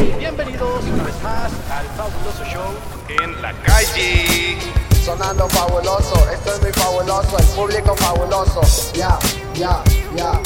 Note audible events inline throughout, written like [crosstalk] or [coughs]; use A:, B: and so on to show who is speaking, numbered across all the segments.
A: Bienvenidos una vez más al fabuloso show en la calle.
B: Sonando fabuloso, esto es muy fabuloso, el público fabuloso. Ya, ya, ya,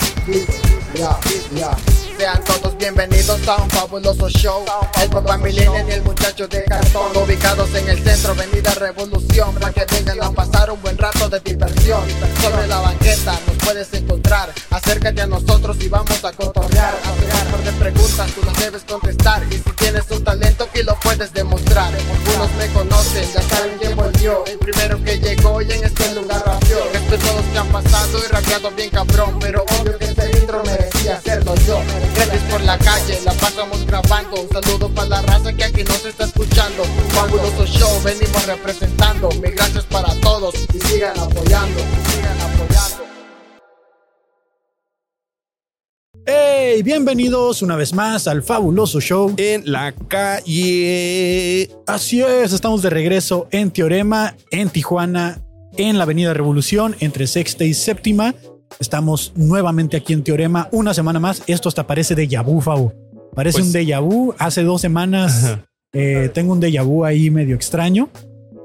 B: ya, ya. Sean todos bienvenidos a un fabuloso show. El papá Milenio y el muchacho de cartón, ubicados en el centro, Avenida Revolución, para que vengan a pasar un buen rato de diversión. Sobre la banqueta puedes encontrar. Acércate a nosotros y vamos a cotorrear. A par de preguntas tú las debes contestar. Y si tienes un talento, aquí lo puedes demostrar. Algunos me conocen, ya saben quién volvió. El primero que llegó y en este lugar rapió. Estos todos que han pasado y rapeado bien cabrón. Pero obvio que este intro merecía hacerlo yo. Gracias por la calle, la pasamos grabando. Un saludo para la raza que aquí nos está escuchando. Fabuloso show, venimos representando. Mi gracias para todos y sigan apoyando. Sigan apoyando.
C: ¡Hey! Bienvenidos una vez más al fabuloso show.
D: En la calle.
C: Así es, estamos de regreso en Teorema, en Tijuana, en la Avenida Revolución, entre sexta y séptima. Estamos nuevamente aquí en Teorema, una semana más. Esto hasta parece de vu, Fabo. Parece
D: Pues-
C: un déjà vu. Hace dos semanas eh, tengo un déjà vu ahí medio extraño.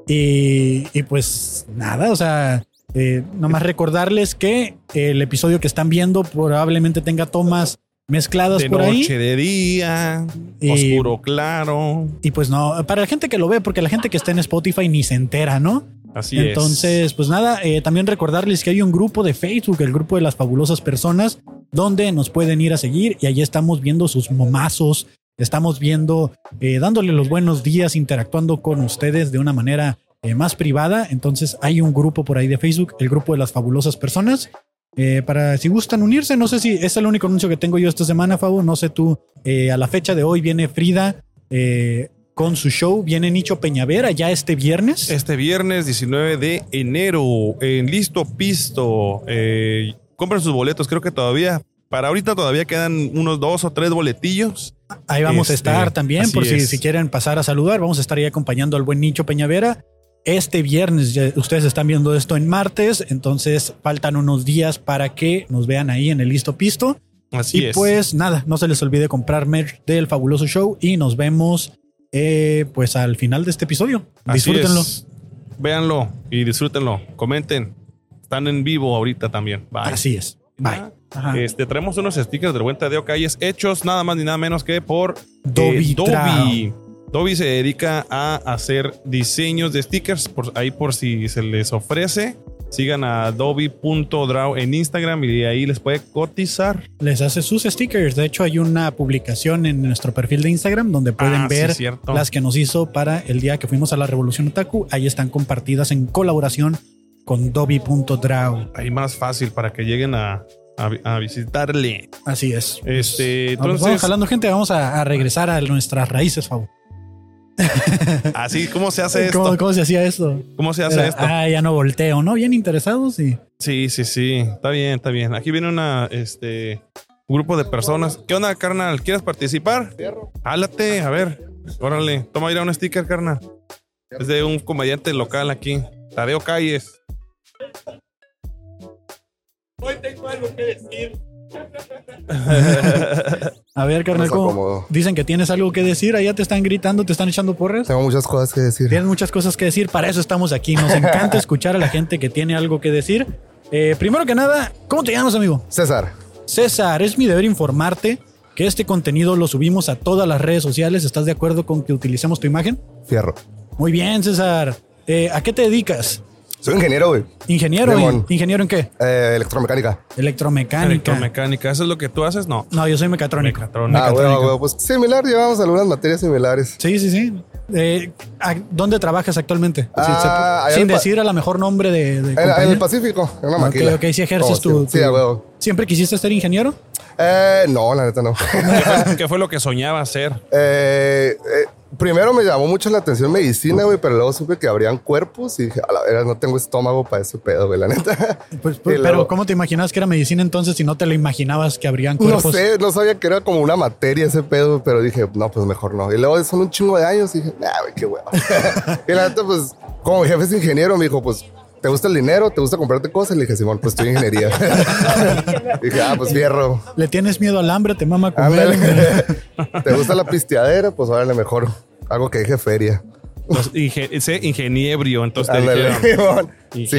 C: Y, y pues nada, o sea, eh, nomás recordarles que el episodio que están viendo probablemente tenga tomas mezcladas
D: De
C: por ahí.
D: noche, de día,
C: Y-
D: oscuro, claro.
C: Y pues no, para la gente que lo ve, porque la gente que está en Spotify ni se entera, ¿no?
D: Así
C: Entonces, pues nada, eh, también recordarles que hay un grupo de Facebook, el grupo de las fabulosas personas, donde nos pueden ir a seguir y allí estamos viendo sus momazos, estamos viendo, eh, dándole los buenos días, interactuando con ustedes de una manera eh, más privada. Entonces hay un grupo por ahí de Facebook, el grupo de las fabulosas personas. Eh, para si gustan unirse, no sé si es el único anuncio que tengo yo esta semana, Fabo. No sé tú. Eh, a la fecha de hoy viene Frida con su show. Viene Nicho Peñavera ya este viernes.
D: es. Este viernes 19 de enero en Listo Pisto. Compren sus boletos, creo que todavía. Para ahorita todavía quedan unos dos o tres boletillos.
C: Ahí vamos a
D: Este,
C: estar también, por si, si quieren pasar a saludar. Vamos a estar ahí acompañando al buen Nicho Peñavera. Este viernes, ya ustedes están viendo esto en martes, entonces faltan unos días para que nos vean ahí en el Listo Pisto.
D: Así
C: y
D: es.
C: pues nada, no se les olvide comprar merch del fabuloso show y nos vemos eh, pues al final de este episodio.
D: Así
C: Disfrútenlo.
D: es. Véanlo y disfrútenlo. Comenten. Están en vivo ahorita también. Bye.
C: Así es. Bye. Ajá.
D: Este, traemos unos stickers del buen Tadeo Calles hechos nada más ni nada menos que por
C: Dobby
D: eh, Dobby. Dobby se dedica a hacer diseños de stickers. Por, ahí por si se les ofrece. Sigan a dobby.draw en Instagram y de ahí les puede cotizar.
C: Les hace sus stickers. De hecho, hay una publicación en nuestro perfil de Instagram donde pueden
D: Ah,
C: ver las que nos hizo para el día que fuimos a la Revolución Otaku. Ahí están compartidas en colaboración con Dobby.draw.
D: Ahí más fácil para que lleguen a, a- a visitarle.
C: Así es.
D: Este, entonces,
C: vamos jalando gente, vamos a, a regresar a nuestras raíces, Fabo. [laughs]
D: así, ¿cómo se hace esto?
C: ¿Cómo, cómo se hacía esto?
D: ¿Cómo se hace
C: Era,
D: esto?
C: Ah, ya no volteo, ¿no? Bien interesados y
D: Sí, sí, sí. Está bien, está bien. Aquí viene una, este, un grupo de personas. ¿Qué onda, carnal? ¿Quieres participar? Hálate, a ver. Órale, toma ir a un sticker, carnal. Es de un comediante local aquí. Tadeo Calles.
E: Hoy tengo algo que decir. [laughs] [laughs]
C: A ver, carnal. Dicen que tienes algo que decir, allá te están gritando, te están echando porras.
F: Tengo muchas cosas que decir.
C: Tienes muchas cosas que decir, para eso estamos aquí. Nos encanta [laughs] escuchar a la gente que tiene algo que decir. Eh, primero que nada, ¿cómo te llamas, amigo?
F: César,
C: César, es mi deber informarte que este contenido lo subimos a todas las redes sociales. ¿Estás de acuerdo con que utilicemos tu imagen?
F: fierro.
C: Muy bien, César. Eh, ¿A qué te dedicas?
F: Soy ingeniero, güey.
C: ¿Ingeniero?
F: Demon.
C: ¿Ingeniero en qué?
F: Eh, electromecánica.
C: Electromecánica.
D: Electromecánica. ¿Eso es lo que tú haces? No.
C: No, yo soy mecatrónico.
D: Mecatrónica.
F: Ah,
C: Mecatrónico.
F: güey, güey, pues similar, llevamos algunas materias similares.
C: Sí, sí, sí. Eh, ¿a- ¿Dónde trabajas actualmente?
F: Ah,
C: Sí, se- sin decir a lo mejor nombre de, de
F: En, el Pacífico, en una
C: Ok,
F: maquila.
C: ok, sí ejerces
F: Oh,
C: tu,
F: Sí, sí,
C: tu-
F: a huevo.
C: ¿Siempre quisiste ser ingeniero?
F: Eh, no, la neta no.
D: ¿Qué fue, [laughs] qué fue lo que soñaba hacer?
F: Eh, eh, primero me llamó mucho la atención medicina, güey, pero luego supe que habrían cuerpos y dije, a la verdad, no tengo estómago para ese pedo, güey, la neta. [laughs]
C: Pues, pues,
F: luego-
C: pero ¿cómo te imaginabas que era medicina entonces si no te lo imaginabas que habrían
F: No
C: cuerpos?
F: sé, no sabía que era como una materia ese pedo, pero dije, no, pues mejor no. Y luego son un chingo de años y dije, nah, güey, qué huevo. [laughs] y la neta, pues, como mi jefe es ingeniero, me dijo, pues, ¿te gusta el dinero? ¿Te gusta comprarte cosas? Le dije, Simón, pues estoy en ingeniería. [laughs] dije, ah, pues fierro.
C: ¿Le tienes miedo al hambre? ¿Te mama comer? [laughs]
F: ¿Te gusta la pisteadera? Pues órale, mejor algo que dije feria.
D: Inge- ese ingeniebrio, entonces te dijeron.
F: Pues,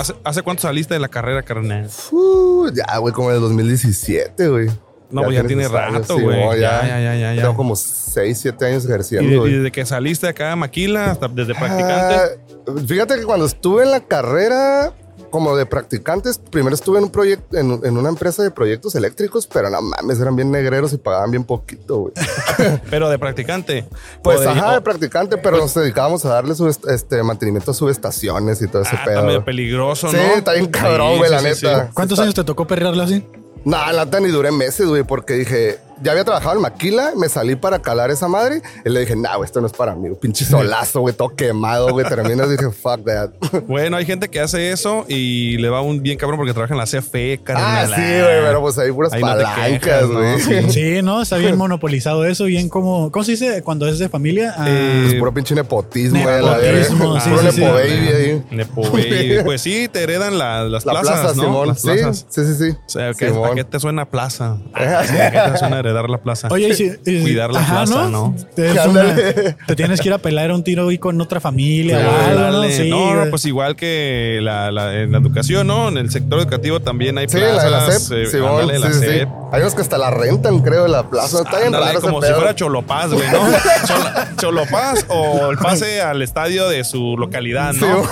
D: ¿Hace, hace cuánto saliste de la carrera, carnal?
F: uh, ya, güey, como en el 2017, güey.
D: No, pues ya tiene rato, güey.
F: Simón,
D: Ya, ya, ya, ya, ya.
F: Tengo como 6, 7 años
D: Y,
F: ejerciendo,
D: de- y desde que saliste acá a Maquila, hasta desde practicante.
F: Ah, fíjate que cuando estuve en la carrera, como de practicantes, primero estuve en un proyecto, en, en una empresa de proyectos eléctricos, pero no mames, eran bien negreros y pagaban bien poquito, güey. [laughs]
D: Pero de practicante.
F: Pues
D: de-
F: ajá,
D: o-
F: de practicante, pero nos dedicábamos a darle su, este mantenimiento a subestaciones y todo ese
D: Ah,
F: pedo.
D: está medio peligroso,
F: Sí,
D: ¿no?
F: está bien cabrón,
D: Sí,
F: güey,
D: sí,
F: la
D: sí,
F: neta.
D: sí.
C: ¿Cuántos años te tocó perrearla así?
F: No, la neta ni duré meses, güey, porque dije, ya había trabajado en Maquila, me salí para calar esa madre y le dije, nah, güey, esto no es para mí, güey, pinche solazo, güey, todo quemado, güey. Terminas y dije, fuck that. [laughs]
D: Bueno, hay gente que hace eso y le va un bien cabrón porque trabaja en la CFE,
F: ah,
D: carnal.
F: sí, güey, pero pues hay puras
D: Ahí
F: palancas, güey.
D: Sí. [laughs]
C: Sí, ¿no? Está bien monopolizado eso, bien como... ¿Cómo se dice cuando es de familia? Ah,
D: Eh,
F: Pues puro pinche nepotismo, güey, la
C: Nepotismo, sí,
F: Puro
C: sí, sí.
F: nepo baby ahí.
D: Nepo [laughs] baby. Pues sí, te heredan la- las
F: La
D: plazas,
F: plaza,
D: ¿no?
F: Simón.
D: Las
F: Sí,
D: plazas.
F: sí, sí, sí.
D: O sea, ¿qué-
F: Simón.
D: ¿a qué te suena plaza? Ah, ¿A qué te suena heredar la plaza?
C: Oye, y si, y- [laughs]
D: Cuidar la
C: ajá,
D: plaza, ¿no?
C: Te, es
F: Ándale.
C: una- te tienes que ir a pelar un tiro ahí con otra familia
D: Sí, dale.
C: Sí,
D: no, no, pues igual que la, la- en la educación, ¿no? En el sector educativo también hay
F: Sí,
D: plazas.
F: la de la
D: eh, ándale, la
F: sí, sí, sí.
D: CEP.
F: Hay unos que hasta la rentan, creo, la plaza. Está bien
D: Ándale,
F: raro ese
D: como si
F: pedo.
D: fuera Cholopaz, güey, ¿no? [laughs] Chol- Cholopaz o el pase al estadio de su localidad, ¿no?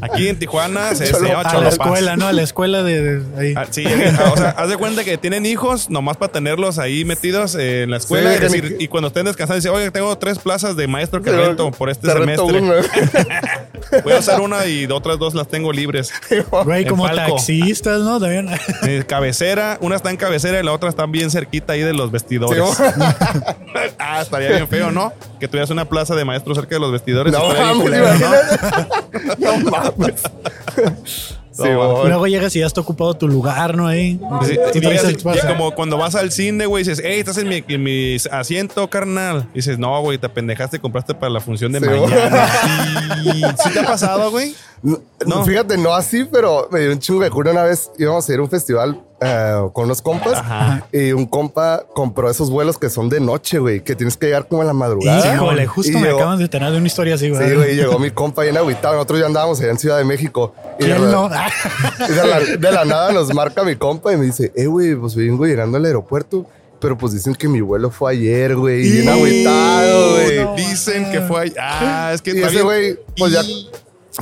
D: Aquí en Tijuana se, se llama
C: a la
D: Cholopaz.
C: escuela, ¿no? A la escuela de, de ahí.
D: Ah, Sí, o sea, haz de cuenta que tienen hijos nomás para tenerlos ahí metidos eh, en la escuela
F: Sí,
D: y, decir-
F: que mi-
D: y cuando estén descansando dice, oye, tengo tres plazas de maestro que rento por este semestre. [laughs] Voy a usar una y otras dos las tengo libres. [laughs]
C: Güey, como
D: Falco.
C: taxistas, ¿no? También. [laughs]
D: Cabecera, una está en cabecera y la otra está bien cerquita ahí de los vestidores. Ah, estaría bien feo, ¿no? Que tuvieras una plaza de maestro cerca de los vestidores.
F: No mames,
D: culero, ¿no?
F: No mames. Simón.
C: Luego llegas y ya está ocupado tu lugar, ¿no? Ahí.
D: Sí,
C: traes el
D: como cuando vas al cine, güey, dices, hey, estás en mi, en mi asiento, carnal. Y dices, no, güey, te pendejaste y compraste para la función de
F: Sí,
D: mañana. Sí. [laughs] ¿Sí te ha pasado, güey?
F: No,
D: No.
F: Fíjate, no así, pero me dio un culo una vez. Íbamos a ir a un festival eh, con unos compas
D: Ajá.
F: y un compa compró esos vuelos que son de noche, güey, que tienes que llegar como en la madrugada.
C: Híjole, justo
F: Y
C: me
F: llegó-
C: acaban de tener de una historia así, güey.
F: Sí, güey, llegó mi compa bien agüitado. Nosotros ya andábamos allá en Ciudad de México. Y de,
C: ¿Quién no? [laughs]
F: y de la, de la nada nos marca mi compa y me dice, eh, güey, pues vengo llegando al aeropuerto. Pero pues dicen que mi vuelo fue ayer, güey. Y bien agüitado, güey.
C: no.
D: Dicen que fue ahí. Ah, es que
F: Y ese güey, pues ya,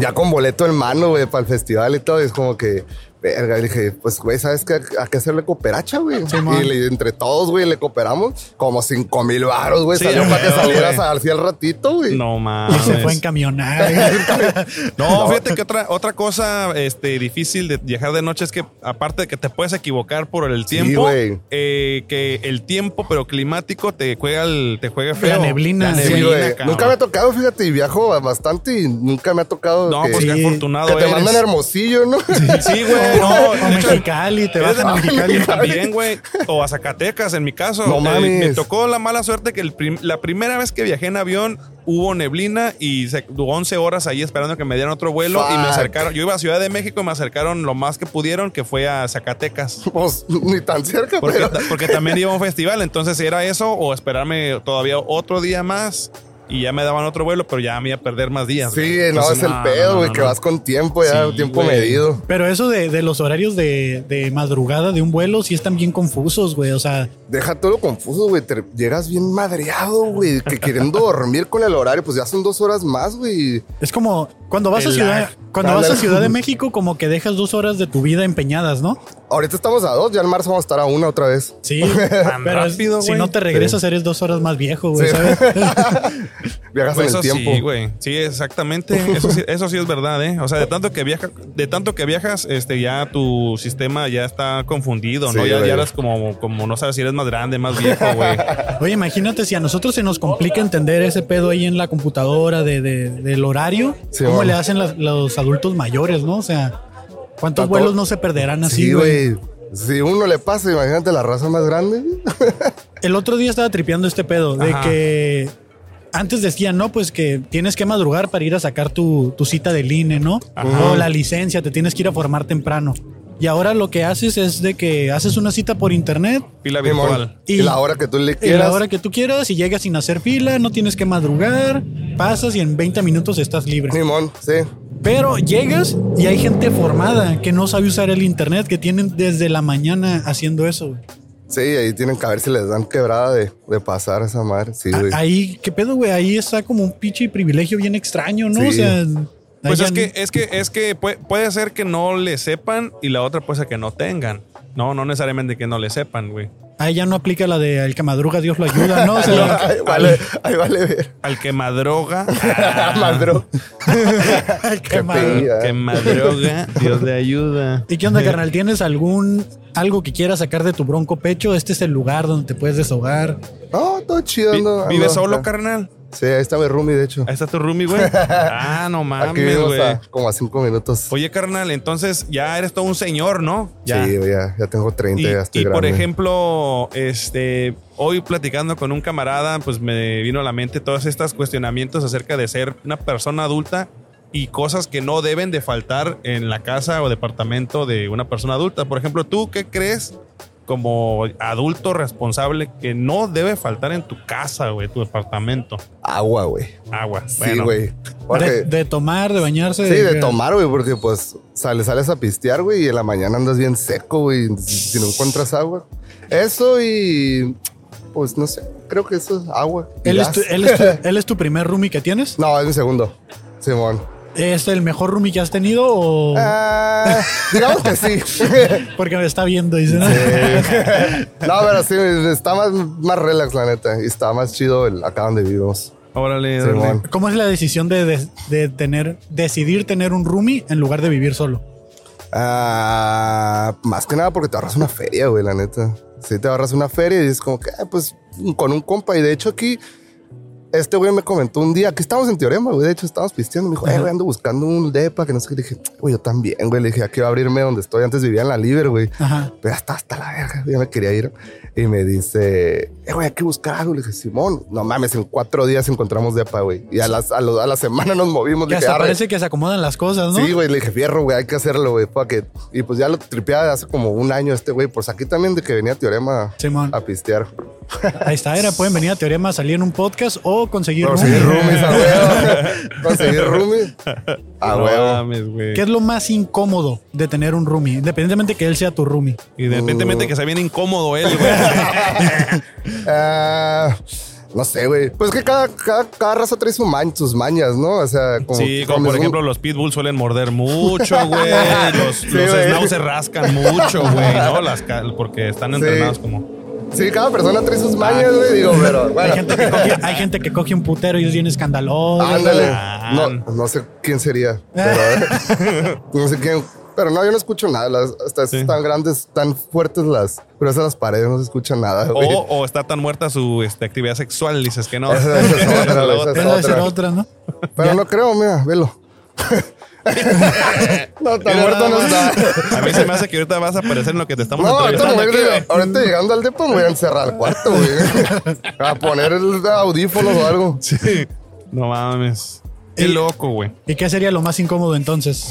F: ya con boleto en mano, güey, para el festival y todo, es como que, verga, y dije, pues, güey, ¿sabes qué? Hay que hacerle cooperacha, güey. y le- entre todos, güey, le cooperamos como cinco mil baros, güey.
D: Sí,
F: salió para que [laughs] salieras así al ratito, güey.
D: No
C: Y
D: mames.
C: se fue a encamionar. [laughs]
D: No, fíjate que otra, otra cosa este, difícil de viajar de noche es que, aparte de que te puedes equivocar por el tiempo, eh, que el tiempo, pero climático, te juega, el, te juega feo.
C: neblina.
D: La neblina,
F: güey.
D: cabrón.
F: Nunca me ha tocado, fíjate, y viajo bastante y nunca me ha tocado
D: No,
F: que,
D: pues qué afortunado
F: que te
D: eres.
F: mandan hermosillo, ¿no?
D: Sí, güey. [laughs] No,
C: o Mexicali, te bajan a Mexicali.
D: También, güey. O a Zacatecas, en mi caso.
F: No
D: Eh,
F: mames.
D: me tocó la mala suerte que el prim- la primera vez que viajé en avión hubo neblina y se duró 11 horas ahí esperando que me dieran otro vuelo y me acercaron. Yo iba a Ciudad de México y me acercaron lo más que pudieron, que fue a Zacatecas.
F: Pues ni tan cerca,
D: Porque,
F: pero.
D: porque también iba a un festival, entonces era eso o esperarme todavía otro día más y ya me daban otro vuelo, pero ya me iba a perder más días.
F: Sí,
D: güey.
F: no,
D: Entonces,
F: es el
D: no,
F: pedo,
D: no,
F: güey,
D: no,
F: que vas con tiempo ya,
D: Sí,
F: tiempo
D: güey.
F: medido.
C: Pero eso de, de los horarios de, de madrugada de un vuelo sí están bien confusos, güey. O sea,
F: Deja todo lo confuso, güey. Te llegas bien madreado, güey. Que queriendo dormir con el horario, pues ya son dos horas más, güey.
C: es como cuando vas a Ciudad, cuando vas a. Ciudad de México, como que dejas dos horas de tu vida empeñadas, ¿no?
F: Ahorita estamos a dos, ya en marzo vamos a estar a una otra vez.
C: Sí, [laughs]
D: Tan
C: pero
D: rápido,
C: si no te regresas, eres dos horas más viejo, güey,
F: Sí.
C: ¿sabes? [laughs]
F: Viajas
D: Pues
F: en el tiempo.
D: sí, güey. Sí, exactamente. Eso sí, eso sí es verdad, ¿eh? O sea, de tanto que viaja, de tanto que viajas, este, ya tu sistema ya está confundido, ¿no?
F: Sí,
D: ya, ya eres como, como no sabes si eres más grande, más viejo, güey. [laughs]
C: Oye, imagínate si a nosotros se nos complica entender ese pedo ahí en la computadora de, de- del horario,
F: Sí,
C: ¿cómo le hacen las- los adultos mayores, no? O sea, ¿cuántos
F: Tanto-
C: vuelos no se perderán así,
F: Sí,
C: güey?
F: Si uno le pasa, imagínate la raza más grande. [laughs]
C: El otro día estaba tripeando este pedo de
D: Ajá.
C: que antes decían, no, pues que tienes que madrugar para ir a sacar tu, tu cita del INE, ¿no? O la licencia, te tienes que ir a formar temprano. Y ahora lo que haces es de que haces una cita por internet
D: Pila virtual.
F: Y,
C: Y-
F: la hora que tú le
C: y
F: quieras.
C: la hora que tú quieras y llegas sin hacer fila, no tienes que madrugar, pasas y en 20 minutos estás libre.
F: Simón, sí.
C: Pero llegas y hay gente formada que no sabe usar el internet, que tienen desde la mañana haciendo eso. güey.
F: Sí, ahí tienen que ver si les dan quebrada de, de pasar esa madre. Sí, güey.
C: A- Ahí, ¿qué pedo, güey? Ahí está como un pinche privilegio bien extraño, ¿no?
F: Sí.
C: O sea,
D: Pues es que, es que, es que puede, puede ser que no le sepan y la otra puede ser que no tengan. No, no necesariamente que no le sepan, güey.
C: ahí ya no aplica la de el que madruga, Dios lo ayuda, ¿no? O sea, [laughs]
F: Ahí vale, ahí vale ver.
D: Al que madroga, [laughs]
F: Madro. [laughs]
C: el que madruga.
D: que madroga, Dios le ayuda.
C: ¿Y qué onda, carnal? ¿Tienes algún algo que quieras sacar de tu bronco pecho? Este es el lugar donde te puedes desahogar.
F: No, todo chido.
D: Vi-
F: ando-
D: ¿Vives
F: ando
D: solo, carnal?
F: Sí, ahí está mi roomie, de hecho.
D: Ahí está tu roomie, güey. Ah, no [laughs] mames, güey.
F: como a cinco minutos.
D: Oye, carnal, entonces ya eres todo un señor, ¿no? Ya.
F: Sí, ya, ya tengo 30,
D: Y,
F: ya estoy
D: y por ejemplo, este, hoy platicando con un camarada, pues me vino a la mente todos estos cuestionamientos acerca de ser una persona adulta y cosas que no deben de faltar en la casa o departamento de una persona adulta. Por ejemplo, ¿tú qué crees como adulto responsable que no debe faltar en tu casa, güey, tu departamento?
F: Agua, güey.
D: Agua.
F: Sí,
D: Bueno,
F: güey. Porque-
C: De, de tomar, de bañarse.
F: Sí, de tomar, güey, porque pues sales, sales a pistear, güey, y en la mañana andas bien seco, güey, si, si no encuentras agua. Eso y pues no sé, creo que eso es agua.
C: ¿Él es, tu, él, es tu, él es tu primer roomie que tienes?
F: No, es mi segundo. Simón.
C: ¿Es el mejor roomie que has tenido o...?
F: Ah, digamos que sí. [laughs]
C: Porque me está viendo, dice. ¿no?
F: no, pero sí, está más, más relax, la neta. Y está más chido el, acá donde vivimos.
D: Órale, órale.
F: Simón.
C: ¿Cómo es la decisión de, de- de tener, decidir tener un roomie en lugar de vivir solo?
F: Ah, más que nada porque te ahorras una feria, güey, la neta. Sí, te ahorras una feria y es como que, ah, pues, con un compa. Y de hecho aquí, este güey me comentó un día, que estamos en Teorema, güey, de hecho estábamos pisteando. Me dijo, eh, güey, ando buscando un depa, que no sé qué. Le dije, güey, yo también, güey. Le dije, aquí voy a abrirme donde estoy. Antes vivía en la Liber, güey.
C: Ajá.
F: Pero hasta, hasta la verga, ya me quería ir. Y me dice, eh, güey, hay que buscar algo. Le dije, Simón, no mames, en cuatro días encontramos depa, güey. Y a, las, a, lo- a la semana nos movimos.
C: Que
F: "Arre".
C: parece que se acomodan las cosas, ¿no?
F: Sí, güey, le dije, fierro, güey, hay que hacerlo, güey, it. Y pues ya lo tripeaba hace como un año este güey, pues aquí también de que venía a Teorema
C: Simón.
F: a pistear.
C: Ahí está, era, pueden venir a Teorema a salir en un podcast o conseguir
F: Conseguir
C: roomie.
F: roomies a huevo. [laughs] Conseguir roomies a
D: No
F: huevo.
D: mames, güey.
C: ¿Qué es lo más incómodo de tener un roomie? Independientemente que él sea tu roomie.
D: Independientemente que sea bien incómodo él, güey. [laughs]
F: Ah, no sé, güey. Pues que cada, cada, cada raza trae su man- sus mañas, ¿no? O sea, como.
D: Sí, como por
F: un-
D: ejemplo los pitbulls suelen morder mucho, güey. Los, [laughs]
F: Sí,
D: los
F: güey.
D: schnauzer rascan mucho, güey, ¿no? Las ca- porque están entrenados como...
F: Sí, cada persona trae sus mañas, güey. Digo, pero
C: Hay gente, que coge, hay [laughs] gente que coge un putero y es bien escandaloso.
F: Ándale.
D: Ah.
F: No, no sé quién sería. Pero, [laughs] no sé quién. Pero no, yo no escucho nada. Las, hasta
D: Sí.
F: tan grandes, tan fuertes las. Pero esas las paredes no se escucha nada.
D: O, o está tan muerta su este, actividad sexual, dices que no.
F: Esa- esa es [laughs] otra,
D: Esa es la
F: esa
D: otra.
C: ¿no?
F: Pero
C: Ya.
F: no creo, mira, velo. [laughs] no, tan
D: Mira,
F: muerto no está.
D: más. A mí se me hace que ahorita vas a aparecer en lo que te estamos
F: No, ahorita,
D: entrevistando aquí,
F: ahorita llegando al depo me voy a encerrar al cuarto, güey. A poner el audífonos o algo.
D: Sí. No mames. Qué
C: Y-
D: loco, güey.
C: ¿Y qué sería lo más incómodo entonces?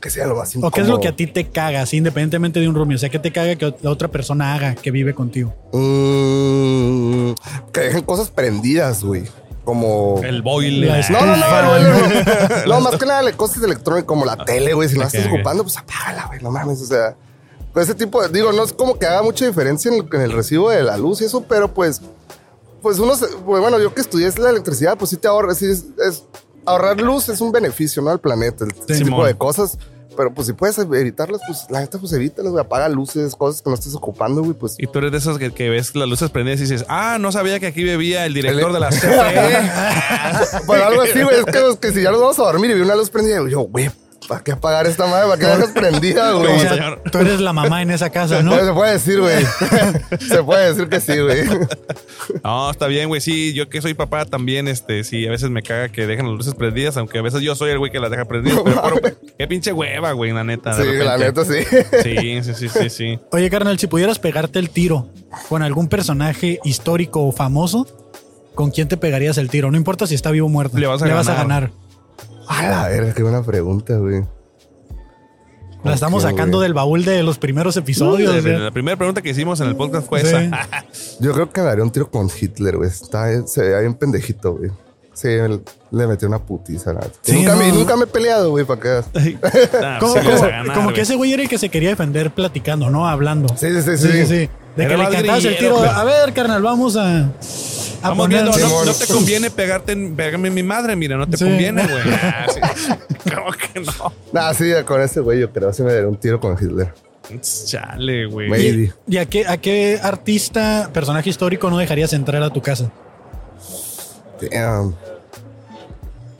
F: Que sea lo más
C: ¿O qué es lo
F: incómodo.
C: que a ti te caga, así, independientemente de un roomie? O sea, ¿qué te caga que la otra persona haga que vive contigo?
F: Mm, que dejen cosas prendidas, güey. Como.
D: El boiler.
C: La
F: No, no, no, no, no. [laughs] No, más que nada, le- cosas electrónicas como la tele, güey. Si no la estás ocupando, pues apágala, güey. No mames, o sea. Pues ese tipo de. Digo, no es como que haga mucha diferencia en el, en el recibo de la luz y eso, pero pues. Pues uno. se- pues, bueno, yo que estudié la electricidad, pues sí te ahorra. Sí, es, es- ahorrar luz es un beneficio, ¿no? Al planeta, el ese tipo de cosas. Pero pues si puedes evitarlas, pues la neta, pues evítalas, güey. Apaga luces, cosas que no estés ocupando, güey. Pues.
D: Y tú eres de esos que, que ves las luces prendidas y dices, ah, no sabía que aquí bebía el director de la CFE.
F: Pero [laughs] algo así, güey. Es que, es que si ya nos vamos a dormir y vi una luz prendida, yo, güey, ¿para qué apagar esta madre? ¿Para qué dejas [laughs] prendida, güey?
C: O
D: Sí,
C: sea,
D: señor.
C: tú eres la mamá en esa casa, ¿no?
F: Se puede decir, güey. [laughs] Se puede decir que sí, güey.
D: No, está bien, güey. Sí, yo que soy papá también, este, sí, a veces me caga que dejan las luces prendidas, aunque a veces yo soy el güey que las deja prendidas. Pero, [laughs] pero, qué pinche hueva, güey, la neta.
F: Sí, la neta, sí.
D: Sí, sí, sí, sí, sí.
C: Oye, carnal, si pudieras pegarte el tiro con algún personaje histórico o famoso, ¿con quién te pegarías el tiro? No importa si está vivo o muerto.
D: Le vas a ganar.
C: ganar.
F: A la verga, qué buena pregunta, güey.
C: La estamos sacando
F: güey.
C: del baúl de los primeros episodios.
D: La,
C: güey.
D: la primera pregunta que hicimos en el podcast fue
C: Sí.
D: esa.
F: Yo creo que me daría un tiro con Hitler, güey. Está, se veía bien pendejito, güey. Sí, le, le metí una putiza.
C: Sí,
F: nunca, me, nunca me he peleado, güey, para que. [laughs]
D: Ah,
C: Como,
D: ganar,
C: que ese güey era el que se quería defender platicando, no hablando.
F: Sí, sí, sí.
C: Sí, sí, sí. De
D: Era
C: que le cantabas el tiro.
D: pues.
C: A ver, carnal, vamos a. a
D: Vamos
C: poner-
D: viendo, no, te conviene pegarte en, pegarme en mi madre, mira, no te
C: Sí.
D: conviene, güey. [laughs] Ah, sí. ¿Cómo que no?
F: Nah, sí, con ese güey yo creo que me daría un tiro con Hitler.
D: Chale, güey.
C: ¿Y a qué, a qué artista, personaje histórico no dejarías entrar a tu casa?
F: Damn.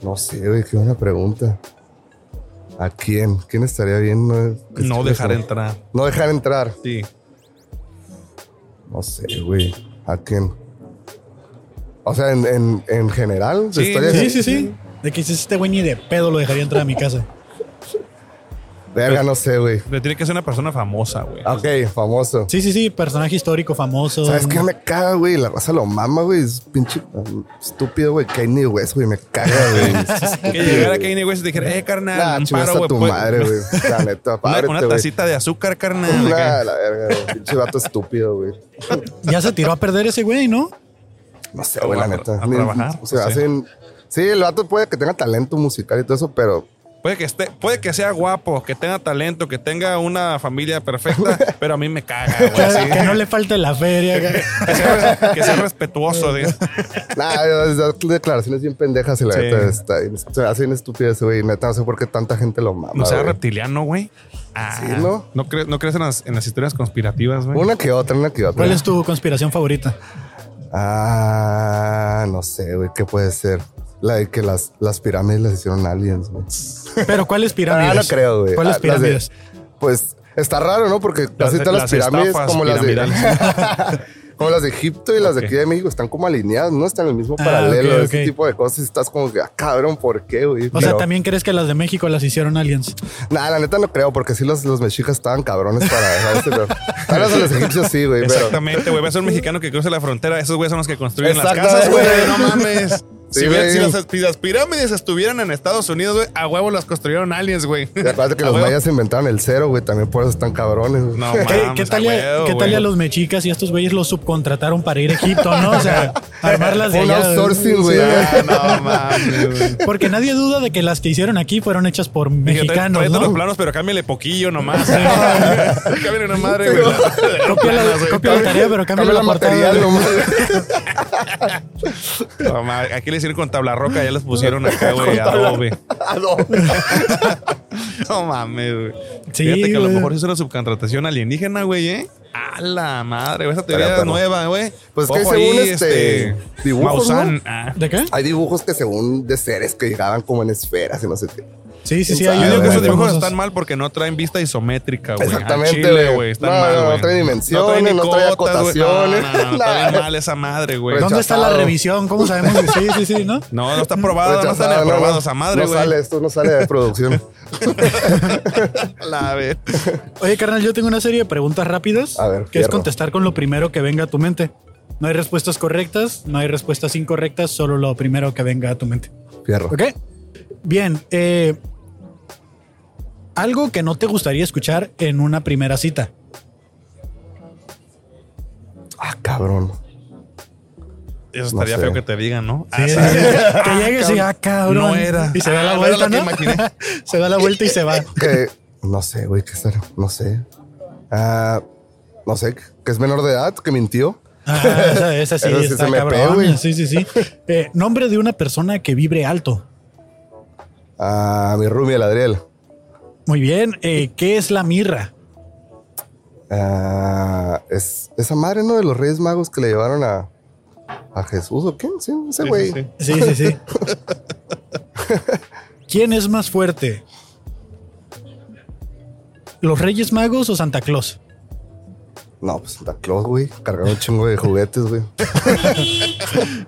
F: No sé, güey, qué buena pregunta. ¿A quién? ¿Quién estaría bien? No,
D: No dejar entrar.
F: No dejar entrar.
D: Sí.
F: No sé, güey. ¿A quién? O sea, en, en, en general,
D: Sí,
F: historia
C: Sí, sí, sí. De que dices, este güey ni de pedo lo dejaría entrar a mi casa.
F: Verga, no sé, güey.
D: Pero tiene que ser una persona famosa, güey.
F: Ok, famoso.
C: Sí, sí, sí. Personaje histórico famoso.
F: ¿Sabes qué me caga, güey? La raza lo mama, güey. Es pinche um, estúpido, güey. Kanye West, güey. Me caga, güey. [laughs]
D: Que llegara Kanye West y dijera, eh, carnal,
F: Nah,
D: un
F: chingas
D: paro,
F: a
D: güey.
F: tu
D: pues,
F: madre, güey. La [laughs] neta,
D: Una, tacita de azúcar, carnal.
F: Nah, la verga, güey. Pinche vato estúpido, güey.
C: Ya se tiró a perder ese güey, ¿no?
F: No sé, güey, la neta.
D: a trabajar,
F: O sea,
D: sé.
F: hacen. Sí, el vato puede que tenga talento musical y todo eso, pero
D: Puede que esté, puede que sea guapo, que tenga talento, que tenga una familia perfecta, [laughs] pero a mí me caga, güey.
C: Que, no le falte la feria. que-
D: Que sea, que sea respetuoso,
F: esas [laughs] declaraciones bien pendejas y la
D: Sí.
F: neta está se hace bien estúpido ese güey. Neta, no sé por qué tanta gente lo mama.
D: No sea
F: güey.
D: reptiliano, güey. Ah,
F: Sí, ¿no?
D: ¿No crees, no crees en, las, en las historias conspirativas, güey?
F: Una que otra, una que otra.
C: ¿Cuál es tu conspiración favorita?
F: Ah, no sé, güey, ¿qué puede ser? La de que las, las pirámides las hicieron aliens, güey.
C: Pero ¿cuáles pirámides? [laughs]
F: Ah, no creo, güey.
C: ¿Cuáles
F: Ah, de-
C: pirámides?
F: pues está raro, ¿no? Porque casi todas las,
D: las
F: pirámides,
D: estafas
F: como las de. [laughs] [laughs] como las de Egipto y las de aquí de México, están como alineadas, ¿no? Están en el mismo
C: Ah,
F: paralelo,
C: ok,
F: ese
C: ok.
F: tipo de cosas. y Estás como que, ah, cabrón, ¿por qué, güey?
C: O sea,
F: Pero-
C: ¿también crees que las de México las hicieron aliens?
F: Nah, la neta no creo, porque sí los, los mexicas estaban cabrones para. Pero, a los de los egipcios sí, güey. Pero,
D: Exactamente, güey. Ves a un mexicano que cruce la frontera. Esos güeyes son los que construyen las casas, güey. No mames.
F: Sí,
D: si, las, si las pirámides estuvieran en Estados Unidos, güey, a huevo las construyeron aliens, güey.
F: aparte que [laughs]
D: A
F: los
D: huevo.
F: mayas inventaron el cero, güey. También por eso están cabrones.
D: No
C: ¿Qué, [laughs]
D: mames,
C: qué tal,
D: a
C: y-
D: huevo,
C: qué tal y a los mexicas y estos güeyes los subcontrataron para ir a Egipto, no? O sea, [laughs] armarlas de allá.
F: outsourcing, güey.
D: Ah, no mames, güey.
C: Porque nadie duda de que las que hicieron aquí fueron hechas por
D: Dije,
C: mexicanos,
D: todos los
C: ¿no?
D: planos, pero cámbiale poquillo nomás. cámbiale una madre, güey.
C: Copia la, copia la tarea, pero cambia
F: Cambia
C: la,
F: la
C: portada.
F: material, nomás.
D: Aquí le con tabla roca, ya les pusieron [laughs] acá, güey, adobe. [laughs]
F: Adobe. [laughs]
D: No mames, güey.
C: Sí,
D: Fíjate que a lo mejor es una subcontratación alienígena, güey, ¿eh? A la madre, güey, esa teoría
F: perro.
D: nueva, güey.
F: Pues que
D: Ojo
F: según
D: ahí,
F: este, dibujos,
D: ah.
C: ¿De qué?
F: Hay dibujos que según de seres que llegaban como en esferas y no sé qué.
C: Sí, sí, sí.
F: Yo
D: digo que esos dibujos están mal porque no traen vista isométrica, güey.
F: Exactamente, güey.
D: güey. Están
F: No,
D: mal,
F: no, no
D: güey.
F: trae dimensiones, no trae
D: cotas, güey.
F: acotaciones,
D: No, no, no, está
F: nada.
D: bien mal esa madre, güey.
C: ¿Dónde está la revisión? ¿Cómo sabemos que sí, sí, sí, no?
D: No, no está aprobado, no
F: Rechazado,
D: aprobado esa madre,
F: no
D: güey.
F: sale, esto no sale de producción. [laughs]
D: La vez.
C: Oye, carnal, yo tengo una serie de preguntas rápidas
F: A ver,
C: que es contestar con lo primero que venga a tu mente. No hay respuestas correctas, no hay respuestas incorrectas, solo lo primero que venga a tu mente.
F: Fierro.
C: ¿Ok? Bien. eh, algo que no te gustaría escuchar en una primera cita.
F: Ah, cabrón.
D: Eso estaría
F: No sé.
D: feo que te digan, ¿no?
C: Sí,
D: Ah,
C: sí, que llegues y ah, cabrón.
D: No era.
C: Y se da la
D: Ah,
C: vuelta, ¿no? [laughs] se da la vuelta y se va.
F: Que no sé, güey, qué será. No sé. Ah, no sé, que es menor de edad, que mintió.
C: Ah, esa, esa sí [laughs]
F: sí
C: está
F: se me
C: cabrón.
F: pegó, güey.
C: Sí, sí, sí. Eh, nombre de una persona que vibre alto.
F: A mi Rumi, el Adriel.
C: Muy bien. Eh, ¿Qué es la mirra?
F: Ah, es esa madre, ¿no? De los Reyes Magos que le llevaron a, a Jesús o quién? Sí, ese
D: Sí,
F: güey.
D: sí, sí.
C: Sí, sí, sí. [laughs] ¿Quién es más fuerte? ¿Los Reyes Magos o Santa Claus?
F: No, pues Santa Claus, güey. Cargando un chingo de juguetes, güey. [laughs]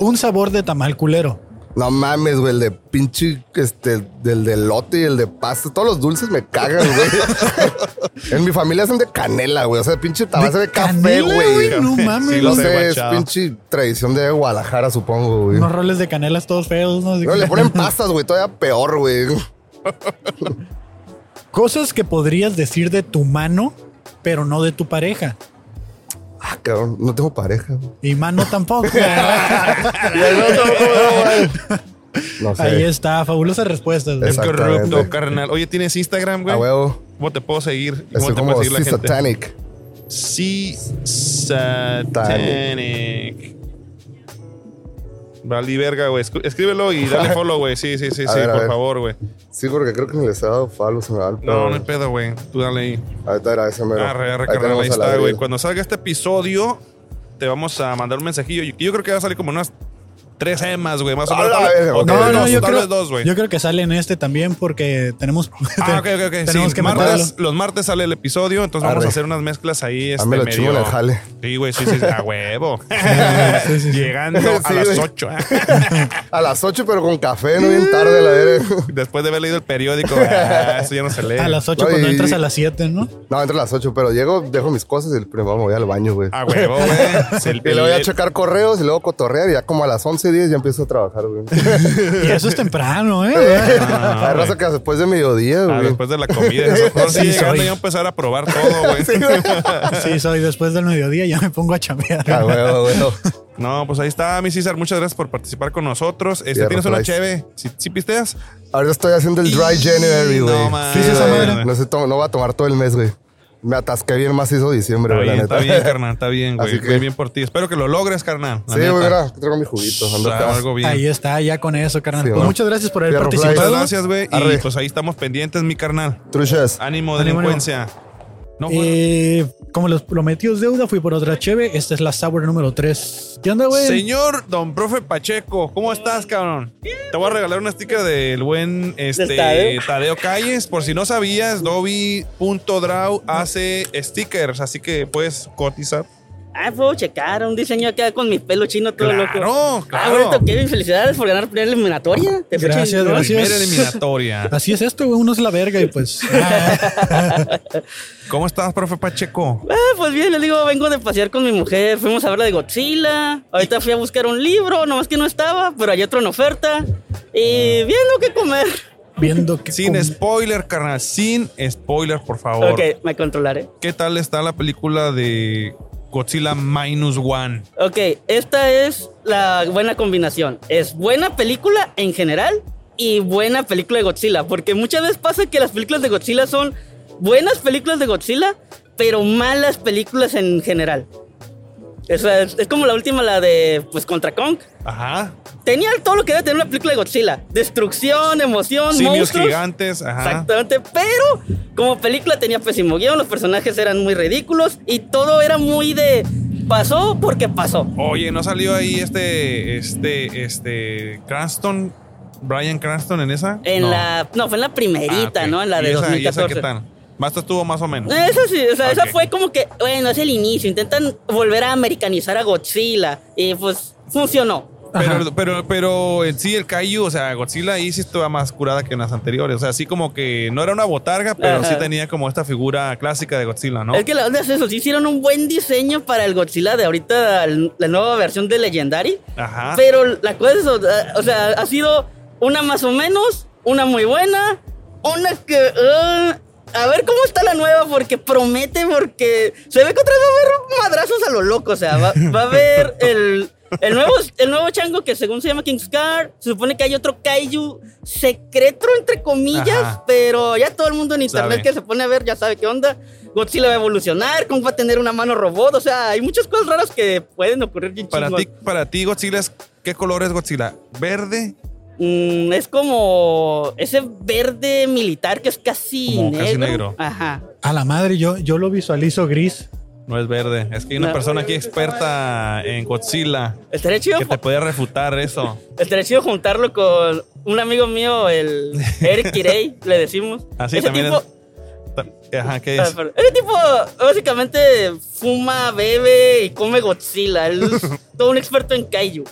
C: Un sabor de tamal culero.
F: No mames, güey, el de pinche, este, del de lote y el de pasta. Todos los dulces me cagan, güey. [laughs] en mi familia son de canela, güey. O sea, pinche tabaco de, café,
C: canela,
F: güey.
C: No mames.
D: Sí,
F: No
D: lo sé,
F: sé, es pinche tradición de Guadalajara, supongo, güey.
C: Unos roles de canelas todos feos, ¿no?
F: No, le ponen [laughs] pastas, güey, todavía peor, güey.
C: Cosas que podrías decir de tu mano, pero no de tu pareja.
F: Ah, cabrón, no tengo pareja. güey.
C: Y mano [laughs] tampoco.
F: No sé.
C: Ahí está, fabulosas respuestas.
F: Exacto.
D: Corrupto, carnal. Oye, ¿tienes Instagram, güey?
F: A huevo.
D: ¿Cómo te puedo seguir? ¿Y ¿Cómo
F: Estoy
D: te
F: como
D: puede seguir la
F: sí
D: gente?
F: satanic.
D: Sí, Satanic. Vale, verga, güey. Escríbelo y dale follow, güey. Sí, sí, sí, [laughs]
F: A
D: sí,
F: ver,
D: por favor, güey.
F: Sí, porque creo que ni les he dado follow, se me da el
D: No,
F: pedo.
D: no hay pedo, güey. Tú dale ahí.
F: Ahorita era ese mero.
D: Arre, arre,
F: Ahí
D: carnal, ahí está, güey. Cuando salga este episodio, te vamos a mandar un mensajillo. Yo, yo creo que va a salir como unas tres emas, güey. Más o
F: A
D: menos.
C: No, no,
D: dos,
C: yo creo,
D: vez dos, güey.
C: yo creo que sale en este también porque tenemos,
D: Ah, [laughs] ok, ok, ok.
C: tenemos
D: Sí,
C: que
D: martes-
C: meterlo.
D: los martes sale el episodio, entonces vamos a hacer unas mezclas ahí. Este,
F: me lo
D: medio-
F: el jale.
D: Sí, güey, sí, sí, a huevo. [laughs]
C: sí, sí.
D: Llegando [laughs] a las. 8.
F: A las 8, pero con café, no bien tarde, la verga.
D: Después de haber leído el periódico, ah, eso ya no se lee.
C: A las 8
F: No,
C: cuando
F: y-
C: entras a las 7, ¿no?
F: No, entre las 8, pero llego, dejo mis cosas y primero me voy al baño, güey.
D: A huevo, güey.
F: Y luego voy a checar correos y luego cotorrear y ya como a las 11, 10 ya empiezo a trabajar, güey. [laughs]
C: Y eso es temprano, ¿eh? [laughs]
F: Hay raza que después de mediodía,
D: Ah,
F: güey.
D: después de la comida. Eso, ahora [laughs] sí,
C: Sí,
D: llegando ya a empezar a probar todo, güey.
C: Sí, soy después del mediodía, ya me pongo a chambear.
F: Ah, huevo, güey.
D: No, pues ahí está, mi César. Muchas gracias por participar con nosotros. Este, ¿Tienes una cheve? ¿Sí, sí pisteas?
F: Ahorita estoy haciendo el dry
D: Y-
F: January, güey.
D: no mames.
F: Sí,
C: ¿Qué es esa
F: güey.
C: madre?
F: No, no voy a tomar todo el mes, güey. Me atasqué bien macizo diciembre,
D: Está bien, está bien, carnal. Está bien, [laughs] güey.
F: Así que-
D: Muy bien por ti. Espero que lo logres, carnal.
F: Sí, güey, mira, traigo mi juguito. ando
D: Ah,
F: acá.
D: algo bien.
C: Ahí está, ya con eso, carnal.
F: Sí,
C: Pues muchas gracias por haber
F: Fierro
D: Muchas
C: participado.
D: gracias, güey. Y pues ahí estamos pendientes, mi carnal.
F: Truchas.
D: Ánimo,
C: Ánimo,
D: delincuencia. No, güey.
C: Eh, como los prometidos deuda, fui por otra cheve. Esta es la Sour número 3. ¿Qué onda, güey?
D: Señor Don Profe Pacheco, ¿cómo estás, cabrón? Te voy a regalar una sticker del buen este,
G: Del Tadeo.
D: Tadeo Calles. Por si no sabías, Dobby.draw hace stickers, así que puedes cotizar.
G: Ah, puedo checar un diseño acá con mi pelo chino todo
D: Claro,
G: loco.
D: claro.
G: Ah, bonito, Kevin, felicidades por ganar primera eliminatoria. Te
C: Gracias, gracias.
D: Primera eliminatoria. [laughs]
C: Así es esto, güey. Uno es la verga y pues. ah, [laughs]
D: ¿Cómo estás, profe Pacheco?
G: Ah, pues bien, les digo, vengo de pasear con mi mujer. Fuimos a ver la de Godzilla. Ahorita fui a buscar un libro, nomás que no estaba, pero hay otro en oferta. Y viendo qué comer.
C: viendo que.
D: Sin spoiler, carnal. Sin spoiler, por favor.
G: Ok, me controlaré.
D: ¿Qué tal está la película de Godzilla Minus One?
G: Ok, esta es la buena combinación. Es buena película en general y buena película de Godzilla. Porque muchas veces pasa que las películas de Godzilla son buenas películas de Godzilla, pero malas películas en general. Es, es como la última, la de pues contra Kong.
D: Ajá.
G: Tenía todo lo que debe tener una película de Godzilla. Destrucción, emoción,
D: Simios
G: monstruos.
D: gigantes. Ajá.
G: Exactamente, pero como película tenía pésimo guion, los personajes eran muy ridículos y todo era muy de pasó porque pasó.
D: Oye, ¿no salió ahí este, este, este, Cranston, Brian Cranston en esa?
G: En
D: No.
G: la no, fue en la primerita,
D: Ah.
G: ¿no? En la de
D: ¿Y esa- y esa
G: 2014.
D: qué tal? Más estuvo más o menos.
G: Esa sí, o sea, esa
D: Ok.
G: fue como que, bueno, es el inicio, intentan volver a americanizar a Godzilla y pues funcionó.
D: Pero, pero, pero en sí el Kaiju, o sea, Godzilla ahí sí estaba más curada que en las anteriores. O sea, así como que no era una botarga, pero
G: Ajá.
D: sí tenía como esta figura clásica de Godzilla, ¿no?
G: Es que la onda es eso, sí hicieron un buen diseño para el Godzilla de ahorita, la nueva versión de Legendary.
D: Ajá.
G: Pero la cosa es, o sea, o sea, ha sido una más o menos, una muy buena, una que... ah, a ver cómo está la nueva, porque promete, porque se ve que otra vez va a haber madrazos a lo loco. O sea, va, va a haber el, el, nuevo, el nuevo chango que según se llama Kingscar. Se supone que hay otro kaiju secreto, entre comillas,
D: Ajá.
G: pero ya todo el mundo en internet
D: Sabe.
G: que se pone a ver ya sabe qué onda. Godzilla va a evolucionar, Kong va a tener una mano robot. O sea, hay muchas cosas raras que pueden ocurrir
D: Para ti, para ti, Godzilla, ¿qué color es Godzilla? ¿Verde?
G: Mm, es como ese verde militar que es casi,
D: Como
G: negro.
D: casi negro.
G: Ajá.
C: A la madre, yo, yo lo visualizo gris.
D: No es verde. Es que hay una
G: No.
D: persona aquí experta en Godzilla
G: Estaría chido,
D: que te puede refutar eso.
G: estaría chido juntarlo con un amigo mío, el [laughs] Eric Kirei, le decimos.
D: Así
G: ese
D: también
G: tipo,
D: es. Ajá, ¿qué
G: ah,
D: es?
G: ese tipo básicamente fuma, bebe y come Godzilla. Él es [laughs] todo un experto en kaiju.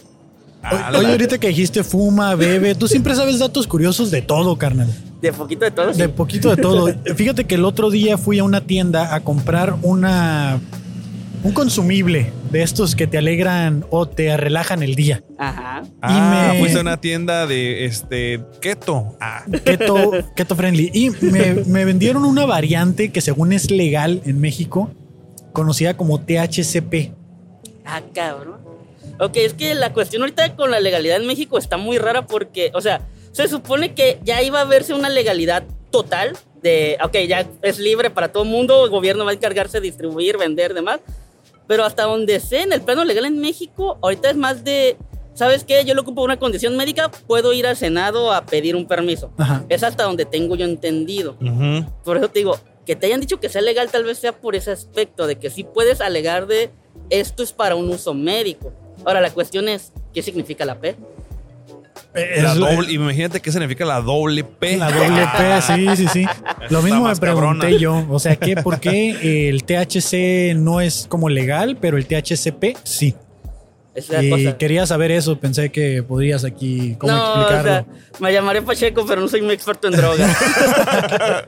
C: O- Oye, ahorita que dijiste fuma, bebe, tú siempre sabes datos curiosos de todo, carnal.
G: De poquito de todo. sí.
C: De poquito de todo. [laughs] Fíjate que el otro día fui a una tienda a comprar una un consumible de estos que te alegran o te relajan el día.
G: Ajá.
D: Ah,
C: me-
D: fuiste a una tienda de este keto. Ah,
C: Keto, keto friendly. Y me, me vendieron una variante que según es legal en México, conocida como THCP.
G: Ah, cabrón. Ok, es que la cuestión ahorita con la legalidad en México está muy rara porque, o sea, se supone que ya iba a verse una legalidad total de, ok, ya es libre para todo el mundo, el gobierno va a encargarse de distribuir, vender, demás. Pero hasta donde sé, en el plano legal en México, ahorita es más de, ¿sabes qué? Yo lo ocupo una condición médica, puedo ir al Senado a pedir un permiso.
C: Ajá.
G: Es hasta donde tengo yo entendido.
D: ujú.
G: Por eso te digo, que te hayan dicho que sea legal tal vez sea por ese aspecto, de que sí puedes alegar de esto es para un uso médico. Ahora la cuestión es, ¿qué significa la P?
D: La
C: Es-
D: doble, imagínate qué significa la doble P.
C: La doble P, sí, sí, sí. [laughs] Lo mismo me pregunté
D: cabrona.
C: yo. O sea, ¿qué, ¿por qué el THC no es como legal, pero el THCP sí?
G: Esa es la
C: Y
G: cosa.
C: quería saber eso. Pensé que podrías aquí cómo
G: no, o
C: explicarlo.
G: sea, me llamaré Pacheco, pero no soy muy experto en drogas. [laughs]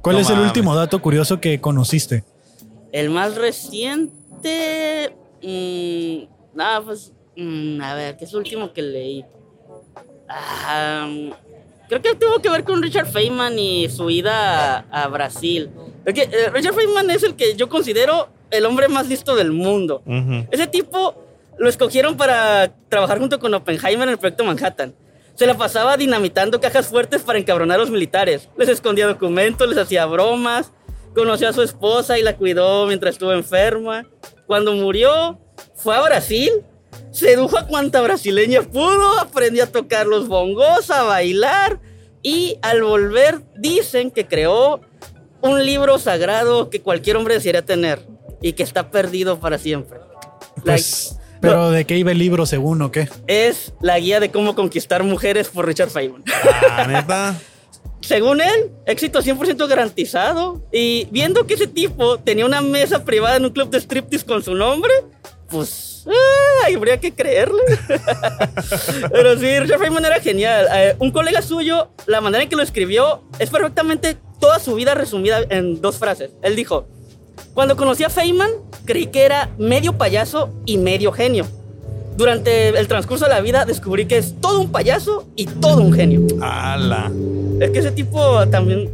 C: ¿Cuál
D: No
C: es el último dato curioso que conociste?
G: El más reciente. Mmm, nada, pues. mm, a ver, ¿qué es lo último que leí? Ah, creo que tuvo que ver con Richard Feynman y su ida a, a Brasil. Porque, eh, Richard Feynman es el que yo considero el hombre más listo del mundo.
D: Ujú.
G: Ese tipo lo escogieron para trabajar junto con Oppenheimer en el proyecto Manhattan. Se la pasaba dinamitando cajas fuertes para encabronar a los militares. Les escondía documentos, les hacía bromas. Conoció a su esposa y la cuidó mientras estuvo enferma. Cuando murió, fue a Brasil. Sedujo a cuanta brasileña pudo. Aprendió a tocar los bongos, a bailar. Y al volver, dicen que creó un libro sagrado que cualquier hombre desearía tener. Y que está perdido para siempre. La-
C: Pues, pero ¿de qué iba el libro según o qué?
G: es la guía de cómo conquistar mujeres por Richard Feynman.
D: Ah, neta.
G: Según él, éxito 100% garantizado. Y viendo que ese tipo tenía una mesa privada en un club de striptease con su nombre, pues ah, habría que creerle. [laughs] Pero sí, Richard Feynman era genial. Eh, un colega suyo, la manera en que lo escribió es perfectamente toda su vida resumida en dos frases. Él dijo, cuando conocí a Feynman, creí que era medio payaso y medio genio. Durante el transcurso de la vida descubrí que es todo un payaso y todo un genio.
D: Ala.
G: Es que ese tipo también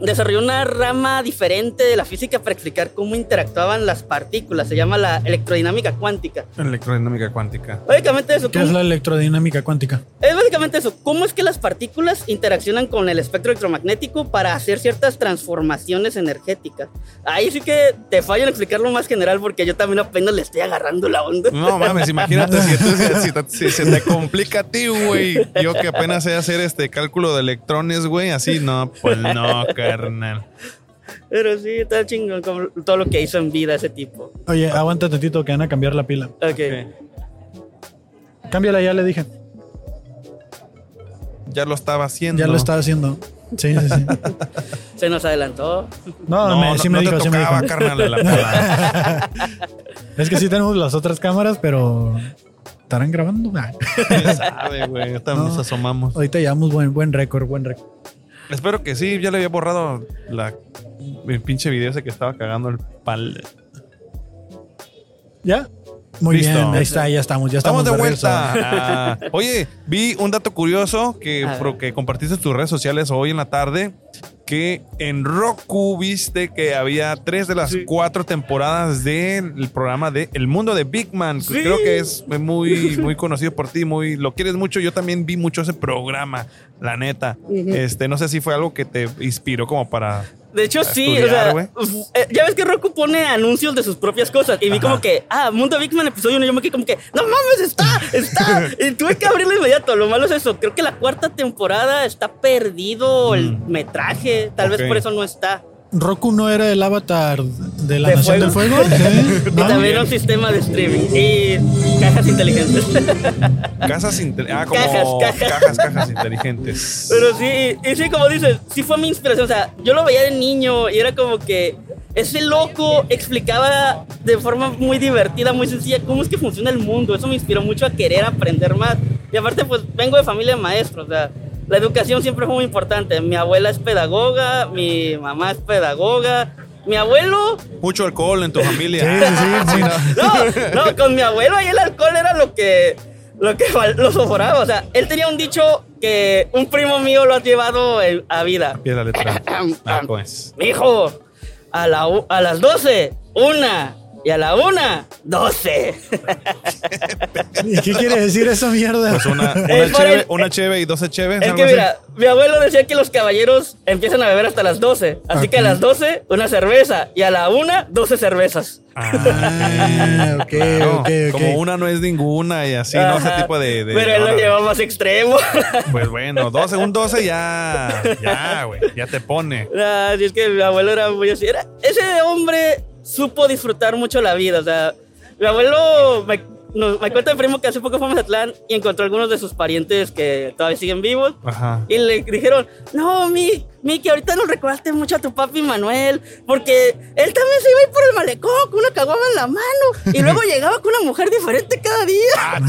G: desarrolló una rama diferente de la física para explicar cómo interactuaban las partículas. Se llama la electrodinámica cuántica.
D: Electrodinámica cuántica.
G: Básicamente eso.
C: ¿Qué es
G: ¿cómo-
C: la electrodinámica cuántica?
G: es básicamente eso. ¿Cómo es que las partículas interaccionan con el espectro electromagnético para hacer ciertas transformaciones energéticas? Ahí sí que te fallo en explicarlo más general porque yo también apenas le estoy agarrando la onda.
D: No mames, imagínate [laughs] si, tú- si- si te- si se te complica a ti, güey. Yo que apenas sé hacer este cálculo de electrones, güey, así no, pues no, carnal.
G: Pero sí, está chingón como todo lo que hizo en vida ese tipo.
C: Oye, aguanta tantito que van a cambiar la pila.
G: Ok.
C: Cámbiala, ya le dije.
D: Ya lo estaba haciendo.
C: Ya lo estaba haciendo. Sí, sí, sí. [laughs]
G: Se nos adelantó.
C: No,
D: No,
C: me-
D: no,
C: sí me
D: no
C: dijo,
D: te
C: sí me dijo.
D: carnal, la. [laughs]
C: Es que sí tenemos las otras cámaras, pero estarán grabando. [laughs]
D: ¿Quién sabe, güey? Ahorita
C: No.
D: nos asomamos.
C: Ahorita llevamos buen, buen récord, buen récord.
D: Espero que sí, ya le había borrado la, el pinche video ese que estaba cagando el pal.
C: ¿Ya? Muy
D: Listo.
C: bien, ahí está, ya estamos, ya estamos,
D: Estamos de vuelta. Ah, [laughs] oye, vi un dato curioso que, que compartiste en tus redes sociales hoy en la tarde. Que en Roku viste que había tres de las cuatro temporadas del programa de El Mundo de Big Man.
G: Sí.
D: Creo que es muy, muy conocido por ti, muy lo quieres mucho. Yo también vi mucho ese programa, la neta. Este, no sé si fue algo que te inspiró como para.
G: De hecho, sí,
D: estudiar,
G: o sea, eh, ya ves que Roku pone anuncios de sus propias cosas. Y vi
D: Ajá.
G: como que, ah, Mundo Big Man episodio 1. Yo me quedé como que, no mames, está, está. [laughs] y tuve que abrirlo inmediato. Lo malo es eso. Creo que la cuarta temporada está perdido el metraje. Tal
D: Mm.
G: Vez por eso no está.
C: Roku no era el avatar de la
G: ¿De
C: Nación
G: fuego?
C: del Fuego. ¿Sí? [laughs]
G: Y
C: ¿No?
G: también un sistema de streaming. Y cajas inteligentes.
D: Casas inte- ah, como
G: Cajas, cajas.
D: cajas, cajas inteligentes.
G: Pero sí, y sí, como dices, sí fue mi inspiración. O sea, yo lo veía de niño y era como que ese loco explicaba de forma muy divertida, muy sencilla, cómo es que funciona el mundo. Eso me inspiró mucho a querer aprender más. Y aparte, pues vengo de familia de maestros, o sea, la educación siempre fue muy importante. Mi abuela es pedagoga, mi mamá es pedagoga. Mi abuelo,
D: Mucho alcohol en tu familia.
C: Sí, sí, sí.
G: no, no, con mi abuelo ahí el alcohol era lo que, lo que lo soporaba. O sea, él tenía un dicho que un primo mío lo ha llevado en- a vida.
D: Pide la letra. [coughs] Ah, pues.
G: Mijo, a, la, a las 12, una. Y a la una, 12.
C: ¿Y qué quiere decir esa mierda?
D: Pues una, una,
G: Es por
D: cheve,
G: el-
D: una cheve y doce cheves.
G: Es que
D: así.
G: mira, mi abuelo decía que los caballeros empiezan a beber hasta las 12. Así que a las 12, una cerveza. Y a la una, 12 cervezas.
C: Ah, ok,
D: No,
C: ok, ok.
D: Como una no es ninguna y así, ¿no? Ese tipo de. de-
G: Pero él lo lleva más extremo.
D: Pues bueno, 12, un 12 ya. Ya, güey. Ya te pone.
G: Ah, sí, es que mi abuelo era muy así. Era, ese hombre supo disfrutar mucho la vida. O sea, mi abuelo me, nos- me cuenta el primo que hace poco fue a Mazatlán y encontró algunos de sus parientes que todavía siguen vivos.
D: Ajá.
G: Y le dijeron, no, mi, mi, que ahorita nos recordaste mucho a tu papi Manuel, porque él también se iba a ir por el malecón con una caguama en la mano y luego [laughs] llegaba con una mujer diferente cada día.
D: Ah.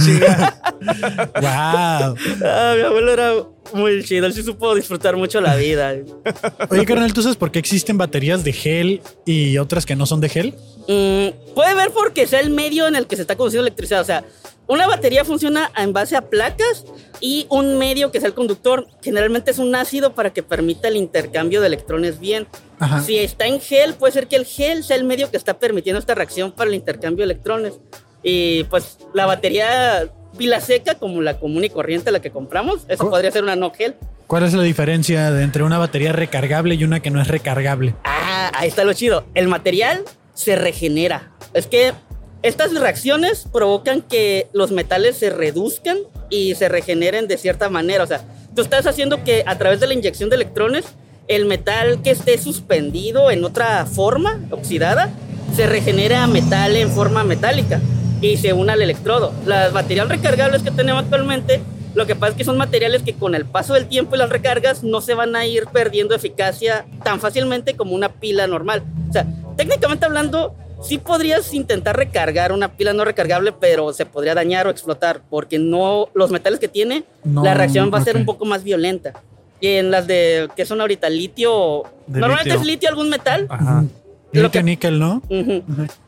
C: Wow. [laughs]
G: Ah, mi abuelo era muy chido, él sí supo disfrutar mucho la vida. [laughs]
C: Oye, carnal, ¿tú sabes por qué existen baterías de gel y otras que no son de gel?
G: Mm, puede ver porque sea el medio en el que se está conduciendo electricidad. O sea, una batería funciona en base a placas y un medio que es el conductor. Generalmente es un ácido para que permita el intercambio de electrones bien.
C: Ajá.
G: Si está en gel, puede ser que el gel sea el medio que está permitiendo esta reacción para el intercambio de electrones. Y pues la batería pila seca, como la común y corriente, la que compramos, eso podría ser una no gel.
C: ¿Cuál es la diferencia de entre una batería recargable y una que no es recargable?
G: Ah, ahí está lo chido. El material se regenera. Es que estas reacciones provocan que los metales se reduzcan y se regeneren de cierta manera. O sea, tú estás haciendo que a través de la inyección de electrones, el metal que esté suspendido en otra forma, oxidada, se regenera a metal en forma metálica y se une al electrodo. Las baterías recargables que tenemos actualmente, lo que pasa es que son materiales que con el paso del tiempo y las recargas no se van a ir perdiendo eficacia tan fácilmente como una pila normal. O sea, técnicamente hablando, sí podrías intentar recargar una pila no recargable, pero se podría dañar o explotar, porque no los metales que tiene,
C: No,
G: la reacción va a ser un poco más violenta. Y en las de que son ahorita litio,
D: De
G: normalmente
D: litio.
G: es litio algún metal.
D: Ajá.
G: Lo
C: Litio
G: que-
C: níquel, ¿no?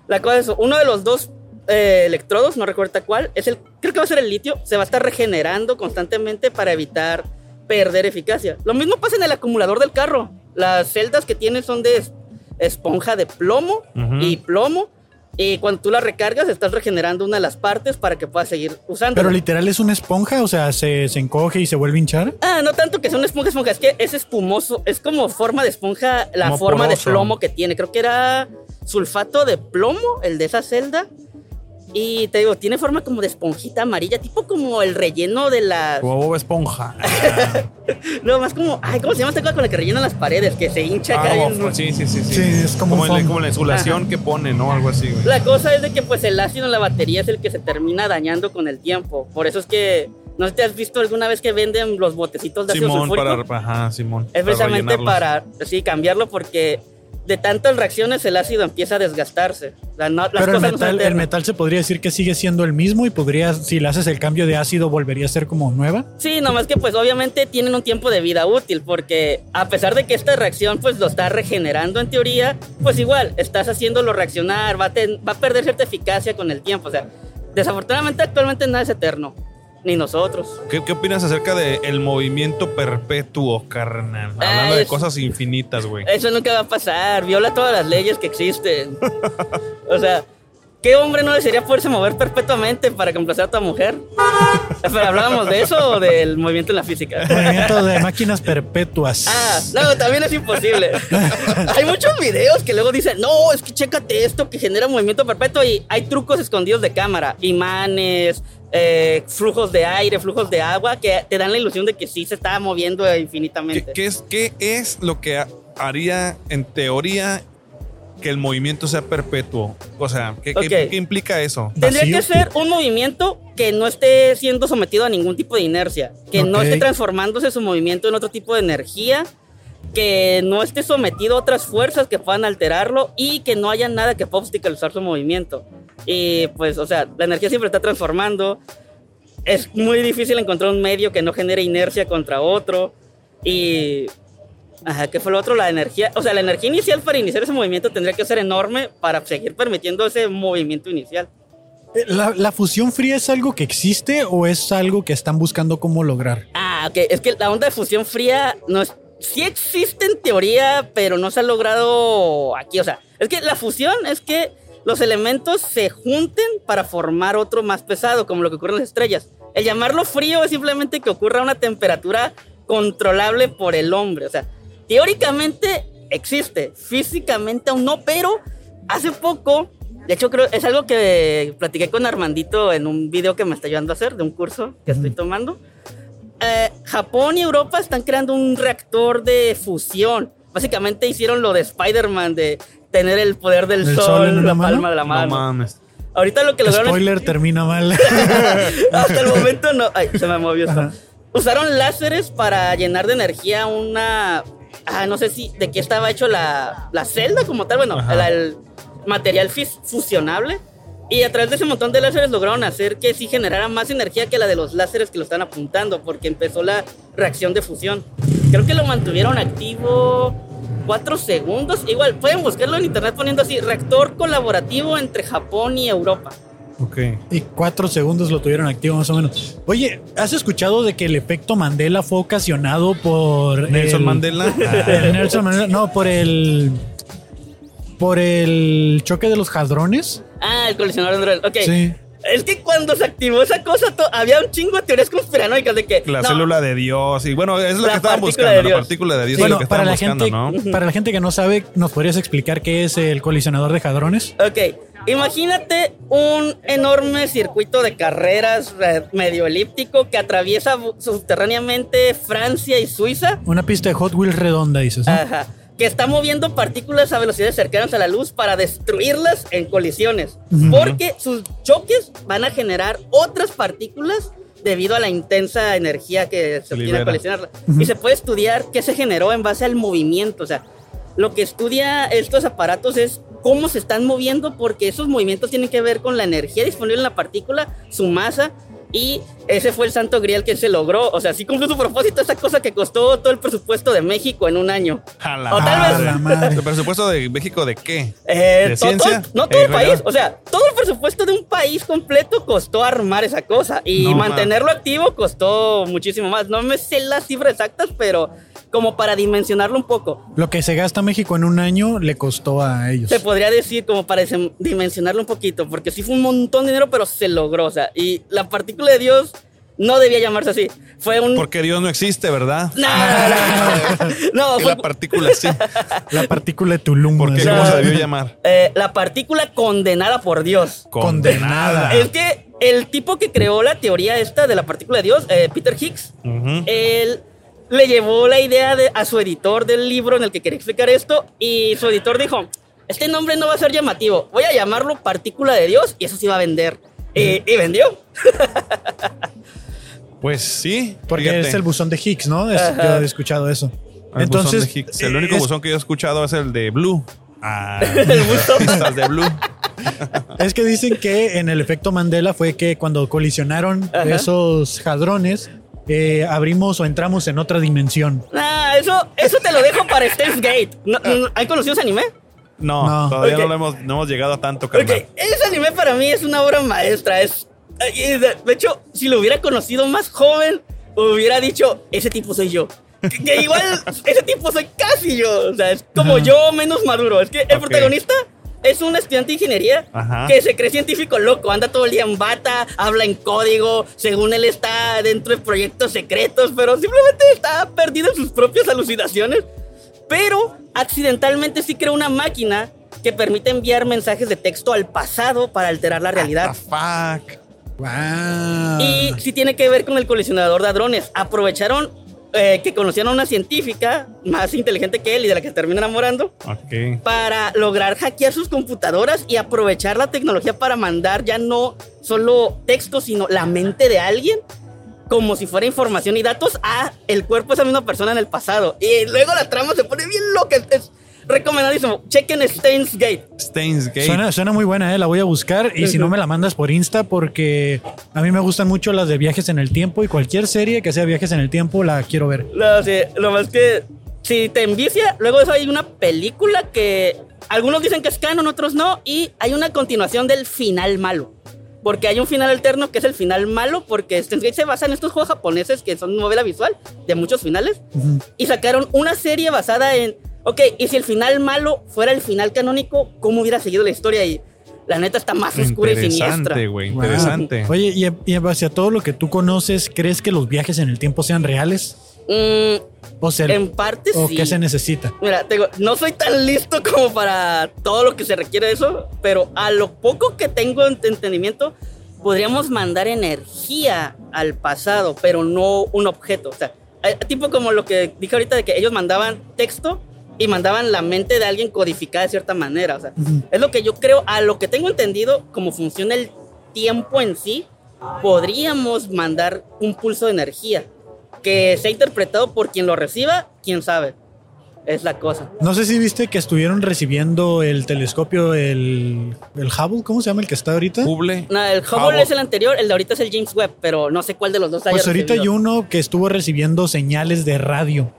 G: La cosa es, uno de los dos eh, electrodos, no recuerdo cuál, es el, creo que va a ser el litio, se va a estar regenerando constantemente para evitar perder eficacia. Lo mismo pasa en el acumulador del carro. Las celdas que tiene son de es- esponja de plomo y plomo. Y cuando tú la recargas, estás regenerando una de las partes para que puedas seguir usando.
C: Pero literal es una esponja, o sea, se, se encoge y se vuelve a hinchar.
G: Ah, no tanto que sea una esponja, esponja, es que es espumoso, es como forma de esponja, la
D: Como
G: forma
D: poroso.
G: de plomo que tiene. Creo que era sulfato de plomo, el de esa celda. Y te digo, tiene forma como de esponjita amarilla, tipo como el relleno de las.
D: Como Bob Esponja. [laughs]
G: No, más como. Ay, ¿cómo se llama esta cosa con la que rellenan las paredes? Que se hincha
D: Ah,
G: acá.
D: sí, sí, sí, sí.
C: Sí, es como
D: como, el- la insulación que pone, ¿no? Algo así, güey.
G: La cosa es de que pues el ácido en la batería es el que se termina dañando con el tiempo. Por eso es que. No sé si te has visto alguna vez que venden los botecitos de ácido
D: Simón
G: sulfúrico.
D: para, ajá, Simón.
G: Es precisamente
D: rellenarlos.
G: para, sí, cambiarlo porque de tantas reacciones el ácido empieza a desgastarse. Sea, no- las
C: Pero el
G: no
C: metal, el metal se podría decir que sigue siendo el mismo y podría, si le haces el cambio de ácido, volvería a ser como nueva.
G: Sí, nomás que pues obviamente tienen un tiempo de vida útil porque a pesar de que esta reacción pues lo está regenerando en teoría, pues igual estás haciéndolo reaccionar, va a, ten- va a perder cierta eficacia con el tiempo. O sea, desafortunadamente actualmente nada es eterno, ni nosotros.
D: ¿Qué, qué opinas acerca del movimiento perpetuo, carnal?
G: Ah,
D: Hablando de cosas infinitas, güey.
G: Eso nunca va a pasar, viola todas las leyes que existen. [laughs] O sea, ¿qué hombre no desearía poderse mover perpetuamente para complacer a tu mujer? Pero hablábamos de eso o del movimiento en la física.
C: Movimiento de máquinas perpetuas.
G: Ah, no, también es imposible. [laughs] hay muchos videos que luego dicen, no, es que chécate esto que genera movimiento perpetuo y hay trucos escondidos de cámara, imanes, eh, flujos de aire, flujos de agua que te dan la ilusión de que sí se está moviendo
D: ¿Qué,
G: infinitamente.
D: qué es, ¿Qué es lo que ha- haría en teoría que el movimiento sea perpetuo? O sea, ¿qué, qué-
G: Ok.
D: qué implica eso?
G: Tendría
C: vacío.
G: que ser un movimiento que no esté siendo sometido a ningún tipo de inercia, que no
C: Ok.
G: esté transformándose su movimiento en otro tipo de energía que no esté sometido a otras fuerzas que puedan alterarlo y que no haya nada que pueda obstaculizar su movimiento. Y pues, o sea, la energía siempre está transformando. Es muy difícil encontrar un medio que no genere inercia contra otro. Y. Ajá, ¿qué fue lo otro? La energía. O sea, la energía inicial para iniciar ese movimiento tendría que ser enorme para seguir permitiendo ese movimiento inicial.
C: Eh, ¿La, la fusión fría es algo que existe o es algo que están buscando cómo lograr?
G: Ah, ok. Es que la onda de fusión fría no es. Sí existe en teoría, pero no se ha logrado aquí. O sea, es que la fusión es que los elementos se junten para formar otro más pesado, como lo que ocurre en las estrellas. El llamarlo frío es simplemente que ocurra a una temperatura controlable por el hombre. O sea, teóricamente existe, físicamente aún no, pero hace poco, de hecho creo es algo que platiqué con Armandito en un video que me está ayudando a hacer de un curso que estoy tomando. Eh, Japón y Europa están creando un reactor de fusión. Básicamente hicieron lo de Spider-Man de tener el poder del
C: ¿El
G: sol,
C: sol en
G: la
C: mano?
G: palma de la
D: No
G: mano.
D: mames.
G: Ahorita lo que lograron es-
C: Spoiler termina mal. [laughs]
G: hasta el momento no. Ay, se me movió esto.
C: Ajá.
G: Usaron láseres para llenar de energía una. Ah, no sé si. ¿De qué estaba hecho la, la celda como tal? Bueno, la- el material fis- fusionable. Y a través de ese montón de láseres lograron hacer que sí generara más energía que la de los láseres que lo están apuntando, porque empezó la reacción de fusión. Creo que lo mantuvieron activo cuatro segundos. Igual, pueden buscarlo en internet poniendo así: reactor colaborativo entre Japón y Europa.
D: Ok.
C: y cuatro segundos lo tuvieron activo más o menos. Oye, ¿has escuchado de que el efecto Mandela fue ocasionado por...
D: Nelson
C: el-
D: Mandela. [laughs]
C: el Nelson Mandela. No, por el... Por el choque de los jadrones.
G: Ah, el colisionador de Android. Ok.
C: Sí.
G: Es que cuando se activó esa cosa, había un chingo de teorías conspiranoicas de que.
D: La
G: no,
D: célula de Dios. Y bueno, es lo que estaban buscando. La partícula de Dios es
C: bueno,
D: lo que
C: para
D: estaban
C: la,
D: buscando,
C: gente,
D: ¿no?
C: para la gente que no sabe, ¿nos podrías explicar qué es el colisionador de jadrones?
G: Ok. Imagínate un enorme circuito de carreras eh, medio elíptico que atraviesa subterráneamente Francia y Suiza.
C: Una pista de Hot Wheels redonda, dices. ¿no?
G: Ajá. Que está moviendo partículas a velocidades cercanas a la luz para destruirlas en colisiones. Porque sus choques van a generar otras partículas debido a la intensa energía que se obtiene al colisionarla. Y se puede estudiar qué se generó en base al movimiento. O sea, lo que estudia estos aparatos es cómo se están moviendo porque esos movimientos tienen que ver con la energía disponible en la partícula, su masa. Y ese fue el santo grial que se logró. O sea, sí cumplió su propósito, esa cosa que costó todo el presupuesto de México en un año.
D: A la
G: O tal vez-
C: madre.
D: ¿El presupuesto de México de qué?
G: Eh,
D: ¿De
G: todo-
D: ciencia?
G: todo- no todo
D: Eh,
G: el país, o sea, todo el presupuesto de un país completo costó armar esa cosa y
D: No,
G: mantenerlo activo costó muchísimo más. No me sé las cifras exactas, pero como para dimensionarlo un poco.
C: Lo que se gasta México en un año le costó a ellos.
G: Se podría decir como para dim- dimensionarlo un poquito, porque sí fue un montón de dinero, pero se logró, o sea, y la partícula de Dios no debía llamarse así. Fue un...
D: Porque Dios no existe, ¿verdad?
G: No, no, no. No,
D: Que [laughs]
G: fue
D: la partícula sí. [laughs]
C: La partícula de Tulum.
D: ¿Por qué? ¿Cómo se debió llamar?
G: eh, la partícula condenada por Dios.
C: Condenada.
G: Es que el tipo que creó la teoría esta de la partícula de Dios, eh, Peter Higgs,
D: Ujú.
G: él le llevó la idea de- a su editor del libro en el que quería explicar esto y su editor dijo, este nombre no va a ser llamativo, voy a llamarlo partícula de Dios y eso sí va a vender. Y, y vendió. [laughs]
D: Pues sí.
C: Porque
D: fíjate.
C: es el buzón de Higgs, ¿no? Es- yo he escuchado eso.
D: El
C: Entonces,
D: buzón de Higgs. El único
C: es-
D: buzón que yo he escuchado es el de Blue. Ah, [laughs]
G: El buzón.
D: pistas de Blue. [laughs]
C: Es que dicen que en el efecto Mandela fue que cuando colisionaron
G: Ajá.
C: esos jadrones, eh, abrimos o entramos en otra dimensión.
G: Nah, eso, eso te lo dejo para Steins Gate. No, no, ¿Hay conocido ese anime?
D: No,
C: No.
D: todavía
G: Ok.
D: no, lo hemos, no hemos llegado a tanto, carnal.
G: ese anime para mí es una obra maestra. Es, y de, hecho, si lo hubiera conocido más joven, hubiera dicho, ese tipo soy yo. Que, que igual, [laughs] ese tipo soy casi yo. O sea, es como yo menos maduro. Es que el protagonista es un estudiante de ingeniería
D: Ajá.
G: que se cree científico loco. Anda todo el día en bata, habla en código. Según él está dentro de proyectos secretos, pero simplemente está perdido en sus propias alucinaciones pero accidentalmente sí creó una máquina que permite enviar mensajes de texto al pasado para alterar la realidad.
D: What the fuck?
C: Wow.
G: Y sí tiene que ver con el colisionador de hadrones. Aprovecharon eh, que conocían a una científica más inteligente que él y de la que se termina enamorando
D: Ok.
G: para lograr hackear sus computadoras y aprovechar la tecnología para mandar ya no solo texto, sino la mente de alguien como si fuera información y datos a el cuerpo de esa misma persona en el pasado. Y luego la trama se pone bien loca. Es recomendadísimo. Chequen Stains Gate.
D: Stains Gate.
C: Suena, suena muy buena, ¿eh? la voy a buscar y si no me la mandas por Insta porque a mí me gustan mucho las de viajes en el tiempo y cualquier serie que sea viajes en el tiempo la quiero ver.
G: No, sí, lo más que si te envicia, luego de eso hay una película que algunos dicen que es canon, otros no, y hay una continuación del final malo. Porque hay un final alterno que es el final malo, porque Steins Gate se basa en estos juegos japoneses que son novela visual de muchos finales. Y sacaron una serie basada en, ok, y si el final malo fuera el final canónico, ¿cómo hubiera seguido la historia? Y la neta está más oscura y siniestra.
D: Interesante, güey.
C: Wow.
D: Interesante.
C: Oye, y, y en base a todo lo que tú conoces, ¿crees que los viajes en el tiempo sean reales?
G: Mm,
C: O, sea,
G: en parte
C: ¿o
G: sí.
C: qué se necesita?
G: Mira, te digo, no soy tan listo como para todo lo que se requiere de eso, pero a lo poco que tengo ent- entendimiento, podríamos mandar energía al pasado, pero no un objeto. O sea, eh, tipo como lo que dije ahorita de que ellos mandaban texto y mandaban la mente de alguien codificada de cierta manera. O sea, es lo que yo creo, a lo que tengo entendido, como funciona el tiempo en sí, podríamos mandar un pulso de energía que sea interpretado por quien lo reciba, quién sabe. Es la cosa.
C: No sé si viste que estuvieron recibiendo el telescopio, el, el Hubble, ¿cómo se llama el que está ahorita?
D: Hubble.
G: No, el Hubble
D: Hubble.
G: es el anterior, el de ahorita es el James Webb, pero no sé cuál de los dos haya
C: Pues ahorita hay uno que estuvo recibiendo señales de radio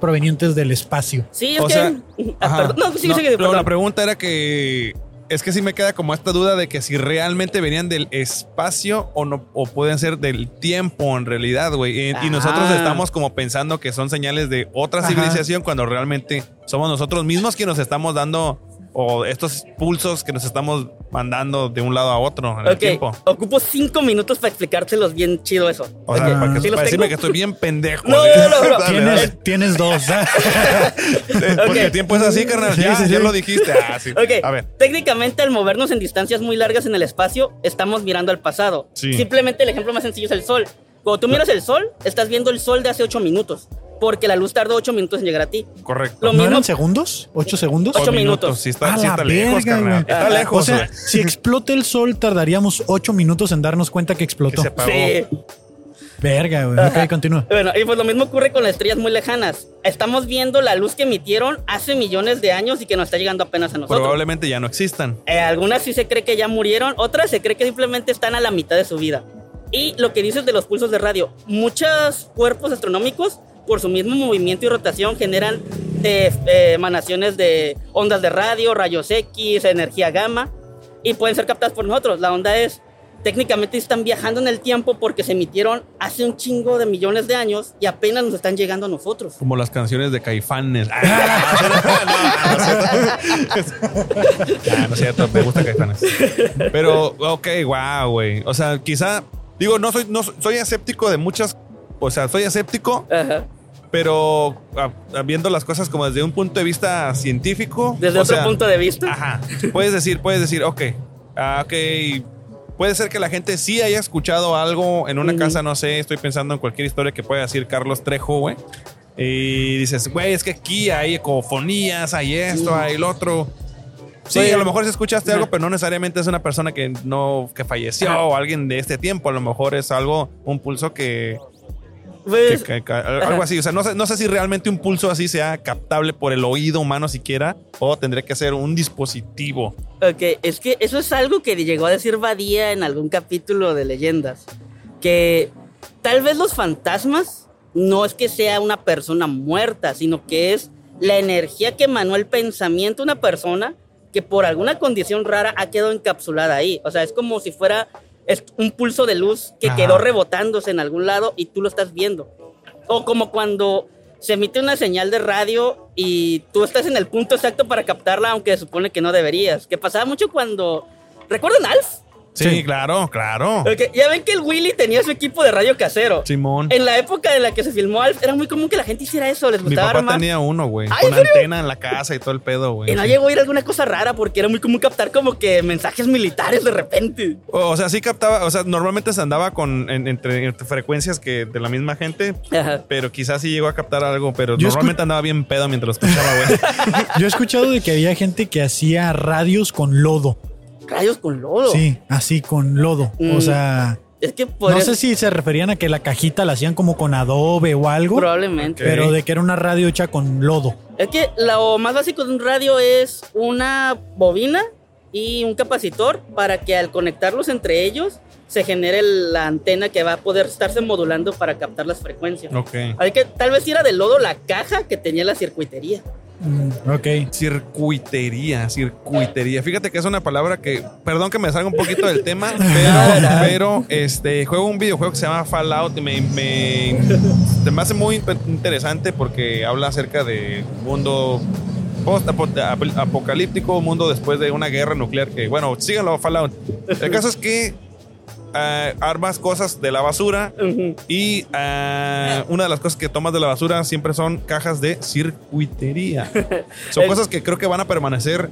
C: provenientes del espacio.
G: Sí, es
D: O
G: que...
D: sea, [laughs]
G: Ah, perdón. No, sigue,
D: No,
G: sigue,
D: pero
G: perdón.
D: la pregunta era que es que sí me queda como esta duda de que si realmente venían del espacio o no o pueden ser del tiempo en realidad, güey. Y, y nosotros
G: Ah.
D: estamos como pensando que son señales de otra
C: Ajá.
D: civilización cuando realmente somos nosotros mismos que nos estamos dando o estos pulsos que nos estamos mandando de un lado a otro en el
G: Ok,
D: tiempo.
G: ocupo cinco minutos para explicárselos bien chido eso.
D: O sea, para, que,
G: ¿sí los
D: para decirme que estoy bien pendejo.
G: No, no, no, no. [laughs]
C: Tienes, dos. [laughs]
D: Porque
G: Ok.
D: el tiempo es así, carnal.
C: Sí,
D: ya,
C: sí,
D: ya
C: sí.
D: lo dijiste. Ah, sí.
G: Ok,
D: A ver.
G: técnicamente al movernos en distancias muy largas en el espacio, estamos mirando al pasado.
D: Sí.
G: Simplemente el ejemplo más sencillo es el sol. Cuando tú miras el sol, estás viendo el sol de hace ocho minutos, porque la luz tardó ocho minutos en llegar a ti.
D: Correcto.
G: Lo
C: ¿No
G: mismo-
C: eran segundos? ¿Ocho segundos?
G: Ocho minutos.
D: Sí está, sí está lejos,
C: verga,
D: carnal.
C: güey.
D: Está
G: Ajá.
D: lejos,
C: O sea,
D: güey.
C: si explota el sol, tardaríamos ocho minutos en darnos cuenta que
D: Que
C: explotó.
D: se apagó.
G: Sí.
C: Verga, güey. Ok, continúa.
G: Bueno, y pues lo mismo ocurre con las estrellas muy lejanas. Estamos viendo la luz que emitieron hace millones de años y que nos está llegando apenas a nosotros.
D: Probablemente ya no existan.
G: Eh, algunas sí se cree que ya murieron, otras se cree que simplemente están a la mitad de su vida. Y lo que dices de los pulsos de radio, muchos cuerpos astronómicos, por su mismo movimiento y rotación, generan eh, eh, emanaciones de ondas de radio, rayos X, energía gamma, y pueden ser captadas por nosotros. La onda es, técnicamente están viajando en el tiempo porque se emitieron hace un chingo de millones de años y apenas nos están llegando a nosotros.
D: Como las canciones de Caifanes. Ah, no, es cierto. Ah, no es cierto, me gusta Caifanes. Pero, ok, wow, güey. O sea, quizá, digo, no soy, no soy- soy escéptico de muchas, o sea, soy escéptico,
G: Ajá.
D: Pero ah, ah, viendo las cosas como desde un punto de vista científico.
G: Desde otro
D: sea,
G: punto de vista.
D: Ajá. Puedes decir, puedes decir, ok, ah, ok. Puede ser que la gente sí haya escuchado algo en una casa, no sé, estoy pensando en cualquier historia que pueda decir Carlos Trejo, güey. Y dices, güey, es que aquí hay ecofonías, hay esto, hay lo otro. Sí,
G: Oye.
D: a lo mejor si escuchaste algo, pero no necesariamente es una persona que no que falleció o alguien de este tiempo. A lo mejor es algo, un pulso que,
G: Pues,
D: que- que- que- algo así. O sea, no sé, no sé si realmente un pulso así sea captable por el oído humano siquiera o tendría que ser un dispositivo.
G: Ok, es que eso es algo que llegó a decir Badía en algún capítulo de Leyendas. Que tal vez los fantasmas no es que sea una persona muerta, sino que es la energía que emanó el pensamiento de una persona que por alguna condición rara ha quedado encapsulada ahí. O sea, es como si fuera es un pulso de luz que
D: Ajá.
G: quedó rebotándose en algún lado y tú lo estás viendo. O como cuando se emite una señal de radio y tú estás en el punto exacto para captarla, aunque se supone que no deberías. Que pasaba mucho cuando. ¿Recuerdan Alf?
D: Sí,
C: Sí.
D: claro, claro.
G: Ok, Ya ven que el Willy tenía su equipo de radio casero.
D: Simón.
G: En la época en la que se filmó Alf, era muy común que la gente hiciera eso. Les
D: Mi
G: gustaba
D: papá
G: armar.
D: tenía uno, güey. Con antena en la casa y todo el pedo, güey.
G: Y no
D: sí.
G: llegó a ir alguna cosa rara porque era muy común captar como que mensajes militares de repente.
D: O o sea, sí captaba, o sea, normalmente se andaba con en- entre, entre frecuencias que de la misma gente,
G: Ajá.
D: pero quizás sí llegó a captar algo, pero
C: Yo
D: normalmente andaba bien pedo mientras lo escuchaba, güey. [laughs]
C: Yo he escuchado de que había gente que hacía radios con lodo.
G: Rayos con lodo.
C: Sí, así con lodo.
G: Mm.
C: O sea,
G: Es que
C: No sé si se referían a que la cajita la hacían como con adobe o algo,
G: probablemente.
C: Pero de que era una radio hecha con lodo.
G: Es que lo más básico de un radio es una bobina y un capacitor para que al conectarlos entre ellos se genere la antena que va a poder estarse modulando para captar las frecuencias.
D: Ok.
G: Así que tal vez si era de lodo la caja que tenía la circuitería.
C: Mm, ok.
D: Circuitería, circuitería. Fíjate que es una palabra que, perdón que me salga un poquito del tema, [laughs] pero, pero este, juego un videojuego que se llama Fallout y me, me, me hace muy interesante porque habla acerca de mundo post-apocalíptico, mundo después de una guerra nuclear que, bueno, síganlo, Fallout. El caso es que eh, armas cosas de la basura y eh, una de las cosas que tomas de la basura siempre son cajas de circuitería. [laughs] Son
G: El-
D: cosas que creo que van a permanecer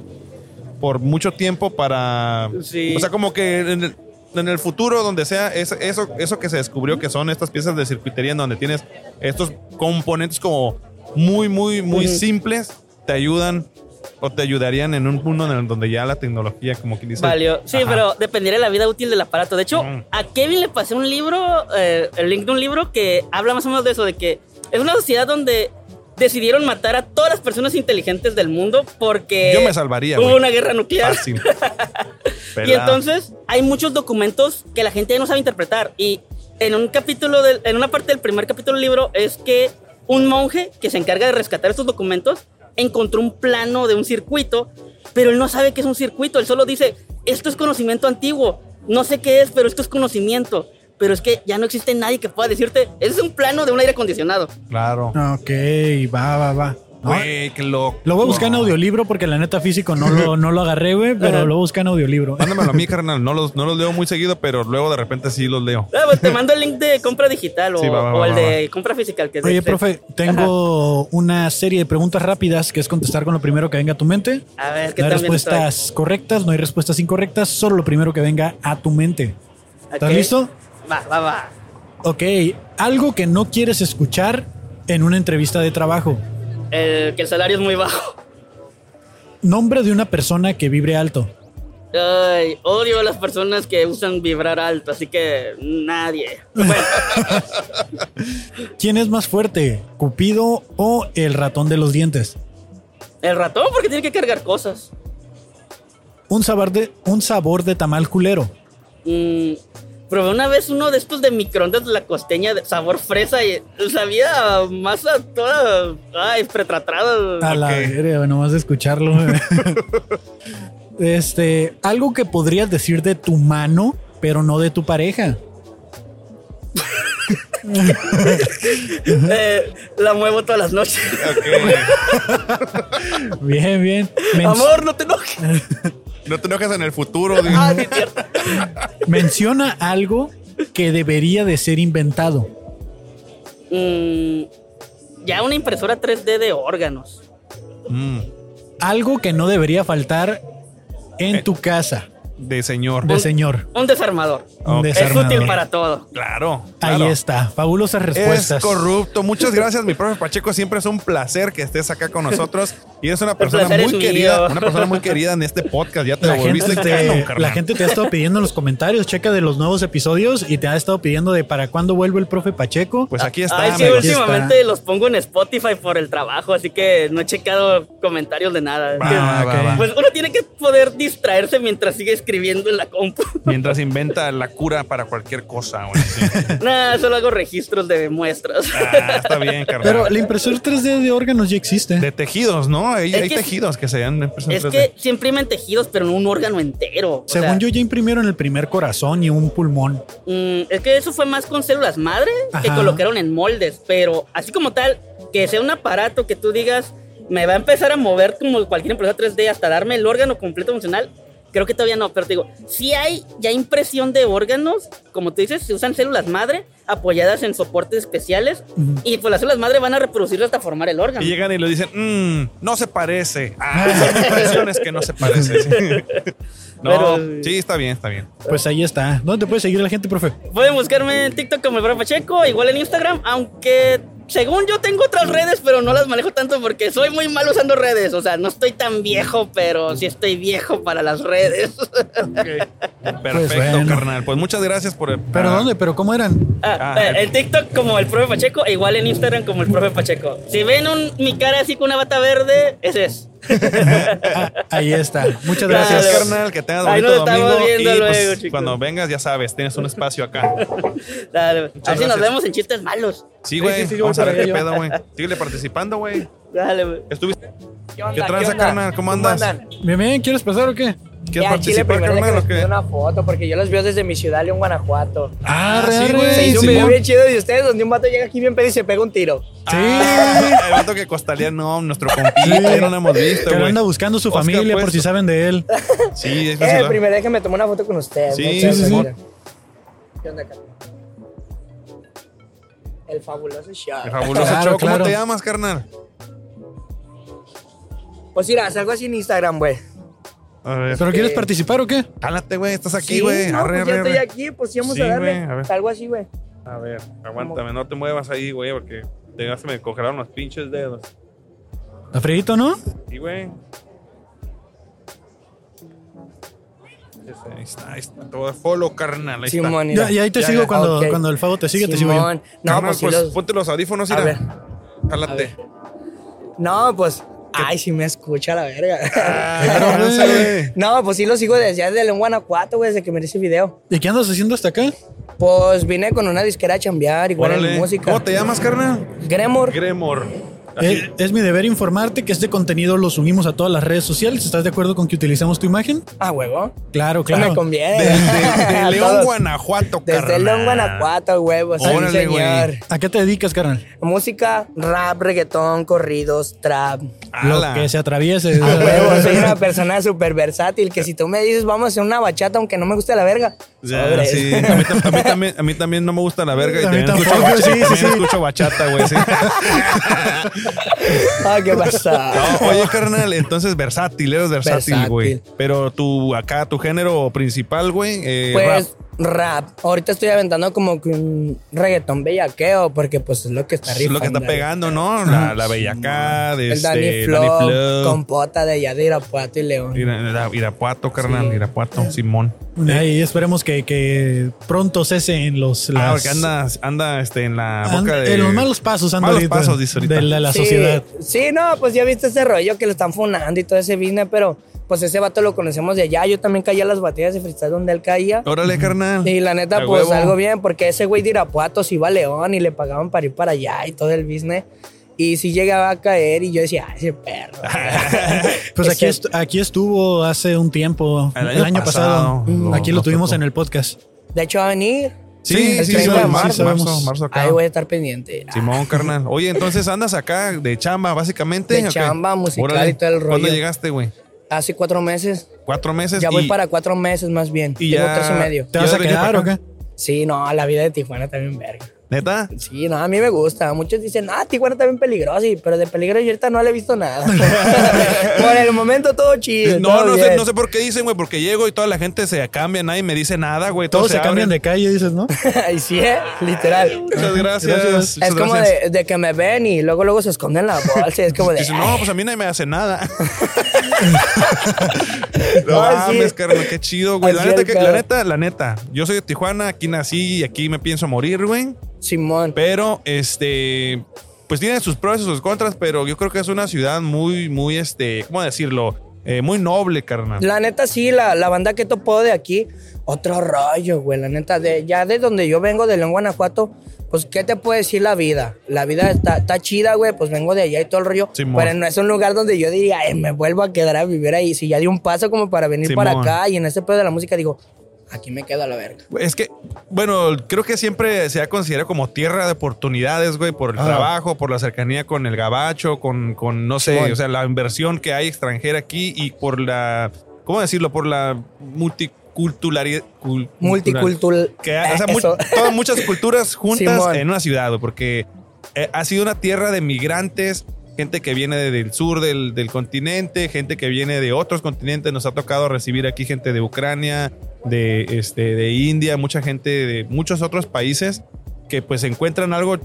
D: por mucho tiempo para...
G: Sí.
D: O sea, como que en el, en el futuro, donde sea, es- eso, eso que se descubrió que son estas piezas de circuitería en donde tienes estos componentes como muy, muy, muy simples, te ayudan o te ayudarían en un mundo en donde ya la tecnología, como que dice...
G: Valió. Sí,
D: Ajá.
G: pero dependería de la vida útil del aparato. De hecho,
D: Mm.
G: a Kevin le pasé un libro, eh, el link de un libro que habla más o menos de eso, de que es una sociedad donde decidieron matar a todas las personas inteligentes del mundo porque
D: Yo me salvaría,
G: hubo una guerra nuclear.
D: Fácil. [laughs]
G: Y entonces hay muchos documentos que la gente ya no sabe interpretar. Y en un capítulo, del- en una parte del primer capítulo del libro es que un monje que se encarga de rescatar estos documentos encontró un plano de un circuito, pero él no sabe qué es un circuito. Él solo dice, esto es conocimiento antiguo. No sé qué es, pero esto es conocimiento. Pero es que ya no existe nadie que pueda decirte, es un plano de un aire acondicionado.
D: Claro.
C: Ok, va, va, va. No,
D: Güey, qué loco.
C: Lo voy a buscar en audiolibro porque la neta físico no lo, no lo agarré, güey, pero lo voy a buscar en audiolibro.
D: Mándamelo a mí, [laughs] carnal. No los, no los leo muy seguido, pero luego de repente sí los leo.
G: Ah, pues te mando el link de compra digital o,
D: Sí, va, va,
G: o
D: va,
G: el
D: va,
G: de compra física. Que es de
C: Oye, profe, tengo una serie de preguntas rápidas que es contestar con lo primero que venga a tu mente.
G: A ver, ¿qué
C: No hay
G: estoy?
C: respuestas correctas, no hay respuestas incorrectas, solo lo primero que venga a tu mente. ¿Estás listo?
G: Va, va, va.
C: Ok, algo que no quieres escuchar en una entrevista de trabajo.
G: El- que el salario es muy bajo.
C: Nombre de una persona que vibre alto.
G: Ay, odio a las personas que usan vibrar alto, así que nadie. Bueno, [laughs]
C: ¿Quién es más fuerte, Cupido o el ratón de los dientes?
G: el ratón porque tiene que cargar cosas.
C: Un sabor de, un sabor de tamal culero.
G: Mm, probé una vez uno de estos de microondas de la costeña de sabor fresa y sabía masa toda ay, pretratrada.
C: A la
D: Ok.
C: verga, nomás de escucharlo. [laughs] este, algo que podrías decir de tu mano, pero no de tu pareja. [laughs]
G: Eh, la muevo todas las noches. [laughs]
C: Bien, bien. Men-
G: Amor, no te enojes.
D: No te enojes en el futuro. digo.
G: Ah, sí, es cierto. [laughs]
C: menciona algo que debería de ser inventado.
G: Mm, ya una impresora 3D de órganos.
D: Mm,
C: Algo que no debería faltar en
D: Eh.
C: tu casa
D: de señor.
C: de señor.
G: Un desarmador.
C: Un
D: Ok.
G: Es
C: desarmador.
G: útil para todo.
D: Claro.
C: Ahí
D: claro.
C: está. Fabulosas
D: Es
C: respuestas.
D: corrupto. Muchas gracias, mi profe Pacheco. Siempre es un placer que estés acá con nosotros. Y eres una persona muy
G: es
D: querida.
G: mío.
D: Una persona muy querida en este podcast. Ya te
C: La
D: volviste
C: te,
D: canon,
C: la gente te ha estado pidiendo en los comentarios, checa de los nuevos episodios y te ha estado pidiendo de para cuándo vuelve el profe Pacheco.
D: Pues aquí está,
G: Ay, sí, últimamente
C: está.
G: los pongo en Spotify por el trabajo, así que no he checado comentarios de nada.
D: Va, va, va, va.
G: Pues uno tiene que poder distraerse mientras sigue escribiendo en la compu. [laughs]
D: Mientras inventa la cura para cualquier cosa. güey. Sí.
G: Nada, solo hago registros de muestras.
D: Ah, está bien, carnal.
C: Pero la impresora 3D de órganos ya existe.
D: de tejidos, ¿no? Hay,
G: Es
D: hay
G: que-
D: tejidos que se dan impresiones
G: es
D: 3D.
G: que siempre imprimen tejidos, pero no un órgano entero. O
C: Según
G: sea,
C: yo ya imprimieron el primer corazón y un pulmón.
G: mm, es que eso fue más con células madre que colocaron en moldes, pero así como tal, que sea un aparato que tú digas, me va a empezar a mover como cualquier impresora 3D hasta darme el órgano completo funcional. Creo que todavía no, pero te digo, si hay ya impresión de órganos, como tú dices, se usan células madre apoyadas en soportes especiales y pues las células madre van a reproducirse hasta formar el órgano.
D: Y llegan y lo dicen, "Mm, no se parece. Ah, [laughs] son impresiones que no se parecen. sí. [laughs] No,
G: Pero-
D: sí, está bien, está bien.
C: Pues ahí está. ¿Dónde te puede seguir la gente, profe?
G: Pueden buscarme en TikTok como el Profe Pacheco, igual en Instagram, aunque según yo tengo otras redes, pero no las manejo tanto porque soy muy mal usando redes. O sea, no estoy tan viejo, pero sí estoy viejo para las redes. [laughs]
D: Perfecto,
C: bueno.
D: carnal. Pues muchas gracias por.
C: ¿Pero
D: ah,
C: dónde? ¿Pero cómo eran?
G: Ah,
D: Ah,
G: eh, en TikTok como el profe Pacheco, e igual en Instagram como el profe Pacheco. Si ven un, mi cara así con una bata verde, ese es.
C: Ah, [laughs] ahí está. Muchas
D: Gracias, carnal. Que tengas
G: Ahí
D: bonito
G: nos estamos
D: domingo.
G: viendo
D: y pues,
G: luego, chicos.
D: cuando vengas, ya sabes, tienes un espacio acá.
G: Dale, a ver si nos vemos en chistes malos.
D: Sí, güey.
C: sí, sí, yo
D: Vamos a ver qué pedo, güey. Síguele participando, güey.
G: Dale, güey.
D: ¿Estuviste?
H: ¿Qué onda?
D: tranza,
H: onda?
D: carnal? ¿Cómo andas?
C: Bien, bien, ¿quieres pasar o qué?
D: ¿Quieres participar,
H: primero
D: carnal,
H: que
D: o qué?
H: una foto porque yo los veo desde mi ciudad, León, Guanajuato.
C: Ah,
D: sí,
C: arre,
D: güey.
H: Se hizo un video bien chido de ustedes donde un vato llega aquí bien pedo y se pega un tiro.
C: Sí.
D: Ah, el vato que costaría, no, nuestro compita, no lo hemos visto, güey.
C: anda buscando su
D: Oscar
C: familia por
D: Puesto.
C: si saben de él.
D: Sí, es
H: Eh,
D: la-
H: primera vez que me tomo una foto con ustedes.
D: Sí, sí, sí.
H: ¿Qué onda, carnal? El fabuloso show.
D: El fabuloso
C: Claro,
D: show. ¿Cómo
C: claro.
D: te llamas, carnal?
H: Pues mira, salgo así en Instagram, güey.
D: A ver.
C: ¿Pero quieres participar o qué?
D: Cálate, güey, estás aquí,
H: Sí,
D: güey.
H: no,
D: arre,
H: pues ya
D: arre,
H: estoy aquí, pues sí, vamos
D: Sí,
H: a darle.
D: güey, a ver.
H: Salgo así, güey.
D: A ver, aguántame, no te muevas ahí, güey, porque te- se me congelaron los pinches dedos.
C: ¿Está frío, no?
D: Sí, güey. Ahí está, ahí está. Todo follow, carnal. Ahí está.
H: Simón,
C: Ya, y ahí te
D: Ya,
C: sigo
D: ya.
C: cuando,
H: Ok.
C: cuando el Favo te sigue, te sigo yo.
H: Simón. No,
D: Carnal,
H: pues sí
D: pues
H: los...
D: ponte los audífonos,
H: A
D: mira.
H: ver.
D: Jálate.
H: No, pues... Ay, sí me escucha la verga.
D: Ah, güey. [laughs]
H: no, pues sí lo sigo desde allá de León, Guanajuato, güey, desde que miré ese video.
C: ¿Y qué andas haciendo hasta acá?
H: Pues vine con una disquera a chambear, igual
D: Órale.
H: en música.
D: ¿Cómo te llamas, carnal?
H: Gremor.
D: Gremor.
C: Eh, es mi deber informarte que este contenido lo subimos a todas las redes sociales. ¿Estás de acuerdo con que utilicemos tu imagen?
H: Ah, huevo.
C: Claro, claro.
H: me conviene.
D: De, de- [laughs] de
H: A
D: León. Guanajuato,
H: Desde
D: carnal.
H: León, Guanajuato, huevo. Sí,
D: Órale, güey.
H: señor.
C: ¿A qué te dedicas, carnal?
H: Música, rap, reggaetón, corridos, trap.
D: Ala.
C: Lo que se atraviese.
H: A huevo, [laughs] soy una persona súper versátil que si tú me dices vamos a hacer una bachata aunque no me guste la verga.
D: Ya, sí. A mí, tam- a mí también, a mí también no me gusta la verga y también, escucho, bachata,
C: sí, sí,
D: también
C: sí.
D: escucho bachata, güey. [laughs]
H: ah, ¿qué pasa?
D: No, oye, carnal, entonces versátil, eres versátil, güey. Pero tu, acá, tu género principal, güey, eh,
H: Pues rap. Ahorita estoy aventando como que un reggaetón bellaqueo porque pues es lo que está
D: rap. Es lo que está
H: rifando.
D: pegando, ¿no? La, la Bellacá, de
H: El
D: este,
H: Danny Flow,
D: Danny Flow.
H: compota de allá de Irapuato y León.
D: Ira- Ira- Irapuato, carnal,
H: Sí.
D: Irapuato, Simón.
C: Ahí esperemos que, que pronto cesen los.
D: Ah,
C: las-
D: porque anda, anda este, en la
C: anda-
D: boca de...
C: en los malos pasos anda
D: Malos
C: ahorita
D: pasos, dice ahorita.
C: de la, la
H: Sí,
C: sociedad.
H: Sí, no, pues ya viste ese rollo que lo están funando y todo ese business, pero pues ese vato lo conocemos de allá. Yo también caía a las batallas de freestyle donde él caía.
D: Órale, carnal.
H: Y la neta, pues
D: huevo.
H: algo bien, porque ese güey de Irapuato se iba a León y le pagaban para ir para allá y todo el business. Y si llegaba a caer y yo decía, "Ay, ese perro. [laughs]
C: Pues aquí,
H: Ese-
C: est- aquí estuvo hace un tiempo,
D: El
C: el
D: año
C: pasado. aquí lo tuvimos
D: tocó.
C: en el podcast.
H: De hecho, va a venir.
D: Sí,
H: el
D: sí,
H: 30
D: sí,
H: de
D: marzo,
H: marzo.
D: marzo,
C: sabemos.
D: marzo acá.
H: Ahí voy a estar pendiente.
D: Simón, carnal. Oye, entonces andas acá de chamba, básicamente.
H: De chamba, musical
D: Órale.
H: y todo el
D: ¿Cuándo
H: rollo.
D: llegaste, güey?
H: Hace cuatro meses.
D: Cuatro meses.
H: Ya voy
D: y-
H: para cuatro meses más bien.
D: y
H: Tengo
D: ya-
H: tres y medio.
C: ¿Te vas
D: ¿Ya
C: a quedar o qué?
D: acá?
H: Sí, no, la vida de Tijuana también verga.
D: ¿Neta?
H: Sí, no, a mí me gusta. Muchos dicen, ah, Tijuana está bien peligroso, sí, pero de peligro yo ahorita no le he visto nada. [laughs] Por el momento todo chido.
D: No,
H: todo
D: no sé, no sé por qué dicen, güey, porque llego y toda la gente se cambia, nadie me dice nada, güey.
C: Todos se cambian de calle, dices, ¿no? [laughs]
H: Ay, sí, ¿eh? literal. [laughs]
D: Muchas gracias.
H: Es como
D: gracias.
H: de, de que me ven y luego luego se esconden la bolsa. y es como de.
D: Dicen, no, pues a mí nadie me hace nada. no
H: sí.
D: mames, carnal, qué chido, güey. La neta, que- la neta, la neta. Yo soy de Tijuana, aquí nací y aquí me pienso morir, güey.
H: Simón.
D: Pero, este, pues tiene sus pros y sus contras, pero yo creo que es una ciudad muy, muy, este, ¿cómo decirlo? Eh, muy noble, carnal.
H: La neta, sí, la, la banda que topó de aquí, otro rollo, güey. La neta, de, ya de donde yo vengo, de León, Guanajuato, pues, ¿qué te puede decir la vida? La vida está, está chida, güey, pues vengo de allá y todo el rollo.
D: Simón.
H: pero no es un lugar donde yo diría, "Ay, me vuelvo a quedar a vivir ahí. Si ya di un paso como para venir para acá y en ese pedo de la música digo, aquí me quedo a la verga.
D: Es que, bueno, creo que siempre se ha considerado como tierra de oportunidades, güey, por el
C: Ah.
D: trabajo, por la cercanía con el gabacho, con, con no sé, o sea, la inversión que hay extranjera aquí y por la, ¿cómo decirlo? Por la multiculturalidad. cul-
H: Multicultural.
D: Que, o sea,
H: Eh,
D: mu- todas muchas culturas [laughs] juntas
H: Simón.
D: en una ciudad, porque eh, ha sido una tierra de migrantes, gente que viene de- del sur del, del continente, gente que viene de otros continentes. Nos ha tocado recibir aquí gente de Ucrania, de, este, de India, mucha gente de muchos otros países que pues encuentran algo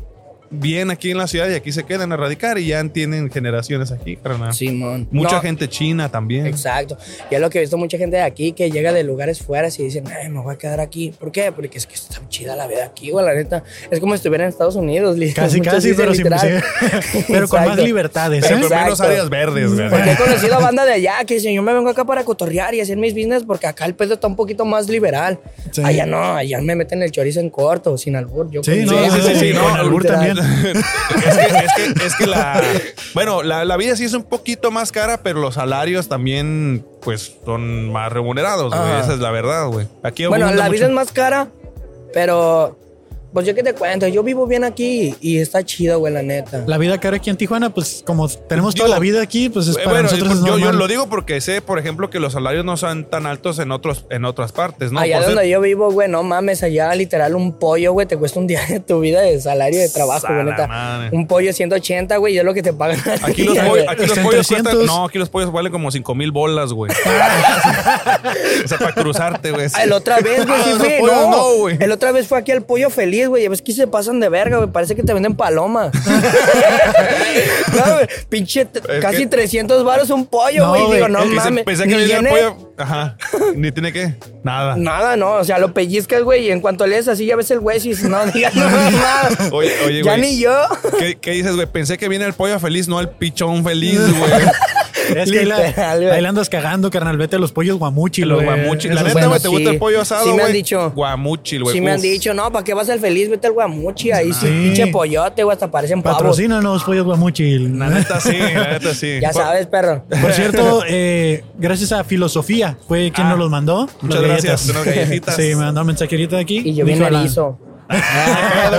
D: bien aquí en la ciudad y aquí se quedan a radicar y ya tienen generaciones aquí, carnal.
H: Simón.
D: Mucha
H: No,
D: gente china también.
H: Exacto. Y es lo que he visto mucha gente de aquí que llega de lugares fuera y dicen, Ay, me voy a quedar aquí. ¿Por qué? Porque es que está chida la vida aquí, güey, la neta. Es como si estuviera en Estados Unidos.
C: Casi,
H: muchos
C: casi, pero, sin,
H: literal. [laughs]
C: pero con más libertades.
D: Pero
C: ¿eh?
D: con menos áreas verdes, güey.
H: Porque he [laughs] conocido a banda de allá que dicen, yo me vengo acá para cotorrear y hacer mis business porque acá el pedo está un poquito más liberal.
C: Sí.
H: Allá no, allá me meten el chorizo en corto, sin albur. Yo
C: Sí, no,
D: sí, sí, sí, no,
C: con [laughs] albur también. [laughs]
D: es, que, es, que, es que la. Bueno, la, la vida sí es un poquito más cara, pero los salarios también, pues, son más remunerados, güey. Esa es la verdad, güey. Aquí
H: Bueno, la vida es más cara, pero pues yo qué te cuento, yo vivo bien aquí y está chido, güey, la neta.
C: La vida cara aquí en Tijuana, pues como tenemos
D: Digo,
C: toda la vida aquí, pues es
D: Eh,
C: para
D: bueno,
C: nosotros es
D: yo, lo digo porque sé, por ejemplo, que los salarios no son tan altos en otros en otras partes, ¿no?
H: allá
D: Por ser-
H: donde yo vivo, güey, no mames, allá literal un pollo, güey, te cuesta un día de tu vida de salario de trabajo, güey, neta.
D: madre.
H: Un pollo 180, güey, y es lo que te pagan.
D: Aquí los,
H: día, güey.
D: aquí los pollos cuestan.
C: 300.
D: No, aquí los pollos valen como 5 mil bolas, güey. [laughs] o sea, para cruzarte, güey.
H: Ah, El otra vez, güey, sí
D: Ah,
H: No,
D: no, güey.
H: El otra vez fue aquí el pollo feliz, güey. Ya ves que se pasan de verga, güey. Parece que te venden paloma. [laughs] no, güey. Pinche
D: Es
H: casi
D: que-
H: 300 baros un pollo,
C: No,
H: güey. Digo, no mames.
D: Pensé
H: Ni
D: que
H: viene-
D: pollo. Ajá. Ni tiene que. Nada.
H: Nada, no. O sea, lo pellizcas, güey. Y en cuanto lees así, ya ves el güey. Dices, no [laughs] digas nada.
D: Oye, oye,
H: ya
D: güey.
H: ni yo.
D: ¿Qué, qué dices, güey? Pensé que viene el pollo feliz, no el pichón feliz, güey. [laughs]
C: Es que ahí la,
H: Literal,
C: ahí la andas cagando, carnal. Vete a los pollos guamuchi.
D: Los
C: güey.
D: guamuchi. La neta, güey, ¿te gusta
H: sí.
D: el pollo asado,
H: Sí me han
D: güey?
H: dicho.
D: Guamuchi, güey.
H: Sí me han dicho, no, ¿para qué vas al feliz? Vete al guamuchi. Ahí sí, pinche pollote, güey. Hasta parecen pavos.
C: Patrocínanos, pollos guamuchi.
D: La neta sí, la neta sí.
H: Ya sabes, perro.
C: Por cierto, [laughs] eh, gracias a Filosofía, fue quien
D: Ah,
C: nos los mandó.
D: muchas
C: las
D: gracias,
C: galletas.
D: unas galletitas. [laughs]
C: Sí, me mandó un mensajerito de aquí.
H: Y yo bien
C: a la-
H: erizo.
D: Ah,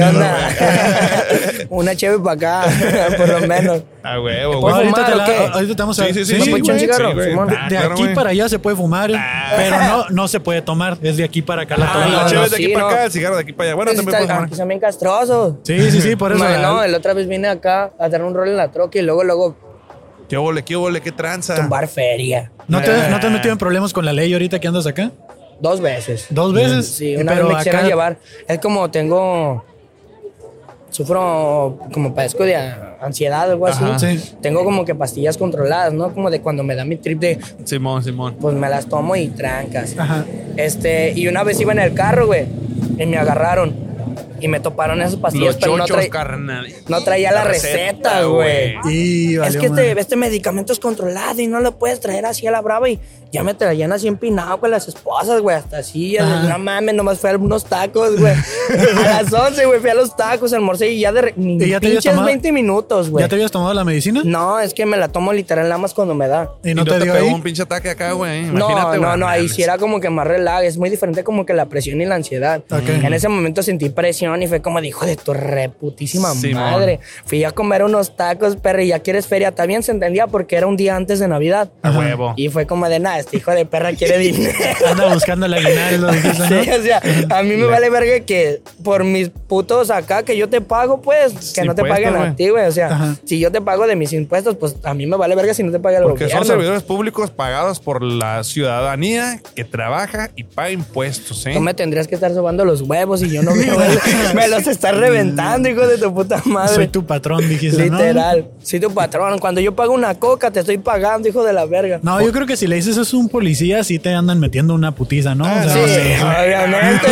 D: ah. [laughs]
H: Una cheve para acá, [laughs] por lo menos.
D: A huevo, güey.
H: ¿Puedo
C: ahorita,
H: fumar
C: te
H: o
C: la-
H: qué?
C: ahorita te vamos a
D: Sí, sí, sí.
H: ¿Me
D: sí, güey,
H: cigarro,
D: sí? Ah,
C: De
D: claro,
C: aquí
D: güey.
C: para allá se puede fumar, pero no, no se puede tomar. Es de aquí para acá la
D: Ah,
C: toma.
D: la
H: no,
D: chévere de
H: sí,
D: aquí para
H: no.
D: acá, el cigarro de aquí para allá. Bueno, también puedes fumar.
H: son bien castrosos.
C: Sí, sí, sí, por eso.
H: Man, no, la otra vez vine acá a dar un rol en la troca y luego, luego
D: ¿Qué ole, qué ole, qué tranza?
H: tumbar feria.
C: ¿No te, ¿No te has metido en problemas con la ley ahorita que andas acá?
H: Dos veces.
C: ¿Dos veces?
H: Sí, una
C: pero
H: vez me quisieron
C: acá-
H: llevar. Es como tengo. Sufro como padezco de ansiedad o algo así.
C: Sí.
H: Tengo como que pastillas controladas, ¿no? Como de cuando me da mi trip de.
D: Simón, Simón.
H: Pues me las tomo y trancas.
C: Ajá.
H: Este, y una vez iba en el carro, güey, y me agarraron. Y me toparon esas pastillas,
D: Los
H: pero no,
D: chochos,
H: trae-
D: carnal.
H: no traía la, receta, güey. Es que este, este medicamento es controlado y no lo puedes traer así a la brava. Y ya me traían así empinado con las esposas, güey. Hasta así, no mames, nomás fui a unos tacos, güey. a las 11, güey, fui a los tacos, almorcé y ya de
C: ¿Y ya te
H: pinches
C: tomado?
H: 20 minutos, güey.
C: ¿Ya te habías tomado la medicina?
H: No, es que me la tomo literal nada más cuando me da.
C: ¿Y no,
D: Y
C: te dio
D: pegó
C: ahí?
D: un pinche ataque acá, güey.
H: No, no,
D: güey.
H: no, ahí sí era como que más relax, es muy diferente como que la presión y la ansiedad.
C: Ok.
H: En ese momento sentí presión y fue como dijo de tu reputísima
D: Simón.
H: madre. Fui a comer unos tacos, perro, y ya quieres feria. También se entendía porque era un día antes de Navidad.
D: A huevo.
H: Y fue como de nada, este hijo de perra quiere dinero. [laughs]
C: Anda buscando el aguinaldo, ¿no?
H: Sí, o sea, a mí me vale verga que por mis putos acá que yo te pago, pues, que no te
D: Impuestos,
H: paguen a ti, güey. O sea,
C: Ajá.
H: si yo te pago de mis impuestos, pues a mí me vale verga si no te paga el
D: Porque son
H: gobierno.
D: servidores públicos pagados por la ciudadanía que trabaja y paga impuestos, ¿eh?
H: Tú me tendrías que estar sobando los huevos y yo no me, [laughs] me los estás reventando, hijo de tu puta madre.
C: Soy tu patrón, dijiste, ¿no?
H: Literal. Soy tu patrón. Cuando yo pago una coca, te estoy pagando, hijo de la verga.
C: No, yo creo que si le dices eso un policía, sí te andan metiendo una putiza, ¿no?
D: Ah,
C: O sea,
H: Sí,
C: no sé.
H: obviamente.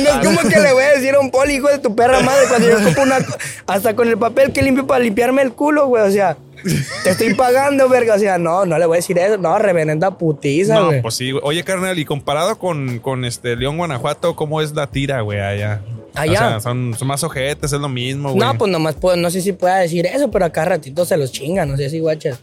H: no es como que le voy a decir a un poli, hijo de tu perra madre, cuando yo ocupo una. Hasta con el papel que limpio para limpiarme el culo, güey. O sea, te estoy pagando, verga. O sea, no, no le voy a decir eso. No, reverenda putiza,
D: No,
H: güey.
D: pues sí, güey. Oye, carnal, y comparado con, con este León, Guanajuato, ¿cómo es la tira, güey, allá?
H: Allá.
D: O sea, son, son más ojetes, es lo mismo, güey.
H: No, pues nomás puedo, no sé si pueda decir eso, pero acá ratito se los chingan, no sé si guachas.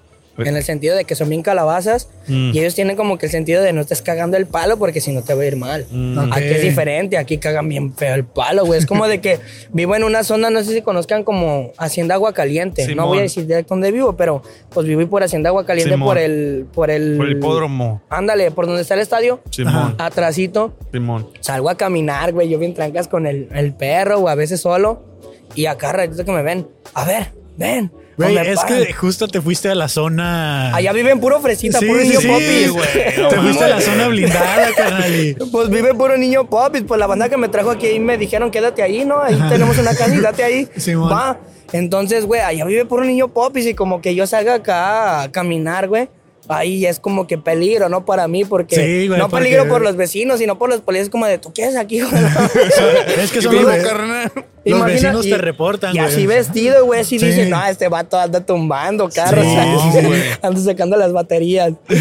H: En el sentido de que son bien calabazas
D: Mm.
H: y ellos tienen como que el sentido de no estés cagando el palo porque si no te va a ir mal.
C: Ok.
H: Aquí es diferente, aquí cagan bien feo el palo, güey. Es como de que [laughs] vivo en una zona, no sé si conozcan como Hacienda Agua Caliente.
D: Simón.
H: No voy a decir de dónde vivo, pero pues viví por Hacienda Agua Caliente
D: Simón.
H: por el, por el.
D: Por el hipódromo.
H: Ándale, por donde está el estadio.
D: Simón,
H: Atrasito.
D: Simón.
H: Salgo a caminar, güey. Yo bien trancas con el, el perro o a veces solo. Y acá ratito que me ven. A ver, ven.
C: Güey, es
H: pagan.
C: que justo te fuiste a la zona.
H: Allá viven puro fresita,
C: Sí,
H: puro
C: sí,
H: niño
C: sí,
H: popis.
C: güey. Te fuiste a la zona blindada, carnal. [laughs]
H: Pues vive puro niño popis. Pues la banda que me trajo aquí ahí me dijeron, quédate ahí, ¿no? Ahí tenemos una casa y date ahí. [laughs]
C: Simón.
H: Va. Entonces, güey, allá vive puro niño popis y como que yo salga acá a caminar, güey. Ahí es como que peligro, ¿no? Para mí, porque
C: Sí, güey,
H: no
C: porque-
H: peligro por los vecinos, sino por los policías, como de, ¿tú qué haces aquí, güey? [laughs]
C: Es que
D: ¿Qué
C: son los,
D: carnal?
C: los vecinos
H: y-
C: te reportan,
H: Y
C: güey.
H: así vestido, güey, así
C: Sí.
H: dicen, no, este vato anda tumbando carros. Anda sacando las baterías. [laughs]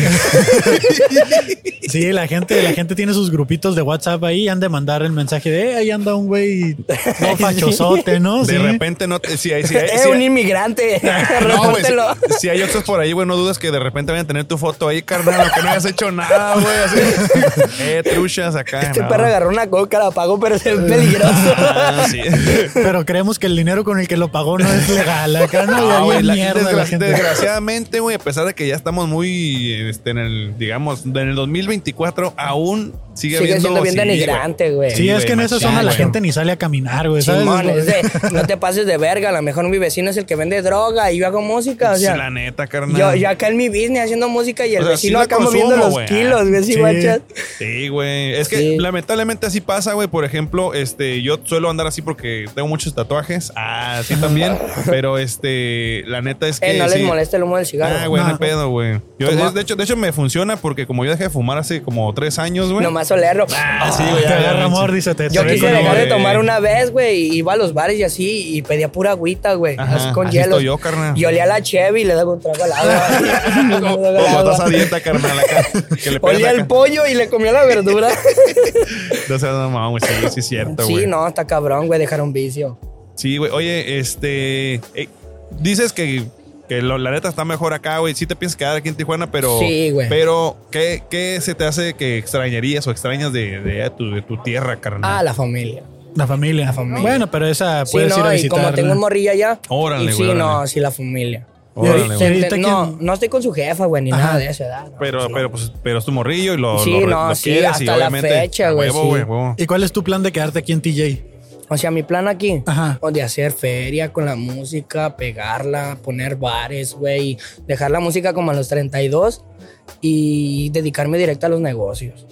C: Sí, la gente, la gente tiene sus grupitos de WhatsApp ahí y han de mandar el mensaje de, eh, ahí anda un güey [laughs] no fachosote, ¿no?
D: De
C: Sí.
D: repente no te, si hay, si hay,
H: Es
D: si
H: un
D: hay-
H: inmigrante.
D: no, güey, si, hay otros por ahí, güey, no dudas que de repente vayan tener tu foto ahí, carnal, aunque no hayas hecho nada, güey, así. [laughs] Eh, truchas acá.
H: Este
D: no.
H: perro agarró una coca, la pagó, pero es peligroso.
D: Ah, sí.
C: Pero creemos que el dinero con el que lo pagó no es legal. Acá no,
D: No,
C: hay
D: güey, la-
C: mierda la gente.
D: desgraciadamente, güey, a pesar de que ya estamos muy este, en el, digamos, en el 2024, aún sigue,
H: Sigue
D: habiendo-
H: siendo bien
D: sí,
H: denigrante, güey.
C: Sí, es que en esa zona la gente ni sale a caminar, güey, ¿sabes?
H: Simón, es de, [laughs] no te pases de verga. A lo mejor mi vecino es el que vende droga y yo hago música. O
D: Sí,
H: sea,
D: la neta, carnal.
H: yo, yo acá en mi business haciendo música y el
D: O sea,
H: vecino
D: sí
H: acá moviendo los kilos, güey, sí, guachas.
D: Sí, güey. Es que
H: Sí.
D: lamentablemente así pasa, güey. Por ejemplo, este, yo suelo andar así porque tengo muchos tatuajes. Ah, sí también. [laughs] Pero este, la neta es que.
H: Eh, no les
D: sí.
H: molesta el humo del cigarro.
D: Ah, güey, no pedo, güey. De, hecho, de hecho, me funciona porque como yo dejé de fumar hace como tres años, güey.
H: Nomás olerlo.
D: Ah, sí, güey.
C: Te agarra
D: sí.
C: dice. Te,
H: Yo quise dejar
C: amor.
H: de tomar una vez, güey, y iba a los bares y así, y pedía pura agüita, güey, así con hielo.
D: estoy yo, carnal.
H: Y olía la Chevy y le daba un trago al agua. [laughs]
D: Como estás a dieta, carnal, acá. Que le pegas
H: Olía el pollo y le comía la verdura. [laughs]
D: No seas mamón, güey. Sí, sí es cierto,
H: sí,
D: güey.
H: no, está cabrón, güey, dejar un vicio.
D: Sí, güey. Oye, este. eh, dices que, que lo- la neta está mejor acá, güey. Sí te piensas quedar aquí en Tijuana, pero.
H: Sí, güey.
D: Pero, ¿qué, ¿qué se te hace que extrañarías o extrañas de, de tu, de tu tierra, carnal?
H: Ah, la familia.
C: La familia.
H: La familia.
C: Bueno, pero esa
H: Sí,
C: puedes ir a
H: no, y
C: visitar.
H: como tengo un morrillo allá.
D: Órale,
H: y
D: güey,
H: sí,
D: órale.
H: no, sí, la familia.
D: Órale,
H: no, no estoy con su jefa, güey, ni
C: Ajá.
H: nada de esa edad. no,
D: Pero,
H: sí.
D: pero, pues, pero es tu morrillo y lo,
H: Sí,
D: lo,
H: no,
D: lo
H: sí,
D: quieres y
H: hasta la
D: obviamente.
H: fecha, güey,
D: huevo,
H: sí.
C: ¿Y cuál es tu plan de quedarte aquí en TJ?
H: O sea, mi plan aquí,
C: Ajá.
H: o de hacer feria con la música, pegarla, poner bares, güey, dejar la música como a los 32 y dedicarme directo a los negocios.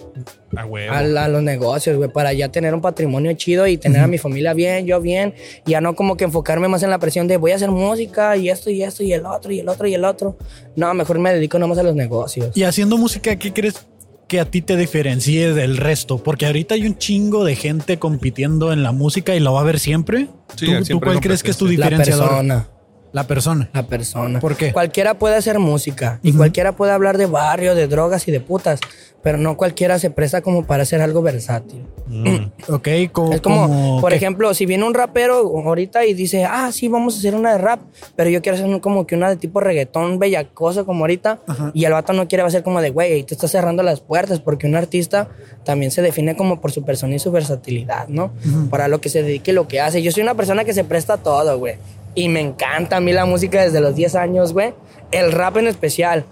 D: A huevo.
H: A, a los negocios, güey, para ya tener un patrimonio chido y tener a mi familia bien, yo bien, y ya no como que enfocarme más en la presión de voy a hacer música y esto y esto y el otro y el otro y el otro. No, mejor me dedico nomás a los negocios.
C: Y haciendo música, ¿qué crees que a ti te diferencie del resto? Porque ahorita hay un chingo de gente compitiendo en la música y lo va a ver siempre.
D: Sí,
C: ¿Tú, tú cuál crees que es tu
H: La
C: diferenciador?
H: persona.
C: La persona.
H: La persona.
C: ¿Por qué?
H: Cualquiera puede hacer música y cualquiera puede hablar de barrio, de drogas y de putas, pero no cualquiera se presta como para hacer algo versátil.
D: Mm.
C: Ok, co-
H: Es como, por ejemplo, si viene un rapero ahorita y dice, ah, sí, vamos a hacer una de rap, pero yo quiero hacer como que una de tipo reggaetón bellacoso como ahorita, y el vato no quiere hacer como de, güey, te está cerrando las puertas, porque un artista también se define como por su persona y su versatilidad, ¿no? Para lo que se dedique y lo que hace. Yo soy una persona que se presta a todo, güey. Y me encanta a mí la música desde los 10 años, güey. El rap en especial.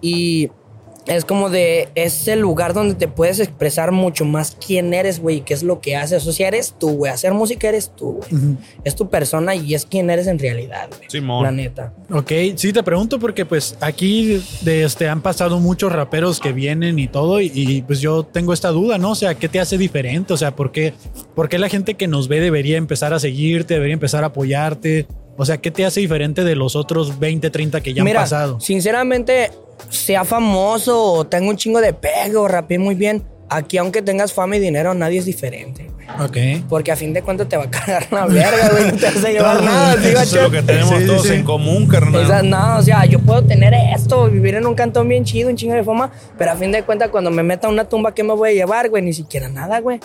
H: Y es como de, es el lugar donde te puedes expresar mucho más quién eres, güey, y qué es lo que haces. O sea, eres tú, güey. Hacer música eres tú, güey. Es tu persona y es quién eres en realidad, güey.
D: Simón.
H: La neta.
C: Ok, sí, te pregunto porque pues aquí de este, han pasado muchos raperos que vienen y todo y, y, pues yo tengo esta duda, ¿no? O sea, ¿qué te hace diferente? O sea, ¿por qué, ¿por qué la gente que nos ve debería empezar a seguirte, debería empezar a apoyarte? O sea, ¿qué te hace diferente de los otros 20, 30 que ya
H: Mira,
C: han pasado?
H: sinceramente, sea famoso o tenga un chingo de pego o rapee muy bien, aquí aunque tengas fama y dinero, nadie es diferente, güey.
C: Ok.
H: Porque a fin de cuentas te va a cargar la verga, güey. No te vas a llevar nada, ¿sí,
D: Eso es lo que tenemos
C: Sí,
D: todos
C: sí.
D: en común, carnal.
H: Esa- no, o sea, yo puedo tener esto, vivir en un cantón bien chido, un chingo de fama, pero a fin de cuentas, cuando me meta a una tumba, ¿qué me voy a llevar, güey? Ni siquiera nada, güey.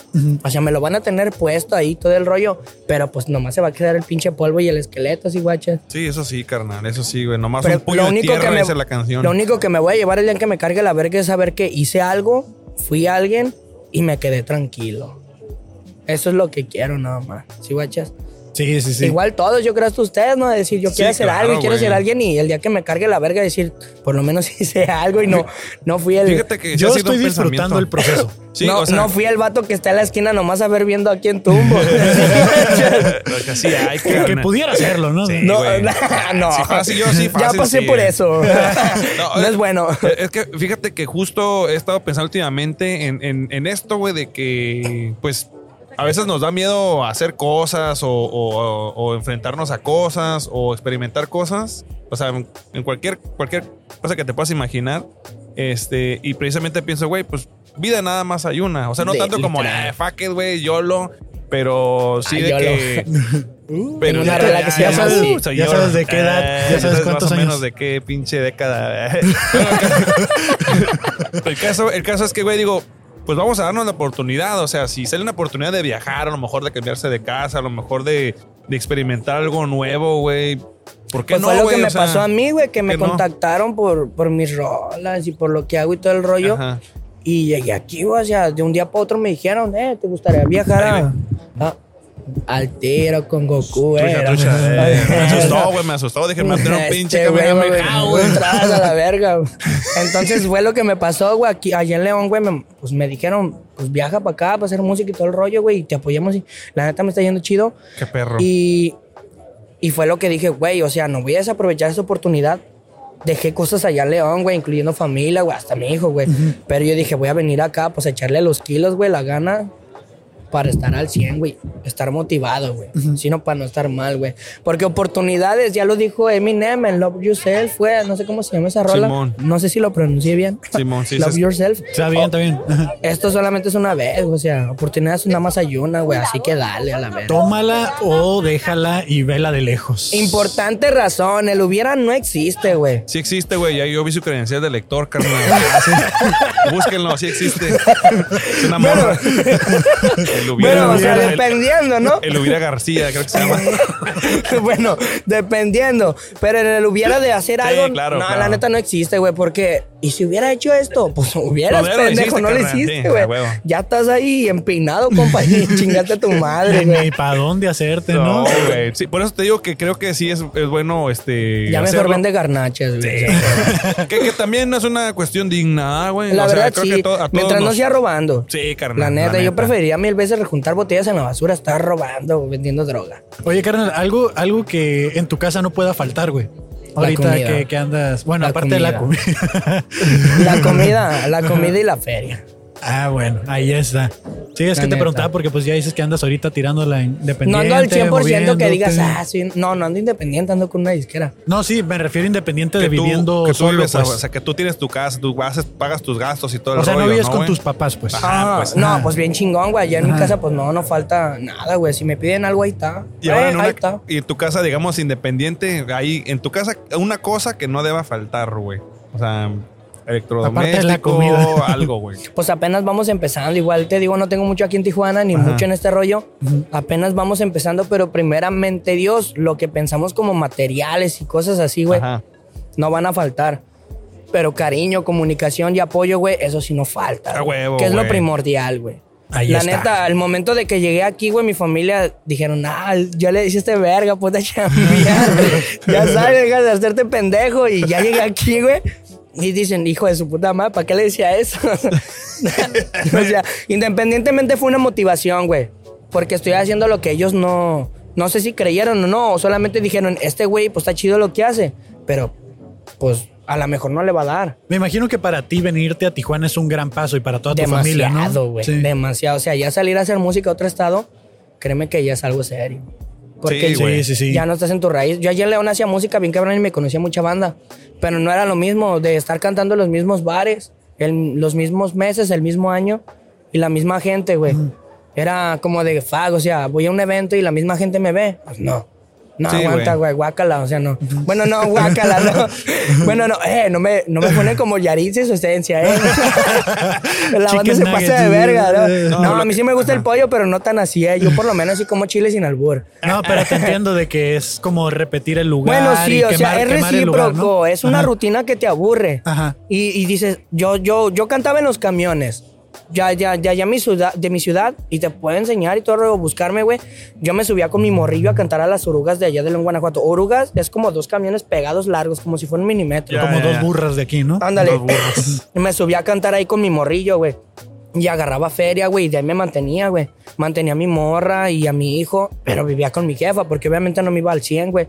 H: O sea, me lo van a tener puesto ahí, todo el rollo, pero pues nomás se va a quedar el pinche polvo y el esqueleto, así, guachas.
D: Sí, eso sí, carnal. Eso sí, güey. Nomás
H: Pero
D: un puño de tierra,
H: me,
D: esa es la canción.
H: lo único que me voy a llevar el día en que me cargue la verga es saber que hice algo, fui alguien y me quedé tranquilo. Eso es lo que quiero nada más, ¿sí, guachas?
C: Sí, sí, sí.
H: Igual todos, yo creo hasta ustedes, ¿no? De decir, yo
D: Sí,
H: quiero hacer
D: claro,
H: algo y quiero ser alguien y el día que me cargue la verga decir, por lo menos [laughs] hice algo y no, no fui el...
D: Fíjate que sí
C: yo
D: ha sido
C: estoy disfrutando el proceso. [laughs]
D: Sí,
H: no,
D: o sea-
H: no fui el vato que está en la esquina nomás a ver viendo a quién tumbo. [laughs]
D: Lo que sí hay,
C: Que
D: carnal.
C: pudiera hacerlo, ¿no?
D: Sí.
H: no,
D: güey.
H: no.
D: Sí, fácil, yo sí,
H: ya pasé
D: sí.
H: por eso. no,
D: eh,
H: es bueno.
D: eh, Es que fíjate que justo he estado pensando últimamente en, en- en esto, güey, de que, pues, a veces nos da miedo hacer cosas o, o- o enfrentarnos a cosas o experimentar cosas. O sea, en cualquier, cualquier cosa que te puedas imaginar. Este, y precisamente pienso, güey, pues vida nada más hay una. O sea, no
H: De-
D: tanto como,
H: literal.
D: eh, fuck it, güey, YOLO. Pero sí
H: Ay,
D: de
H: YOLO.
D: que. [laughs]
H: Tengo una rola que se llama así.
D: soy
C: Ya sabes de qué edad,
D: Eh,
C: ya sabes
D: más
C: cuántos
D: o menos
C: años.
D: de qué pinche década. [laughs] el, caso, el caso es que, güey, digo, pues vamos a darnos la oportunidad. O sea, si sale una oportunidad de viajar, a lo mejor de cambiarse de casa, a lo mejor de, de experimentar algo nuevo, güey. ¿Por qué
H: Pues
D: no,
H: fue lo que me
D: O sea,
H: pasó a mí, güey, que me contactaron por, por mis rolas y por lo que hago y todo el rollo.
D: Ajá.
H: Y llegué aquí, güey, o sea, de un día para otro me dijeron, eh, ¿te gustaría viajar a, a- al tiro con Goku,
D: Trucha,
H: eh?
D: trucha, eh, Me asustó, güey, me asustó. Dije, me un pinche
H: Este güey, güey,
D: güey.
H: a la [laughs] verga. güey. Entonces fue lo que me pasó, güey, aquí, allá en León, güey, me- pues me dijeron, pues viaja para acá para hacer música y todo el rollo, güey, y te apoyamos y la neta me está yendo chido.
D: Qué perro.
H: Y, y fue lo que dije, güey, o sea, no voy a desaprovechar esa oportunidad. Dejé cosas allá en León, güey, incluyendo familia, güey, hasta mi hijo, güey. Pero yo dije, voy a venir acá, pues a echarle los kilos, güey, la gana para estar al 100, güey. Estar motivado, güey. Sino para no estar mal, güey. Porque oportunidades, ya lo dijo Eminem en Love Yourself, fue, no sé cómo se llama esa rola.
D: Simón.
H: No sé si lo pronuncié bien.
D: Simón, sí, [laughs]
H: Love
D: sí.
H: Yourself.
C: Está bien, está bien.
H: Esto solamente es una vez, o sea, oportunidades nada más hay una, güey. Así que dale a la verga.
C: Tómala o déjala y vela de lejos.
H: Importante razón, el hubiera no existe, güey.
D: Sí existe, güey. Ya yo vi su credencial de lector, carnal. [laughs] Búsquenlo, sí existe. Es una morra. [laughs] El hubiera,
H: Bueno, o sea,
D: el-
H: dependiendo, ¿no?
D: El hubiera García, creo que se llama. [laughs]
H: bueno, dependiendo. Pero en el hubiera de hacer
D: Sí,
H: algo,
D: claro,
H: no,
D: claro.
H: la neta no existe, güey. Porque, ¿y si hubiera hecho esto? Pues hubieras,
D: lo
H: pendejo, no lo hiciste, güey. ya estás ahí empinado, compa, y [laughs] chingaste a tu madre,
C: Ni
H: güey.
C: para dónde hacerte, ¿no?
D: No, güey. Sí, por eso te digo que creo que sí es, es bueno este.
H: Ya mejor
D: hacerlo.
H: vende garnachas, güey. [laughs]
D: Que, que también no es una cuestión digna, güey.
H: La
D: O sea,
H: verdad,
D: creo
H: sí.
D: que to- a todos
H: Mientras no sea robando.
D: Sí, carnal.
H: La neta, yo preferiría mil veces rejuntar botellas en la basura, estar robando o vendiendo droga.
C: Oye, carnal, algo, algo que en tu casa no pueda faltar, güey. Ahorita que, que andas. Bueno,
H: La
C: aparte de la comida.
H: La comida, la [laughs] comida y la feria.
C: ah, bueno, ahí está. Sí, es
H: La
C: que te preguntaba porque pues ya dices que andas ahorita tirando la independiente.
H: No ando al 100% que digas, ah, sí. No, no ando independiente, ando con una disquera.
C: No, sí, me refiero independiente de
D: tú,
C: viviendo
D: que tú
C: solo,
D: vives,
C: pues.
D: o sea, que tú tienes tu casa, tú haces- pagas tus gastos y todo el
C: O sea, no vives con
D: güey?
C: tus papás, pues.
D: Ajá.
H: Ah,
D: pues,
H: no,
C: ah.
H: pues bien chingón, güey. Allá en mi casa, pues no, no falta nada, güey. Si me piden algo, ahí está.
D: Y ahora
H: Eh,
D: en una-
H: ahí está.
D: y en tu casa, digamos, independiente, ahí en tu casa, una cosa que no deba faltar, güey. O sea,
C: Aparte de la
D: electrodoméstico,
C: comida. [laughs]
D: algo, güey.
H: Pues apenas vamos empezando. Igual te digo, no tengo mucho aquí en Tijuana, ni mucho en este rollo. Apenas vamos empezando, pero primeramente Dios, lo que pensamos como materiales y cosas así, güey, no van a faltar. Pero cariño, comunicación y apoyo, güey, eso sí no falta.
D: A
H: güey.
D: huevo,
H: Que es lo primordial, güey.
C: Ahí
H: La
C: está.
H: neta, al momento de que llegué aquí, güey, mi familia dijeron, ah, ya le hiciste verga, puta chambear. [laughs] ya sabes, deja de hacerte pendejo. Y ya llegué aquí, güey. Y dicen, hijo de su puta madre, ¿para qué le decía eso? [laughs] o sea, independientemente fue una motivación, güey. Porque estoy haciendo lo que ellos no. No sé si creyeron o no, o solamente dijeron, este güey, pues está chido lo que hace. Pero, pues, a lo mejor no le va a dar.
C: Me imagino que para ti venirte a Tijuana es un gran paso y para toda tu familia, ¿no?
H: Demasiado, güey.
C: Sí.
H: Demasiado. O sea, ya salir a hacer música a otro estado, créeme que ya es algo serio. Porque
D: Sí, güey.
C: Sí, sí, sí.
H: ya no estás en tu raíz. Yo allá en León hacía música bien cabrón y me conocía mucha banda. Pero no era lo mismo de estar cantando en los mismos bares, en los mismos meses, el mismo año y la misma gente, güey. Era como de fag, o sea, voy a un evento y la misma gente me ve. Pues no. No
D: Sí,
H: aguanta,
D: güey.
H: guácala, o sea, no. Bueno, no, guácala, no. [laughs] Bueno, no, eh, no me, no me ponen como Yaritza y su esencia, eh. [laughs] La banda se pasa de verga, ¿no?
C: No,
H: a mí sí me gusta el pollo, pero no tan así, eh. Yo por lo menos sí como chile sin albur.
C: No, pero te entiendo de que es como repetir el lugar.
H: Bueno, sí,
C: y
H: o sea, es
C: lugar,
H: recíproco.
C: ¿no?
H: Es una
C: Ajá.
H: rutina que te aburre.
C: Ajá.
H: Y, y dices, yo, yo, yo cantaba en los camiones. Ya, ya, ya, ya mi ciudad, de mi ciudad, y te puedo enseñar y todo, luego buscarme, güey. Yo me subía con mi morrillo a cantar a las orugas de allá de León, Guanajuato. Orugas es como dos camiones pegados largos, como si fuera un minimetro.
D: Ya,
C: Como
D: ya,
C: dos
D: ya.
C: burras de aquí, ¿no?
H: Ándale.
D: Dos burros.
H: Y [laughs] me subí a cantar ahí con mi morrillo, güey. Y agarraba feria, güey, y de ahí me mantenía, güey. Mantenía a mi morra y a mi hijo, pero vivía con mi jefa, porque obviamente no me iba al 100, güey.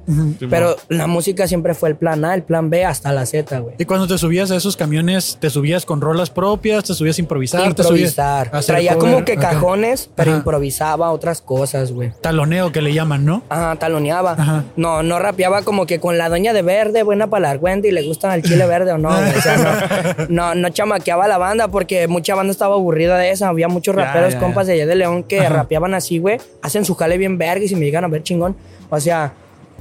H: Pero la música siempre fue el plan A, el plan B, hasta la Z, güey.
C: Y cuando te subías a esos camiones, ¿te subías con rolas propias? ¿Te subías a improvisar? ¿Te subías
H: Improvisar.
C: a hacer
H: Traía
C: cover?
H: como que cajones, pero
C: Ajá.
H: improvisaba otras cosas, güey.
C: Taloneo que le llaman, ¿no?
H: Ajá, taloneaba.
C: Ajá.
H: No, no rapeaba como que con la doña de verde, buena para la Wendy, le gusta el chile verde o no. güey. O sea, no, [laughs] no, no chamaqueaba la banda porque mucha banda estaba aburrida de esa. Había muchos raperos,
C: ya,
H: compas de allá de León que
C: Ajá.
H: rapeaban así, güey. Hacen su jale bien verga y si me llegan a ver chingón. O sea,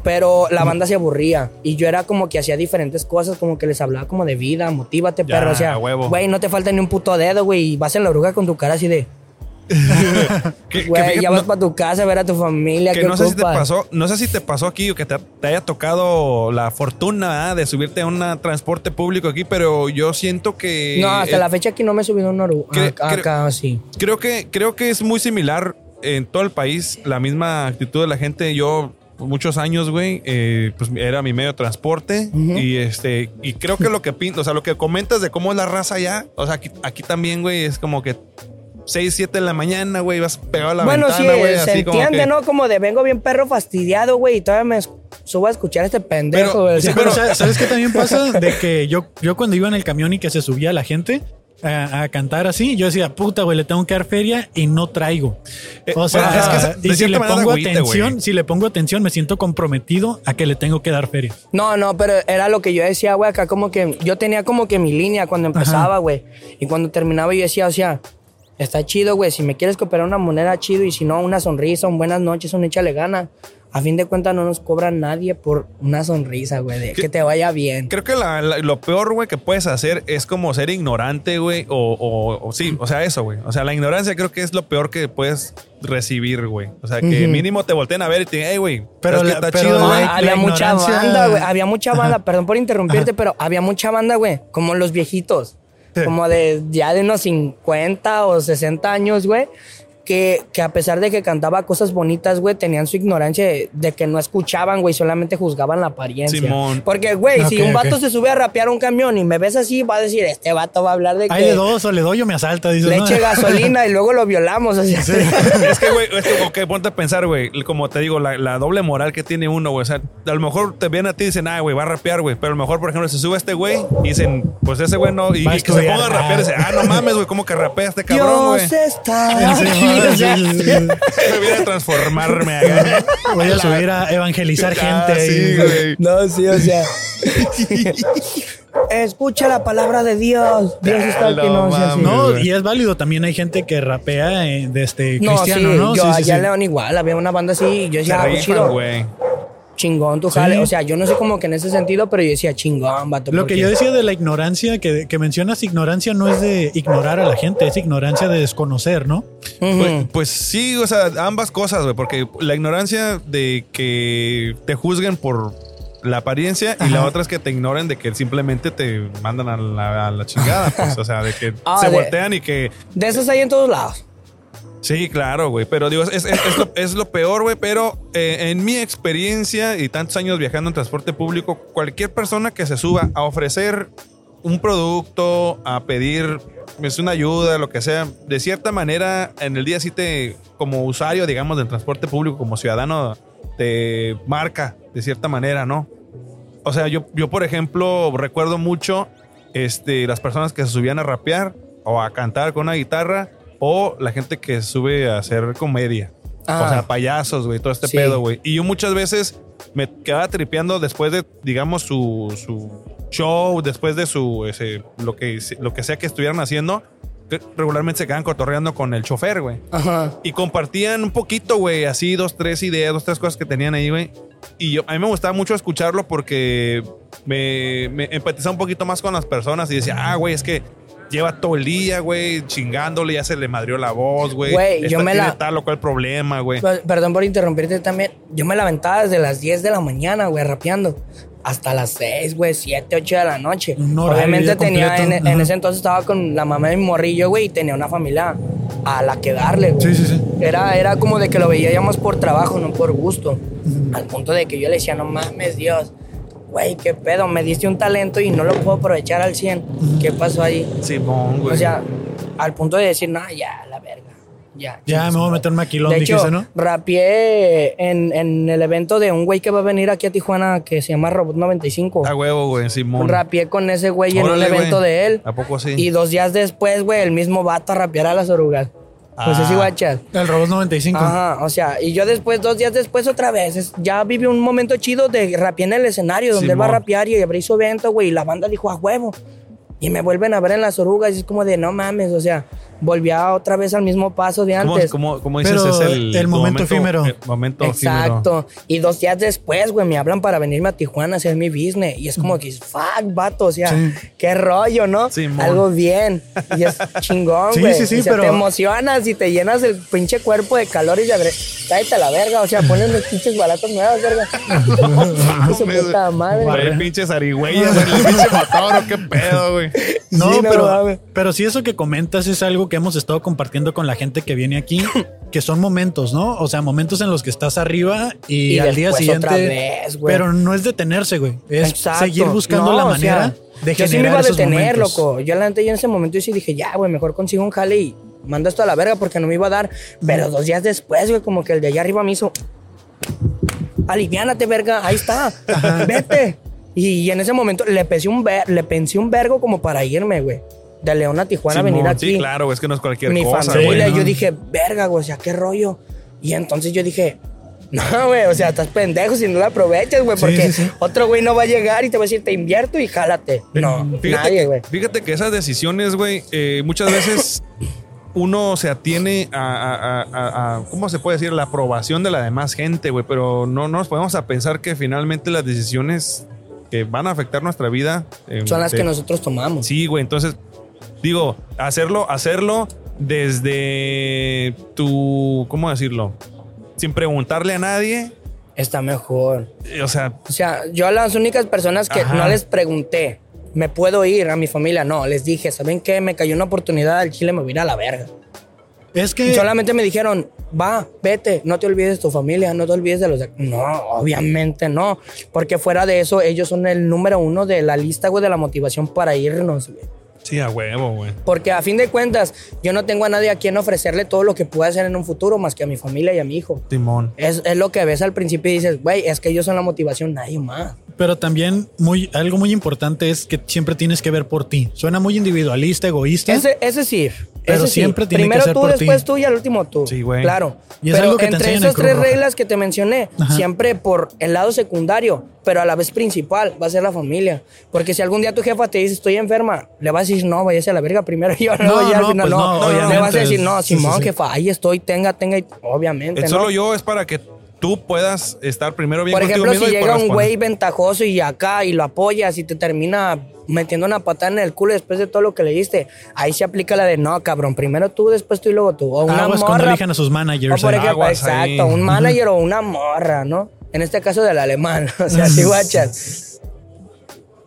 H: pero la banda se aburría. Y yo era como que hacía diferentes cosas, como que les hablaba como de vida, motívate, perro. O sea, güey, no te falta ni un puto dedo, güey. Y vas en la oruga con tu cara así de.
D: Que- que
H: Güey,
D: fíjate,
H: ya vas
D: no-
H: para tu casa a ver a tu familia.
D: que
H: ¿qué
D: no sé si te pasó, no sé si te pasó aquí o que te, te haya tocado la fortuna de subirte a un transporte público aquí, pero yo siento que
H: No, hasta
D: eh,
H: la fecha aquí no me he subido un oruga.
D: cre-
H: Acá, sí.
D: creo que creo que es muy similar en todo el país la misma actitud de la gente. Yo muchos años, güey, eh, pues era mi medio de transporte y este y creo que lo que pinta, o sea, lo que comentas de cómo es la raza allá, o sea, aquí, aquí también, güey, es como que 6, 7 de la mañana, güey, vas pegado a la
H: bueno,
D: ventana,
H: sí,
D: güey,
H: se
D: así como
H: entiende,
D: que-
H: ¿no? Como de vengo bien perro fastidiado, güey, y todavía me subo a escuchar a este pendejo,
D: Pero-
H: güey.
C: Sí, pero ¿sabes qué también pasa? [laughs] De que yo, yo cuando iba en el camión y que se subía la gente a, a cantar así, yo decía, puta, güey, le tengo que dar feria y no traigo.
D: Eh,
C: O sea,
D: bueno, es que esa- de
C: y si le pongo atención, si le pongo atención, me siento comprometido a que le tengo que dar feria.
H: No, no, pero era lo que yo decía, güey, acá como que yo tenía como que mi línea cuando empezaba, güey. Y cuando terminaba yo decía, o sea, está chido, güey, si me quieres cooperar una moneda, chido, y si no, una sonrisa, un buenas noches, un échale gana. A fin de cuentas no nos cobra nadie por una sonrisa, güey, de
D: ¿Qué?
H: que te vaya bien.
D: Creo que la- la- lo peor, güey, que puedes hacer es como ser ignorante, güey. O, o- o sí, o sea, eso, güey. O sea, la ignorancia creo que es lo peor que puedes recibir, güey. O sea, que mínimo te volteen a ver y te digan, hey, güey,
C: Pero
D: que
C: la-
D: está
C: pero
D: chido, güey.
H: Había mucha banda, güey. Había mucha banda, [laughs] perdón por interrumpirte, pero había mucha banda, güey. Como los viejitos.
C: Sí.
H: Como de ya de unos 50 o 60 años, güey. Que, que a pesar de que cantaba cosas bonitas, güey, tenían su ignorancia de, de que no escuchaban, güey, solamente juzgaban la apariencia.
D: Simón.
H: Porque, güey, si un vato se sube a rapear un camión y me ves así, va a decir, este vato va a hablar de
C: Hay de
H: que
C: dos, o le doy o me asalta. Dice,
H: le
C: ¿no?
H: eche gasolina y luego lo violamos. O sea, [laughs]
D: es que, güey, es que, ok, ponte a pensar, güey. Como te digo, la, la doble moral que tiene uno, güey. O sea, a lo mejor te ven a ti y dicen, ah, güey, va a rapear, güey. Pero a lo mejor, por ejemplo, se sube este güey y dicen, pues ese güey no. Y, que se ponga a rapear y dice, ah, no mames, güey, ¿cómo que rapea este cabrón, güey?
H: Dios está
C: Sí,
H: aquí.
C: sí, [laughs]
H: O sea,
C: sí, sí, sí. [laughs]
D: Me viene a transformarme acá.
C: Voy a subir a evangelizar
D: Ah,
C: gente.
D: sí, güey.
H: No, sí, o sea. [laughs] Escucha la palabra de Dios. Dios está aquí,
D: No
H: no.
C: No, y es válido. También hay gente que rapea eh, de este
H: No,
C: cristiano,
H: sí,
C: ¿no?
H: yo
C: Sí, sí,
H: allá en
C: sí.
H: León igual, había una banda así, yo decía, ah,
D: rifan,
H: chido,
D: güey.
H: Chingón tu jale. O sea, yo no sé como que en ese sentido, pero yo decía, chingón, vato.
C: Lo que yo decía de la ignorancia, que, que mencionas ignorancia no es de ignorar a la gente, es ignorancia de desconocer, ¿no?
D: Pues, pues sí, o sea, ambas cosas, güey, porque la ignorancia de que te juzguen por la apariencia y la otra es que te ignoren de que simplemente te mandan a la, a la chingada, pues, o sea, de que [laughs]
H: Ah,
D: se
H: de-
D: voltean y que
H: De esos hay en todos lados.
D: Sí, claro, güey, pero digo, es, es- lo, es lo peor, güey, pero eh, en mi experiencia y tantos años viajando en transporte público, cualquier persona que se suba a ofrecer un producto, a pedir es una ayuda, lo que sea, de cierta manera, en el día sí te, como usuario, digamos, del transporte público, como ciudadano, te marca de cierta manera, ¿no? O sea, yo, yo por ejemplo, recuerdo mucho este, las personas que se subían a rapear o a cantar con una guitarra o la gente que sube a hacer comedia.
H: Ah.
D: O sea, payasos, güey, todo este
H: Sí.
D: pedo, güey. Y yo muchas veces me quedaba tripeando después de, digamos, su, su show, después de su, ese, lo, que, lo que sea que estuvieran haciendo, regularmente se quedan cotorreando con el chofer, güey.
H: Ajá.
D: Y compartían un poquito, güey, así dos, tres ideas, dos, tres cosas que tenían ahí, güey. Y yo, a mí me gustaba mucho escucharlo porque me, me empatizaba un poquito más con las personas y decía, ah, güey, es que lleva todo el día, güey, chingándole, ya se le madrió la voz, güey.
H: Güey, yo me la-
D: tal o cual problema, güey.
H: Per- Perdón por interrumpirte también. Yo me la aventaba desde las 10 de la mañana, güey, rapeando. Hasta las 6, güey, 7, 8 de la noche.
C: Horario
H: Obviamente
C: ya
H: tenía, en, ese entonces estaba con la mamá de mi morrillo, güey, y tenía una familia a la que darle, güey.
C: Sí, sí, sí.
H: Era, era como de que lo veíamos por trabajo, no por gusto. Al punto de que yo le decía, no mames, Dios. Güey, qué pedo, me diste un talento y no lo puedo aprovechar al 100. ¿Qué pasó ahí?
D: Simón, güey.
H: O sea, al punto de decir, no, ya, la verga. Ya,
C: Ya me voy a meter un maquilón,
H: de hecho,
C: dijiste, ¿no?
H: rapeé en, en el evento de un güey que va a venir aquí a Tijuana que se llama Robot 95.
D: A huevo, güey, Simón.
H: Rapeé con ese güey en un evento
D: güey.
H: de él.
D: ¿A poco sí?
H: Y dos días después, güey, el mismo vato a rapear a las orugas. Si
D: Ah.
H: guachas.
C: El Robot 95.
H: Ajá, o sea, y yo después, dos días después, otra vez, es- ya viví un momento chido de rapear en el escenario, donde él va a rapear y abrí su evento, güey, y la banda dijo, a huevo. Y me vuelven a ver en las orugas y es como de, no mames, o sea, volví a otra vez al mismo paso de
D: ¿Cómo,
H: antes.
D: cómo- cómo dices?
C: Pero
D: es el,
C: el momento efímero.
D: el momento efímero.
H: Exacto. Y dos días después, güey, me hablan para venirme a Tijuana a hacer mi business. Y es como que, fuck, vato, o sea,
C: Sí.
H: qué rollo, ¿no?
D: Simón.
H: Algo bien. Y es [laughs] chingón,
C: Sí,
H: güey.
C: sí, sí,
H: y se
C: pero-
H: te emocionas y te llenas el pinche cuerpo de calor y de adre... Cállate a la verga, o sea, ponen los pinches balatas nuevas, verga. [laughs] Su puta madre.
D: Güey, pinches arigüeyas el [laughs] pinche motor, qué pedo, güey.
C: No,
H: Sí, no
C: pero,
H: mames.
C: pero sí eso que comentas es algo que hemos estado compartiendo con la gente que viene aquí, [laughs] que son momentos, ¿no? O sea, momentos en los que estás arriba y,
H: Y
C: al día siguiente.
H: otra vez, güey.
C: pero no es detenerse, güey. Es
H: Exacto.
C: seguir buscando
H: No,
C: la
H: o
C: manera
H: sea,
C: de
H: Yo sí me
C: generar
H: iba a detener,
C: momentos.
H: loco. Yo, la neta, yo en ese momento yo sí dije, ya, güey, mejor consigo un jale y mando esto a la verga porque no me iba a dar. Pero dos días después, güey, como que el de allá arriba me hizo, aliviánate, verga, ahí está, vete. Y, en ese momento le pensé un, ver, le pensé un vergo como para irme, güey. De León a Tijuana venir aquí.
D: Sí, claro, es que no es cualquier
H: Mi
D: cosa,
H: familia,
D: güey.
H: yo dije, verga, güey, o sea, qué rollo. Y entonces yo dije, [laughs] no, güey, o sea, estás pendejo si no lo aprovechas, güey, porque
C: sí,
H: otro güey no va a llegar y te va a decir, te invierto y jálate. No,
D: Fíjate,
H: nadie, güey.
D: fíjate que esas decisiones, güey, eh, muchas veces uno se atiene a, a- a- a- a- ¿cómo se puede decir? La aprobación de la demás gente, güey, pero no nos podemos a pensar que finalmente las decisiones que van a afectar nuestra vida eh,
H: Son las
D: de-
H: que nosotros tomamos.
D: Sí, güey, entonces digo, hacerlo, hacerlo desde tu, ¿cómo decirlo? Sin preguntarle a nadie,
H: Está mejor.
D: o sea,
H: O sea, yo a las únicas personas que
D: Ajá.
H: no les pregunté, ¿me puedo ir a mi familia? No, les dije, ¿saben qué? Me cayó una oportunidad al Chile, me voy a ir a la verga.
C: Es
H: Y
C: que
H: solamente me dijeron, va, vete, no te olvides de tu familia, no te olvides de los... de-". No, obviamente no, porque fuera de eso, ellos son el número uno de la lista, güey, de la motivación para irnos, güey.
D: Sí, a huevo, güey.
H: Porque a fin de cuentas, yo no tengo a nadie a quien ofrecerle todo lo que pueda hacer en un futuro más que a mi familia y a mi hijo.
D: Timón.
H: Es, es lo que ves al principio y dices, güey, es que ellos son la motivación, nadie más.
C: Pero también muy, algo muy importante es que siempre tienes que ver por ti. Suena muy individualista, egoísta.
H: Ese, ese sí.
C: Pero
H: sí.
C: siempre tiene que
H: Primero
C: ser
H: tú,
C: por
H: después
C: ti.
H: tú y al último tú.
D: Sí, güey.
H: Claro.
C: Y es
H: pero
C: algo que te
H: entre
C: enseñan en
H: esas
C: Cruz
H: tres
C: Roja.
H: reglas que te mencioné,
C: Ajá.
H: siempre por el lado secundario, pero a la vez principal, va a ser la familia. Porque si algún día tu jefa te dice estoy enferma, le vas a decir no, váyase a la verga primero [laughs] yo no,
C: No,
H: al
C: no,
H: final
C: pues
H: no.
C: no,
H: Le vas a decir no,
C: Sí, sí,
H: Simón,
C: sí.
H: jefa, ahí estoy, tenga, tenga, y- obviamente.
D: El
H: ¿no?
D: solo yo es para que tú puedas estar primero bien
H: Por
D: contigo
H: ejemplo,
D: mismo
H: si
D: y
H: llega un güey ventajoso y acá y lo apoyas y te termina metiendo una patada en el culo después de todo lo que le diste, ahí se aplica la de no, cabrón, primero tú, después tú y luego tú. O una
C: Aguas cuando
H: morra.
C: elijan a sus
H: O
C: managers.
H: por
C: ahí.
H: ejemplo,
D: Aguas
H: exacto,
D: ahí.
H: un manager o una morra, ¿no? En este caso del alemán, [laughs] o sea, si [laughs] guachas.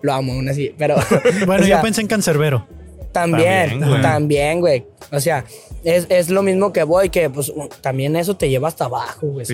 H: Lo amo aún así, pero. [laughs]
C: Bueno,
H: o sea,
C: yo pensé en cancerbero.
H: También,
D: También, güey.
H: también, güey. O sea, es, es lo mismo que voy, que pues también eso te lleva hasta abajo, güey.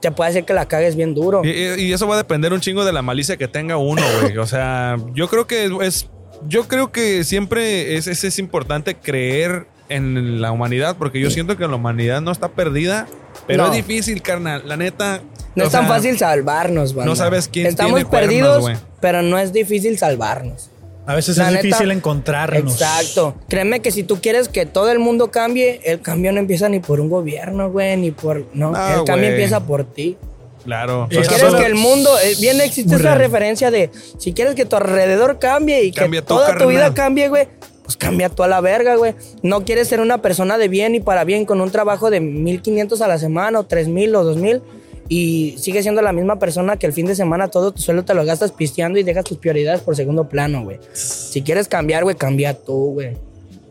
H: Te puede hacer que la cagues bien duro.
D: Y, eso va a depender un chingo de la malicia que tenga uno, güey. O sea, yo creo que es. Yo creo que siempre es, es, es importante creer en la humanidad, porque yo siento que la humanidad no está perdida, pero
H: No.
D: es difícil, carnal. La neta.
H: No es tan
D: sea,
H: fácil salvarnos,
D: no sabes quién
H: Estamos
D: tiene cuernos,
H: perdidos,
D: güey.
H: pero no es difícil salvarnos.
C: A veces
H: La
C: es
H: neta,
C: difícil encontrarnos.
H: Exacto. Créeme que si tú quieres que todo el mundo cambie, el cambio no empieza ni por un gobierno, güey, ni por... No,
D: Ah,
H: el cambio
D: güey.
H: empieza por ti.
D: Claro.
C: Si
H: quieres
D: solo-
H: que el mundo... eh, bien existe
C: Muy
H: esa
C: real.
H: referencia de... Si quieres que tu alrededor cambie y
D: Cambia
H: que toda tu vida cambie, güey, pues cambia tú a la verga, güey. No quieres ser una persona de bien y para bien con un trabajo de 1500 a la semana o 3000 o 2000 y sigues siendo la misma persona que el fin de semana todo tu sueldo te lo gastas pisteando y dejas tus prioridades por segundo plano, güey. Si quieres cambiar, güey, cambia tú, güey.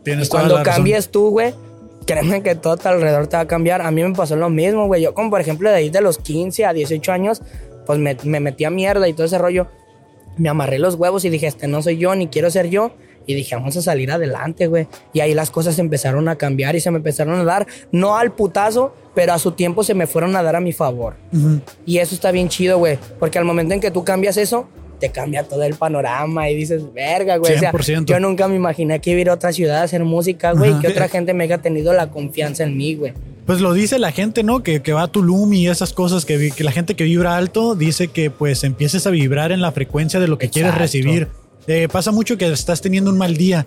C: Tienes
H: Y
C: toda
H: cuando
C: razón.
H: cambies tú, güey, créeme que todo tu alrededor te va a cambiar. A mí me pasó lo mismo, güey. Yo, como por ejemplo, de ahí de los 15 a 18 años, pues me, me metí a mierda y todo ese rollo. Me amarré los huevos y dije, este no soy yo, ni quiero ser yo. Y dije, vamos a salir adelante, güey. Y ahí las cosas empezaron a cambiar y se me empezaron a dar, no al putazo, pero a su tiempo se me fueron a dar a mi favor. Y eso está bien chido, güey. Porque al momento en que tú cambias eso, te cambia todo el panorama y dices, verga, güey. O sea,
C: 100%.
H: yo nunca me imaginé que ir a otra ciudad a hacer música, güey,
C: Ajá.
H: que otra gente me haya tenido la confianza en mí, güey.
C: Pues lo dice la gente, ¿no? Que, que va a Tulum y esas cosas, que, que la gente que vibra alto dice que pues empieces a vibrar en la frecuencia de lo que quieres recibir. Eh, pasa mucho que estás teniendo un mal día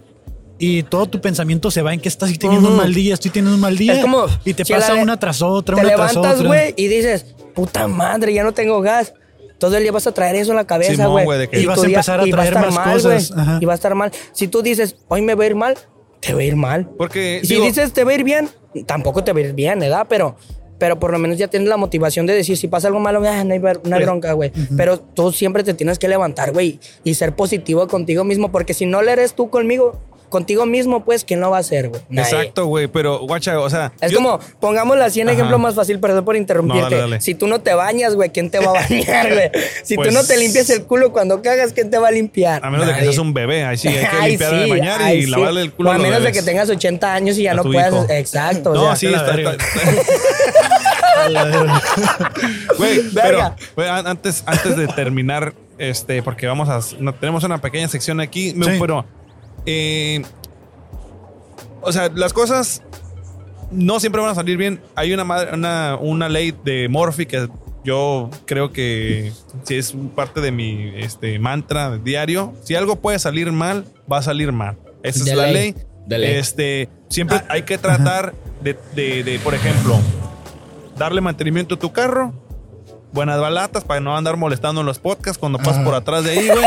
C: y todo tu pensamiento se va en que estás teniendo un mal día, estoy teniendo un mal día.
H: Es como
C: y te
H: si
C: pasa una tras otra,
H: Te
C: una tras
H: levantas,
C: otra.
H: güey, y dices, puta madre, ya no tengo gas. Todo el día vas a traer eso en la cabeza, güey.
D: güey, de que-
C: Y vas a empezar a traer
H: estar
C: más
H: mal,
C: cosas.
H: Y va a estar mal. Si tú dices, hoy me va a ir mal, te va a ir mal.
D: Porque,
H: Y si
D: digo,
H: dices te va a ir bien, tampoco te va a ir bien, ¿verdad? Pero, pero por lo menos ya tienes la motivación de decir, si pasa algo malo, ah, no hay, ver- no hay bronca, güey. Pero tú siempre te tienes que levantar, güey, y ser positivo contigo mismo, porque si no le eres tú conmigo, contigo mismo, pues, ¿quién lo va a hacer, güey? Nadie.
D: exacto, güey, pero guacha, o sea,
H: Es
D: yo-
H: como, pongámoslo así en
D: Ajá.
H: ejemplo más fácil, perdón por interrumpirte.
D: No, dale, dale.
H: Si tú no te bañas, güey, ¿quién te va a [laughs] bañar, güey? Si
D: Pues-
H: tú no te limpias el culo cuando cagas, ¿quién te va a limpiar?
D: a menos de que seas un bebé, ahí sí hay que limpiar de
H: sí,
D: bañar
H: ay,
D: y
H: sí.
D: lavarle el culo
H: O a menos de
D: bebés.
H: que tengas 80 años y ya
D: A
H: no puedas.
D: hijo.
H: Exacto. o
D: No,
H: sea,
D: sí,
C: la [laughs]
D: está, Güey, pero antes, antes de terminar, este, porque vamos a. no, tenemos una pequeña sección aquí, me-
C: Sí.
D: pero. Eh, o sea, las cosas no siempre van a salir bien. Hay una, una, una ley de Morphy que yo creo que sí es parte de mi este, mantra diario. Si algo puede salir mal, va a salir mal. Esa
H: De
D: es la
H: ley.
D: Este, siempre hay que tratar de, de- de, por ejemplo, darle mantenimiento a tu carro. Buenas balatas para no andar molestando en los podcasts cuando pasas por atrás de ahí, güey.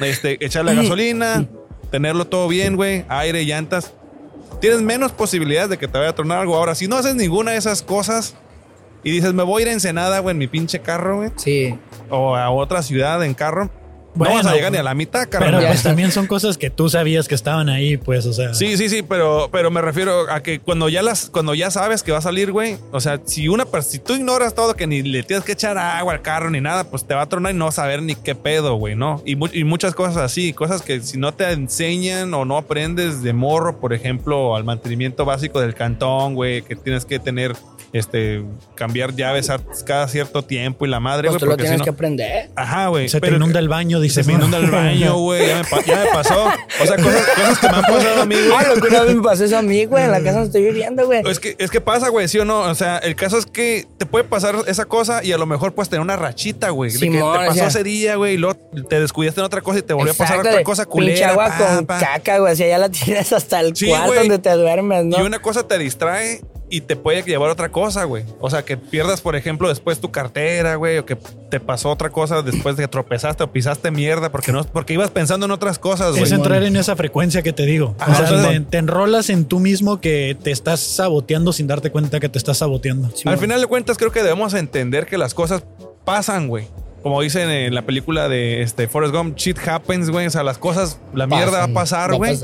D: Este, echarle gasolina, [laughs] tenerlo todo bien, güey. Aire, llantas. Tienes menos posibilidades de que te vaya a tronar algo. Ahora, si no haces ninguna de esas cosas y dices, me voy a ir a Ensenada, güey, en mi pinche carro, güey,
H: Sí.
D: o a otra ciudad en carro,
C: Bueno,
D: no vas a llegar ni a la mitad,
C: Pero
D: carnal.
C: pues también son cosas que tú sabías que estaban ahí, pues, o sea.
D: Sí, sí, sí, pero, pero me refiero a que cuando ya las, cuando ya sabes que va a salir, güey, o sea, si una si tú ignoras todo, que ni le tienes que echar agua al carro ni nada, pues te va a tronar y no vas a saber ni qué pedo, güey, ¿no? Y, mu- y muchas cosas así, cosas que si no te enseñan o no aprendes de morro, por ejemplo, al mantenimiento básico del cantón, güey, que tienes que tener, este, cambiar llaves a- cada cierto tiempo y la madre,
H: Pues
D: güey,
H: tú lo
D: si
H: tienes
D: no...
H: que aprender.
D: Ajá, güey.
C: Se te
D: pero-
C: inunda el baño,
D: se
C: dices.
D: me inunda el baño, [laughs] güey. Ya, ya me pasó. O sea, cosas, cosas que me han pasado a mí, güey.
H: Ah, lo que una vez me pasó eso a mí, güey, en la casa donde estoy viviendo, güey.
D: Es que, es que pasa, güey, sí o no. O sea, el caso es que te puede pasar esa cosa y a lo mejor puedes tener una rachita, güey. De que te
H: o
D: pasó
H: sea.
D: ese día, güey, y luego te descuidaste en otra cosa y te volvió a pasar
H: Exacto,
D: otra cosa
H: Pinche
D: culera.
H: agua
D: pa,
H: con
D: pa.
H: caca, güey. Si ya la [laughs] tienes hasta el
D: Sí,
H: cuarto
D: güey.
H: donde te duermes, ¿no?
D: Y una cosa te distrae y te puede llevar a otra cosa, güey. O sea, que pierdas, por ejemplo, después tu cartera, güey, o que te pasó otra cosa después de que tropezaste o pisaste mierda porque no, porque ibas pensando en otras cosas, güey.
C: Es entrar en esa frecuencia que te digo.
D: Ajá,
C: o sea,
D: entonces-
C: te, te enrolas en tú mismo que te estás saboteando sin darte cuenta que te estás saboteando.
D: Al final de cuentas, creo que debemos entender que las cosas pasan, güey. Como dicen en la película de este Forrest Gump, shit happens, güey. O sea, las cosas, la mierda va a pasar, güey.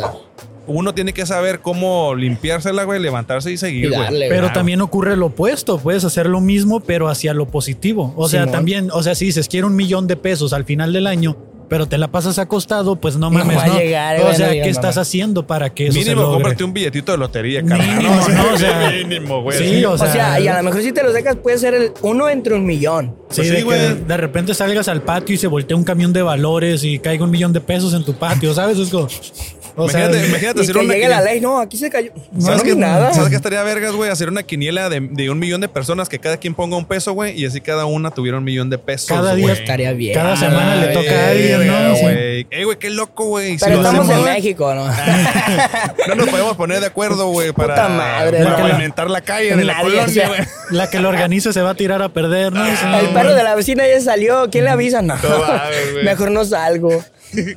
D: Uno tiene que saber cómo limpiársela, güey, levantarse y seguir,
H: Y
D: güey.
H: darle,
C: Pero
H: Claro.
C: también ocurre lo opuesto, puedes hacer lo mismo, pero hacia lo positivo. O sea,
H: Simón.
C: también, o sea, si dices quiero un millón de pesos al final del año, pero te la pasas acostado, pues no
H: No
C: mames,
H: va a
C: ¿no?
H: llegar,
C: o sea,
H: no
C: ¿qué estás haciendo para que eso se
D: Mínimo,
C: logre?
D: cómprate un billetito de lotería, carnal.
C: Mínimo, ¿no? [laughs] O sea,
D: mínimo, güey.
C: sí, o
H: O
C: sea,
H: sea, y a lo mejor si te lo sacas puede ser el uno entre un millón.
C: Sí,
D: Pues
C: de
D: sí, güey.
C: de, de repente salgas al patio y se voltea un camión de valores y caiga un millón de pesos en tu patio, ¿sabes? Es como, o sea,
D: Imagínate, imagínate
H: Y
D: hacer
H: que
D: una
H: llegue la ley, no, aquí se cayó. No,
D: ¿Sabes
H: vi nada.
D: ¿Sabes qué estaría vergas, güey? Hacer una quiniela de, de un millón de personas que cada quien ponga un peso, güey, y así cada una tuviera un millón de pesos.
C: Cada día.
H: Estaría bien.
C: Cada semana le toca a alguien,
D: güey. Eh, güey, qué loco, güey. Si
H: Pero
D: lo
H: estamos en México, ¿no? [laughs]
D: No nos podemos poner de acuerdo, güey, para,
H: Puta madre,
D: para pavimentar la calle de la colonia, güey.
C: la que lo organiza se va a tirar a perder, ¿no?
H: El perro de la vecina ya salió. ¿Quién le avisa? No. [laughs] Mejor no salgo.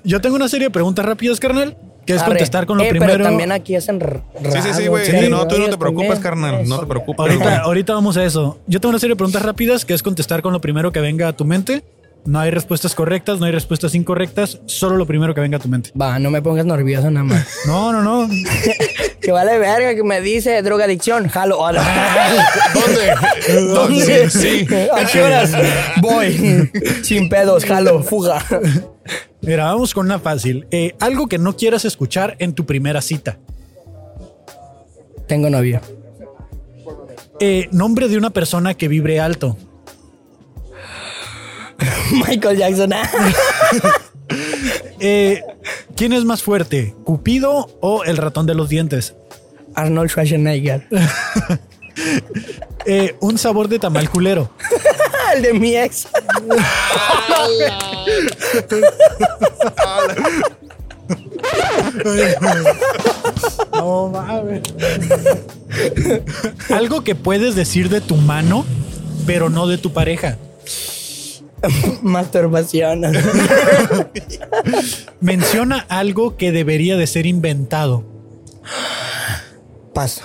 C: Yo tengo una serie de preguntas rápidas, carnal, que es
H: Arre.
C: contestar con lo
H: Eh,
C: primero.
H: Pero también aquí hacen r-
D: Sí, sí, sí, güey.
H: sí,
D: no, tú no te preocupes, carnal. No te preocupes.
C: Ahorita, ahorita vamos a eso. Yo tengo una serie de preguntas rápidas que es contestar con lo primero que venga a tu mente. No hay respuestas correctas, no hay respuestas incorrectas, solo lo primero que venga a tu mente.
H: Va, no me pongas nervioso nada más.
C: No, no, no. [laughs]
H: que vale verga que me dice drogadicción. Jalo. Hola. [laughs]
D: ¿Dónde? [laughs]
H: ¿Dónde?
D: Sí.
H: ¿A qué horas? Voy. Sin pedos, jalo, fuga.
C: Mira, vamos con una fácil. Eh, algo que no quieras escuchar en tu primera cita.
H: Tengo novio.
C: Eh, nombre de una persona que vibre alto. [laughs]
H: Michael Jackson. [laughs]
C: Eh, ¿Quién es más fuerte? ¿Cupido o el ratón de los dientes?
H: Arnold Schwarzenegger. [laughs]
C: Eh, un sabor de tamal culero.
H: El de mi ex. [laughs]
C: No mames. Algo que puedes decir de tu mano, pero no de tu pareja.
H: Masturbación. [laughs]
C: Menciona algo que debería de ser inventado.
H: Paso.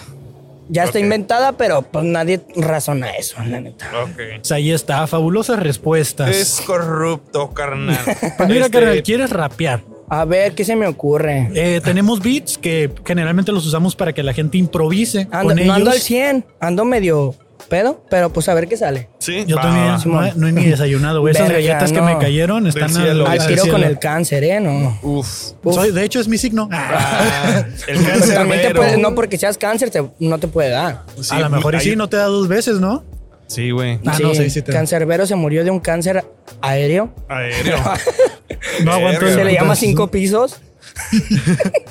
H: Ya está inventada, pero pues nadie razona eso, la neta.
D: Ok.
C: O sea, ahí está, fabulosas respuestas.
D: Es corrupto, carnal. [laughs]
C: Pues mira,
D: Este,
C: carnal, ¿quieres rapear?
H: A ver, ¿qué se me ocurre?
C: Eh, tenemos beats que generalmente los usamos para que la gente improvise
H: Ando,
C: con
H: no
C: ellos.
H: ando al 100, ando medio pedo, pero pues a ver qué sale.
D: Sí,
C: Yo también no, he- no he ni desayunado, güey. Esas
H: Verga,
C: galletas que me cayeron están
D: cielo.
C: al,
H: tiro con el cáncer, ¿eh? No.
D: Uf.
H: Uf.
C: Soy- de hecho, es mi signo.
D: Ah, [laughs] el
H: También te
D: cancerbero.
H: puede, no porque seas cáncer, te- no te puede dar.
C: a lo mejor y sí, no te da dos veces, ¿no?
D: Sí, güey.
C: Ah, no, sí, sí te da.
H: Cancerbero se murió de un cáncer aéreo.
D: Aéreo. [laughs]
C: No el-
H: Se le llama cinco pisos.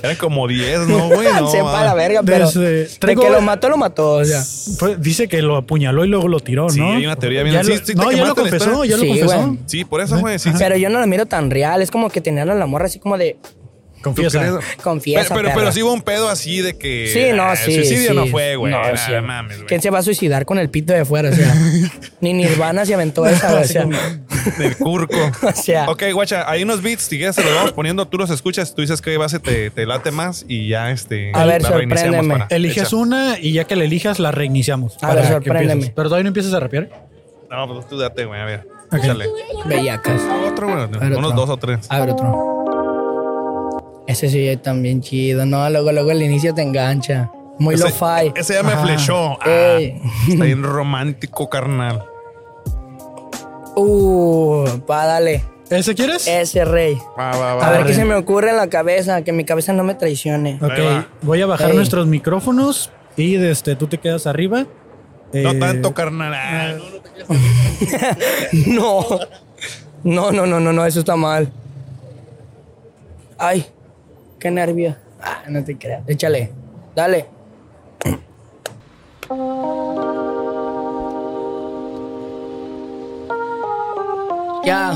D: Eran como 10, ¿no, güey? [laughs] No,
H: Sepa la verga, pero
C: Desde-
H: de que lo mató, lo mató. O sea,
C: Fue- dice que lo apuñaló y luego lo tiró,
D: Sí,
C: ¿no?
D: hay una teoría bien-
C: Ya
D: sí,
C: lo-
D: sí te
C: no, ya lo
D: quemaste la
C: confesó,
D: historia.
C: ya lo
H: Sí,
C: confesó.
H: güey.
D: Sí, por eso, güey. Sí, sí.
H: pero yo no lo miro tan real. Es como que tenían a la morra así como de
C: Confiesa.
D: crees?
H: confiesa.
D: Pero, pero, pero sí hubo un pedo así de que.
H: Sí, no,
D: ah,
H: sí.
D: Suicidio
H: sí.
D: no fue, güey.
H: No,
D: Ah,
H: sí.
D: mames, güey.
H: ¿Quién se va a suicidar con el pito de fuera? O sea, [laughs] ni Nirvana se aventó esa. O sea,
D: Del curco. [laughs]
H: o sea
D: Ok, guacha, hay unos beats, si quieres se los vamos poniendo, tú los escuchas, tú dices qué base te, te late más y ya este.
H: A ver, sorpréndeme.
D: para-
C: Eliges
D: Echa.
C: una y ya que la elijas, la reiniciamos.
H: A ver, sorpréndeme.
C: Pero todavía no empiezas a rapear.
D: No, pues tú date, güey, a ver.
C: Ok.
D: Échale.
H: bellacas.
D: Otro, güey.
H: ver,
D: Unos
H: otro.
D: dos o tres.
H: A ver otro. Ese sí es también chido. No, luego, luego el inicio te engancha. Muy
D: Ese-
H: lo-fi.
D: Ese ya me
C: Ajá.
D: flechó. Ah, está bien [laughs] romántico, carnal.
H: Uh, pa, dale.
C: ¿Ese quieres?
H: Ese rey.
D: Va, va, va.
H: A ver qué se me ocurre en la cabeza. Que mi cabeza no me traicione.
C: ok, voy a bajar
H: Ey.
C: nuestros micrófonos y este, tú te quedas arriba.
D: No
C: Eh,
D: tanto, carnal. Ah,
H: No. No, [laughs] no, no, no, no, eso está mal. Ay, qué nervio. Ah, no te creas. Échale. Dale. Ya.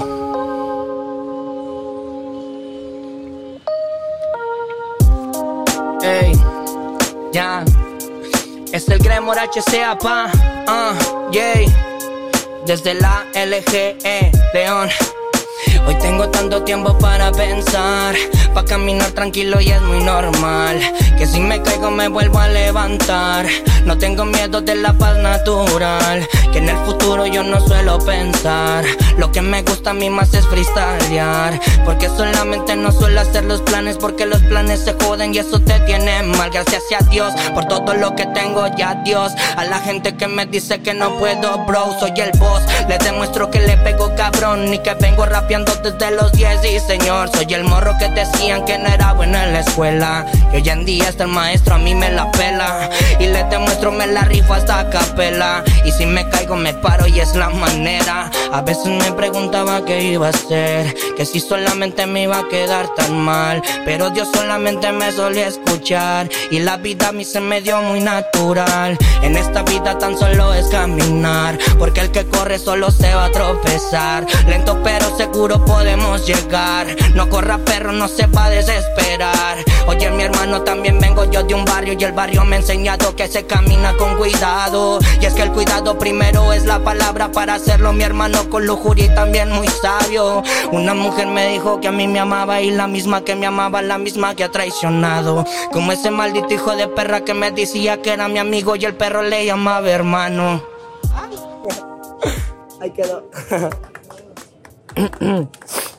H: Ey. Ya. Es el Gremor HCA, pa. Uh, yay. Desde la LGE, León. Hoy tengo tanto tiempo para pensar, para caminar tranquilo y es muy normal. Que si me caigo me vuelvo a levantar. No tengo miedo de la paz natural. Que en el futuro yo no suelo pensar. Lo que me gusta a mí más es freestylear. Porque solamente no suelo hacer los planes porque los planes se joden y eso te tiene mal. Gracias a Dios por todo lo que tengo ya Dios. A la gente que me dice que no puedo, bro, soy el boss. Les demuestro que le pego cabrón y que vengo rapeando desde los 10 y señor, soy el morro que decían que no era bueno en la escuela. Y hoy en día hasta el maestro a mí me la pela. Y les demuestro me la rifo hasta capela. Y si me caigo me paro y es la manera. A veces me preguntaba qué iba a hacer, que si solamente me iba a quedar tan mal. Pero Dios solamente me solía escuchar. Y la vida a mí se me dio muy natural. En esta vida tan solo es caminar. Porque el que corre solo se va a tropezar. Lento pero seguro podemos llegar. No corra perro, no se va a desesperar. Oye mi hermano, también vengo yo de un barrio y el barrio me ha enseñado que se camina con cuidado. Y es que el cuidado primero es la palabra para hacerlo. Mi hermano con lujuria y también muy sabio. Una mujer me dijo que a mí me amaba y la misma que me amaba, la misma que ha traicionado. Como ese maldito hijo de perra que me decía que era mi amigo y el perro le llamaba hermano. Ahí quedó. [laughs]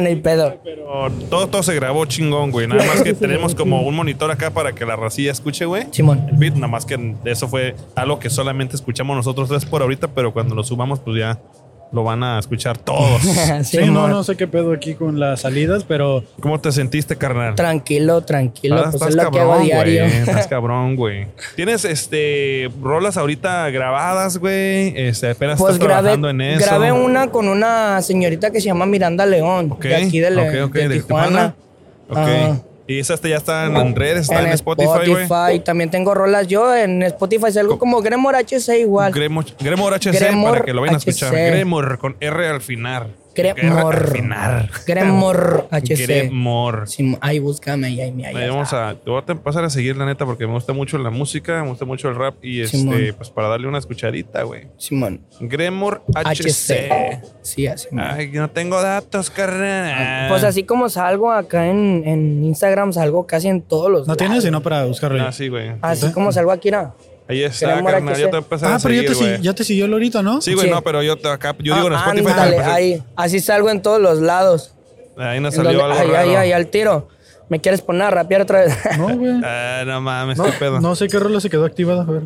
H: no hay [laughs] pedo.
D: Pero todo, todo se grabó chingón, güey. Nada más que [laughs] tenemos como un monitor acá para que la racilla escuche, güey.
H: Simón.
D: El beat, nada más que eso fue algo que solamente escuchamos nosotros tres por ahorita, pero cuando lo subamos, pues ya lo van a escuchar todos. [laughs]
C: Sí, no, no sé qué pedo aquí con las salidas, pero
D: ¿Cómo te sentiste, carnal?
H: Tranquilo, tranquilo.
D: Ah,
H: pues es lo que hago diario.
D: Estás [laughs] cabrón, güey. ¿Tienes este rolas ahorita grabadas, güey? Este, apenas
H: Pues
D: estás
H: grabé,
D: trabajando en eso.
H: grabé una con una señorita que se llama Miranda León,
D: Ok,
H: de aquí de, Le-
D: ok, ok,
H: de
D: de
H: Tijuana.
D: Ok.
H: Ajá.
D: Y esa este ya está en redes, está en, Spotify, güey.
H: Spotify. También tengo rolas yo en Spotify, salgo como Gremor HC igual.
D: Gremor, Gremor HC
H: Gremor
D: para que lo vayan a escuchar. Gremor con R al final.
H: Gremor. Gremor HC.
D: Gremor.
H: Sí, ahí búscame, ahí, ahí, ahí,
D: Ahí vamos a, te voy a pasar a seguir la neta porque me gusta mucho la música, me gusta mucho el rap y este, pues para darle una escuchadita, güey.
H: Simón.
D: Gremor HC.
H: HC. Sí, así.
D: Ay, no tengo datos, carnal.
H: Pues así como salgo acá en, en Instagram, salgo casi en todos los
C: no tienes
H: lados.
C: sino para buscarlo.
D: Ah, sí, güey.
H: Así como salgo aquí, ¿no?
D: Ahí está, carnal. Ya te empezar
C: Ah,
D: a
C: pero ya
D: seguir,
C: te, si-
D: güey.
C: ya te siguió Lorita, ¿no?
D: Sí, güey,
H: Sí.
D: no, pero yo te- acá, yo digo en
H: Ah,
D: Spotify. te
H: ándale,
D: empecé-
H: ahí. Así salgo en todos los lados.
D: Ahí nos
H: En
D: salió
H: donde-
D: algo
H: ahí, ahí,
D: raro.
H: ahí, al tiro. ¿Me quieres poner a rapear otra vez?
C: No, güey. [laughs]
D: Ah, no mames,
C: No,
D: qué pedo.
C: no sé qué rola se quedó activada. A ver,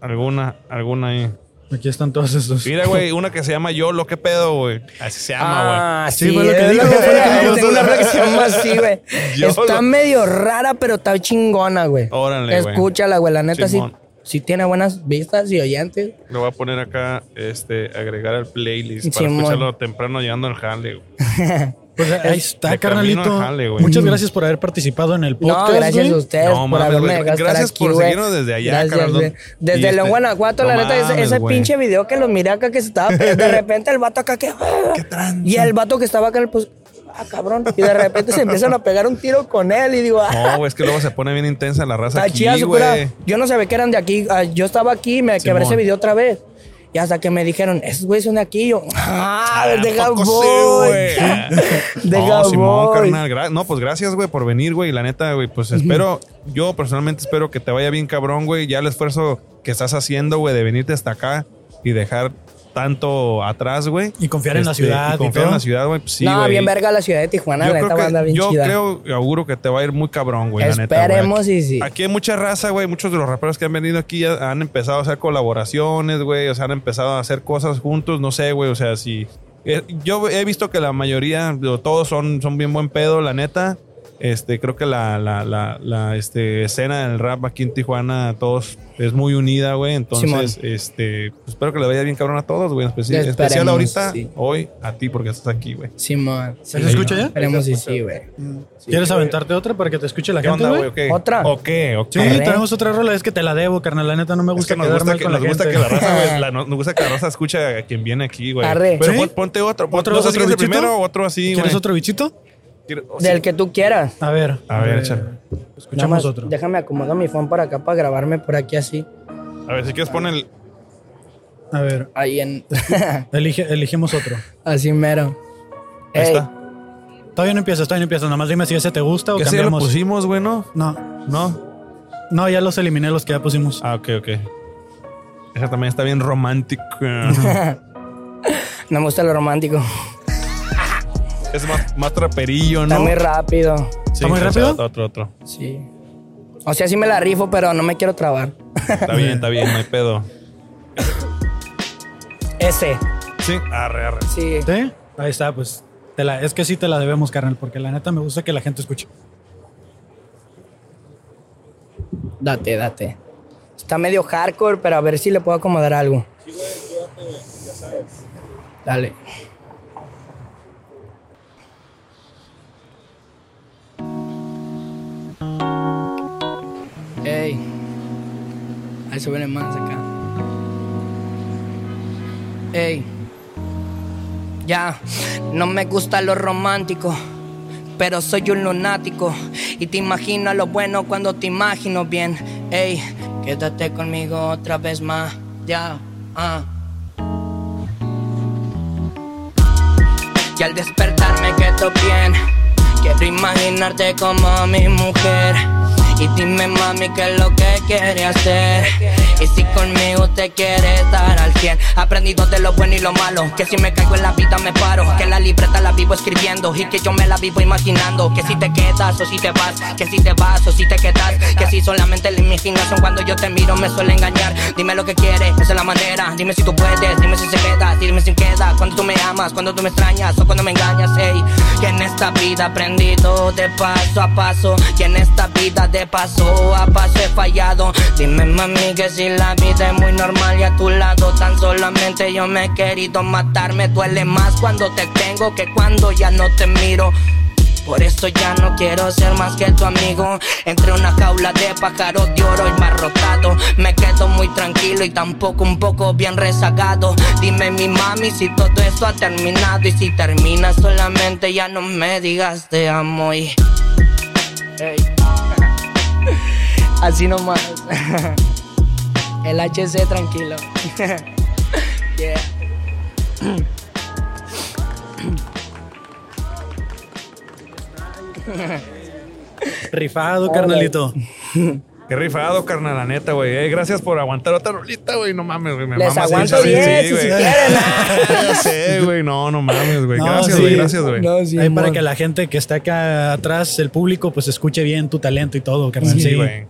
D: Alguna, alguna ahí.
C: Aquí están todos estos.
D: Mira, güey, una que se llama Yolo, qué pedo, güey. Así se llama, güey.
H: Ah,
C: Sí, fue lo que
H: es
C: dijo,
H: que
C: lo que.
H: Tengo una que se llama así, güey. [laughs]
D: Yo
H: Está
D: lo-
H: medio rara, pero está chingona, güey.
D: Órale, güey.
H: Escúchala, güey. La neta sí, sí tiene buenas vistas y oyentes.
D: Lo voy a poner acá, este, agregar al playlist para escucharlo temprano llegando al jale, güey. [laughs]
C: Pues ahí está,
D: de
C: carnalito.
D: jale.
C: Muchas gracias por haber participado en el podcast.
H: No, gracias
C: güey.
H: a ustedes
D: No,
H: por
D: mames,
H: haberme
D: güey.
H: dejado estar
D: Gracias
H: aquí,
D: por
H: güey.
D: seguirnos desde allá,
H: Gracias,
D: carnal.
H: güey.
D: Y
H: Desde León, Guanajuato,
D: no
H: la neta, ese,
D: mames,
H: ese
D: güey.
H: pinche video que lo miré acá que se estaba... De repente el vato acá que... [laughs] Y el vato que estaba acá, pues... Ah, cabrón. Y de repente se empiezan a pegar un tiro con él y digo... Ah,
D: No, güey, es que luego se pone bien intensa la raza
H: Está
D: aquí,
H: chida. Yo no sabía que eran de aquí. Ah, Yo estaba aquí y me quebré
D: Simón.
H: ese video otra vez. Y hasta que me dijeron, esos güeyes son de aquí. Yo, ah,
D: ¿A
H: deja
D: sí,
H: voy.
D: güey? [laughs]
H: Deja [laughs]
D: no, Simón,
H: voy.
D: carnal. gra- no, pues gracias, güey, por venir, güey. La neta, güey, pues espero, yo personalmente espero que te vaya bien cabrón, güey. Ya el esfuerzo que estás haciendo, güey, de venirte hasta acá y dejar tanto atrás, güey.
C: Y confiar en la
D: Este,
C: ciudad
D: Y
C: y
D: confiar en la ciudad, güey. pues sí,
H: no, bien verga la ciudad de Tijuana.
D: Yo
H: La
D: creo,
H: neta banda
D: que,
H: bien
D: yo
H: chida.
D: creo, auguro que te va a ir muy cabrón, güey. la neta,
H: y sí.
D: Aquí hay mucha raza, güey. Muchos de los raperos que han venido aquí ya han empezado a hacer colaboraciones, güey. O sea, han empezado a hacer cosas juntos. No sé, güey. O sea, si. eh, Yo he visto que la mayoría, o todos son, son bien buen pedo, la neta. Este, creo que la, la, la, la, este, escena del rap aquí en Tijuana, todos es muy unida, güey. Entonces,
H: Simón.
D: este, pues, espero que le vaya bien cabrón a todos, güey. En especi-
H: Esperemos,
D: especial ahorita,
H: sí.
D: hoy, a ti, porque estás aquí, güey.
H: Simón.
C: ¿Se escucha ya?
H: Esperemos y sí, güey.
C: ¿Quieres aventarte otra para que te escuche la
D: ¿Qué
C: gente,
D: onda,
C: güey?
D: güey? ¿O qué?
H: ¿Otra?
D: ¿O qué? ¿O
C: Sí,
D: qué?
C: tenemos otra rola. Es que te la debo, carnal. La neta no me
D: Es
C: gusta
D: que nos
C: quedar
D: gusta,
C: mal
D: que,
C: con la
D: nos gusta
C: gente.
D: que la raza, güey, [laughs] la- nos gusta que la raza escuche a quien viene aquí, güey.
H: Arre.
D: Pero
C: ¿Sí?
D: pon- ponte otro.
C: ¿Otro-
D: no sé si
C: otro
D: es el
C: bichito?
D: primero o otro así,
C: ¿Quieres otro bichito?
D: Oh,
H: Del
D: sí.
H: que tú quieras.
C: A ver.
D: A ver,
C: eh,
D: échale.
C: Escuchamos
H: más,
C: otro.
H: Déjame acomodar mi phone para acá para grabarme por aquí así.
D: A ver, si quieres pon el...
C: A ver.
H: Ahí en. [laughs]
C: Elige, elegimos otro.
H: así mero.
D: Ahí
H: Ey,
D: está.
C: Todavía no empiezas, todavía no empiezas. Nada más dime si ese te gusta o
D: Que ese ya lo
C: cambiamos.
D: pusimos, güey, ¿no?
C: No,
D: ¿No?
C: no, ya los eliminé los que ya pusimos.
D: Ah, ok, ok. Esa también está bien romántica. [laughs]
H: No me gusta lo romántico.
D: Es más, más traperillo, ¿no?
H: Está muy rápido.
D: Sí,
C: ¿Está muy rápido?
D: Otro, otro.
H: Sí. O sea, sí me la rifo, pero no me quiero trabar.
D: Está bien, está bien, no hay pedo.
H: Ese.
D: Sí, arre, arre.
H: Sí.
C: ¿Sí? Ahí está, pues. te la- es que sí te la debemos, carnal, porque la neta me gusta que la gente escuche.
H: Date, date. Está medio hardcore, pero a ver si le puedo acomodar algo. Dale. Ahí se más acá. Ey. Ya, no me gusta lo romántico, pero soy un lunático. Y te imagino lo bueno cuando te imagino bien. Ey, quédate conmigo otra vez más. Ya, ah. Y al despertar me quedo bien. Quiero imaginarte como mi mujer. Y dime mami qué es lo que quiere hacer Y si conmigo te quiere dar al 100 Aprendido de lo bueno y lo malo Que si me caigo en la vida me paro Que la libreta la vivo escribiendo Y que yo me la vivo imaginando Que si te quedas o si te vas Que si te vas o si te quedas Que si Solamente la imaginación cuando yo te miro me suele engañar. Dime lo que quieres, esa es la manera. Dime si tú puedes, dime si se queda, dime si queda. Cuando tú me amas, cuando tú me extrañas o cuando me engañas, hey. Que en esta vida aprendido de paso a paso. Y en esta vida de paso a paso he fallado. Dime, mami, que si la vida es muy normal y a tu lado tan solamente yo me he querido matar. Me duele más cuando te tengo que cuando ya no te miro. Por eso ya no quiero ser más que tu amigo. Entre una jaula de pájaros de oro y marrotado. Me quedo muy tranquilo y tampoco un poco bien rezagado. Dime mi mami si todo esto ha terminado. Y si termina solamente ya no me digas te amo y. [laughs] Así nomás. [laughs] El HC tranquilo. [laughs] yeah.
C: Rifado, carnalito.
D: Qué rifado, carnal, la neta, güey. Eh, gracias por aguantar otra rolita, güey. No mames, güey. Me
H: Les
D: mamas
H: aguanto 10
D: sí,
H: si
D: güey.
H: quieren. [laughs]
D: Ya sé, güey. No, no mames, güey.
C: No,
D: Gracias,
C: sí.
D: güey. Gracias, güey.
H: No, sí,
C: Ahí para que la gente que está acá atrás, el público, pues escuche bien tu talento y todo, carnal.
D: Sí,
C: Sí.
D: güey.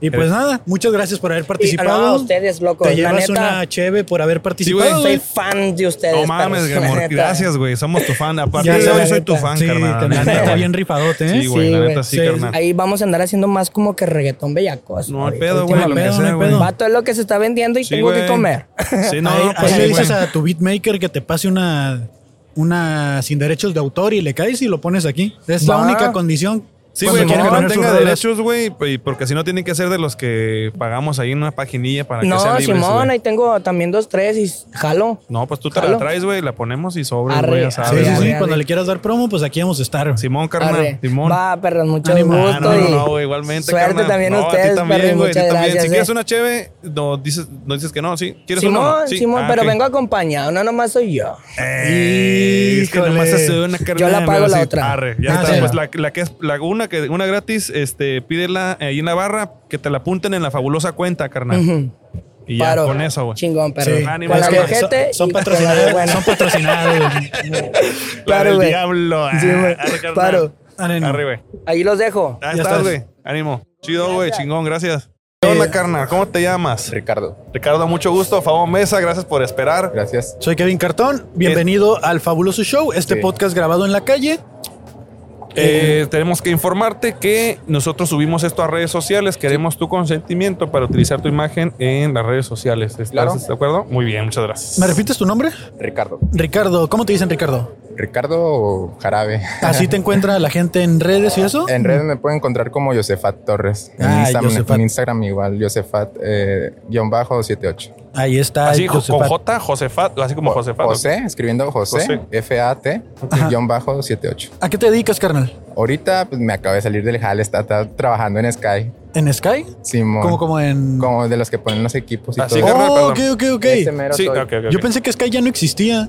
C: Y pues nada, muchas gracias por haber
H: Y,
C: participado.
H: no, a ustedes, loco.
C: Te
H: La
C: llevas
H: neta,
C: una cheve por haber participado.
D: güey.
H: soy fan de ustedes.
D: No mames. Gracias, güey. Somos tu fan. Aparte
H: la
D: soy tu fan,
C: Sí,
D: carnal. la neta,
C: bien rifadote, ¿eh?
D: Sí, güey.
H: Sí,
D: La neta, sí,
C: Sí,
D: carnal.
H: Ahí vamos a andar haciendo más como que reggaetón bellacos.
D: No hay pedo, güey.
C: No hay
D: Lo que
C: pedo, no pedo.
H: Vato es lo que se está vendiendo y
D: Sí,
H: tengo que comer.
D: Sí, no,
C: ahí
D: pues
C: ahí
D: sí,
C: le dices a tu beatmaker que te pase una, una sin derechos de autor y le caes y lo pones aquí. Es la única condición.
D: Sí, güey,
C: quieren
D: que no tenga derechos, güey, y porque si no tienen que ser de los que pagamos ahí en una paginilla para que
H: No,
D: sean libres,
H: Simón,
D: güey.
H: ahí tengo también dos, tres y jalo.
D: No, pues tú te la traes, güey, la ponemos y sobre,
H: Arre,
D: güey, ya
C: Sí,
D: sabes,
C: sí, sí.
D: güey.
H: arre.
C: Cuando le quieras dar promo, pues aquí vamos a estar.
D: Simón, carnal,
H: Arre.
D: Simón.
H: Va, perros, mucho
C: Ánimo.
D: Ah,
H: gusto.
D: no, no, no, igualmente,
H: Suerte
D: carnal.
H: también a
D: No,
H: ustedes,
D: también, güey, también. Si
H: eh.
D: quieres una cheve, no dices, no dices que no, ¿sí? ¿Quieres
H: Simón,
D: una o no? Sí.
H: Simón,
D: Ah,
H: pero vengo acompañado, no nomás soy yo.
D: Eh, es que nomás hace una carnal.
H: Yo la pago la otra.
D: Arre, ya
C: Ah,
D: está. Pues la, la que es la una que una gratis, este, pídela ahí en la barra, que te la apunten en la fabulosa cuenta, carnal. Y ya
H: Paro.
D: con eso, güey.
H: Chingón, perro.
C: Sí.
D: Ánimo,
H: Con la
D: es que
H: ojete
C: son, son
H: y con la
C: patrocinados.
H: buena.
C: Son patrocinados. [laughs]
D: La
H: Claro, güey.
D: diablo.
H: Sí, güey. Paro.
D: Güey.
H: Ahí los dejo.
D: Ahí estás, güey. Ánimo. Chido, güey. Chingón, gracias. ¿Qué onda, carnal? ¿Cómo te llamas?
I: Ricardo,
D: Ricardo, mucho gusto. Favor Mesa, gracias por esperar.
I: gracias.
C: Soy Kevin Cartón. Bienvenido al Fabuloso Show, este
I: Sí.
C: podcast grabado en la calle.
D: Eh, tenemos que informarte que nosotros subimos esto a redes sociales. Queremos tu consentimiento para utilizar tu imagen en las redes sociales. ¿Estás
I: Claro.
D: de acuerdo? Muy bien, muchas gracias.
C: ¿Me repites tu nombre?
I: Ricardo.
C: Ricardo. ¿Cómo te dicen Ricardo?
I: Ricardo Jarabe.
C: ¿Así te encuentra la gente en redes y eso?
I: En redes me pueden encontrar como Josefat Torres. En,
C: Ah, Josefat.
I: en Instagram igual, Josefat eh, guion bajo 78.
C: Ahí está.
D: Así
C: el
D: con
C: Josefat.
D: J, Josefat, así como Josefat.
I: José, escribiendo José,
D: José.
I: F-A-T,
C: Ajá.
I: guion bajo 78.
C: ¿A qué te dedicas, carnal?
I: Ahorita pues, me acabo de salir del jale, está, está trabajando en Sky.
C: ¿En Sky?
I: Simón.
C: Como, como en.
I: Como de los que ponen los equipos y
D: Así
I: todo.
D: que- carnal,
C: Oh, ok, ok, ok.
D: Sí,
I: soy.
D: ok, ok.
C: Yo pensé que Sky ya no existía.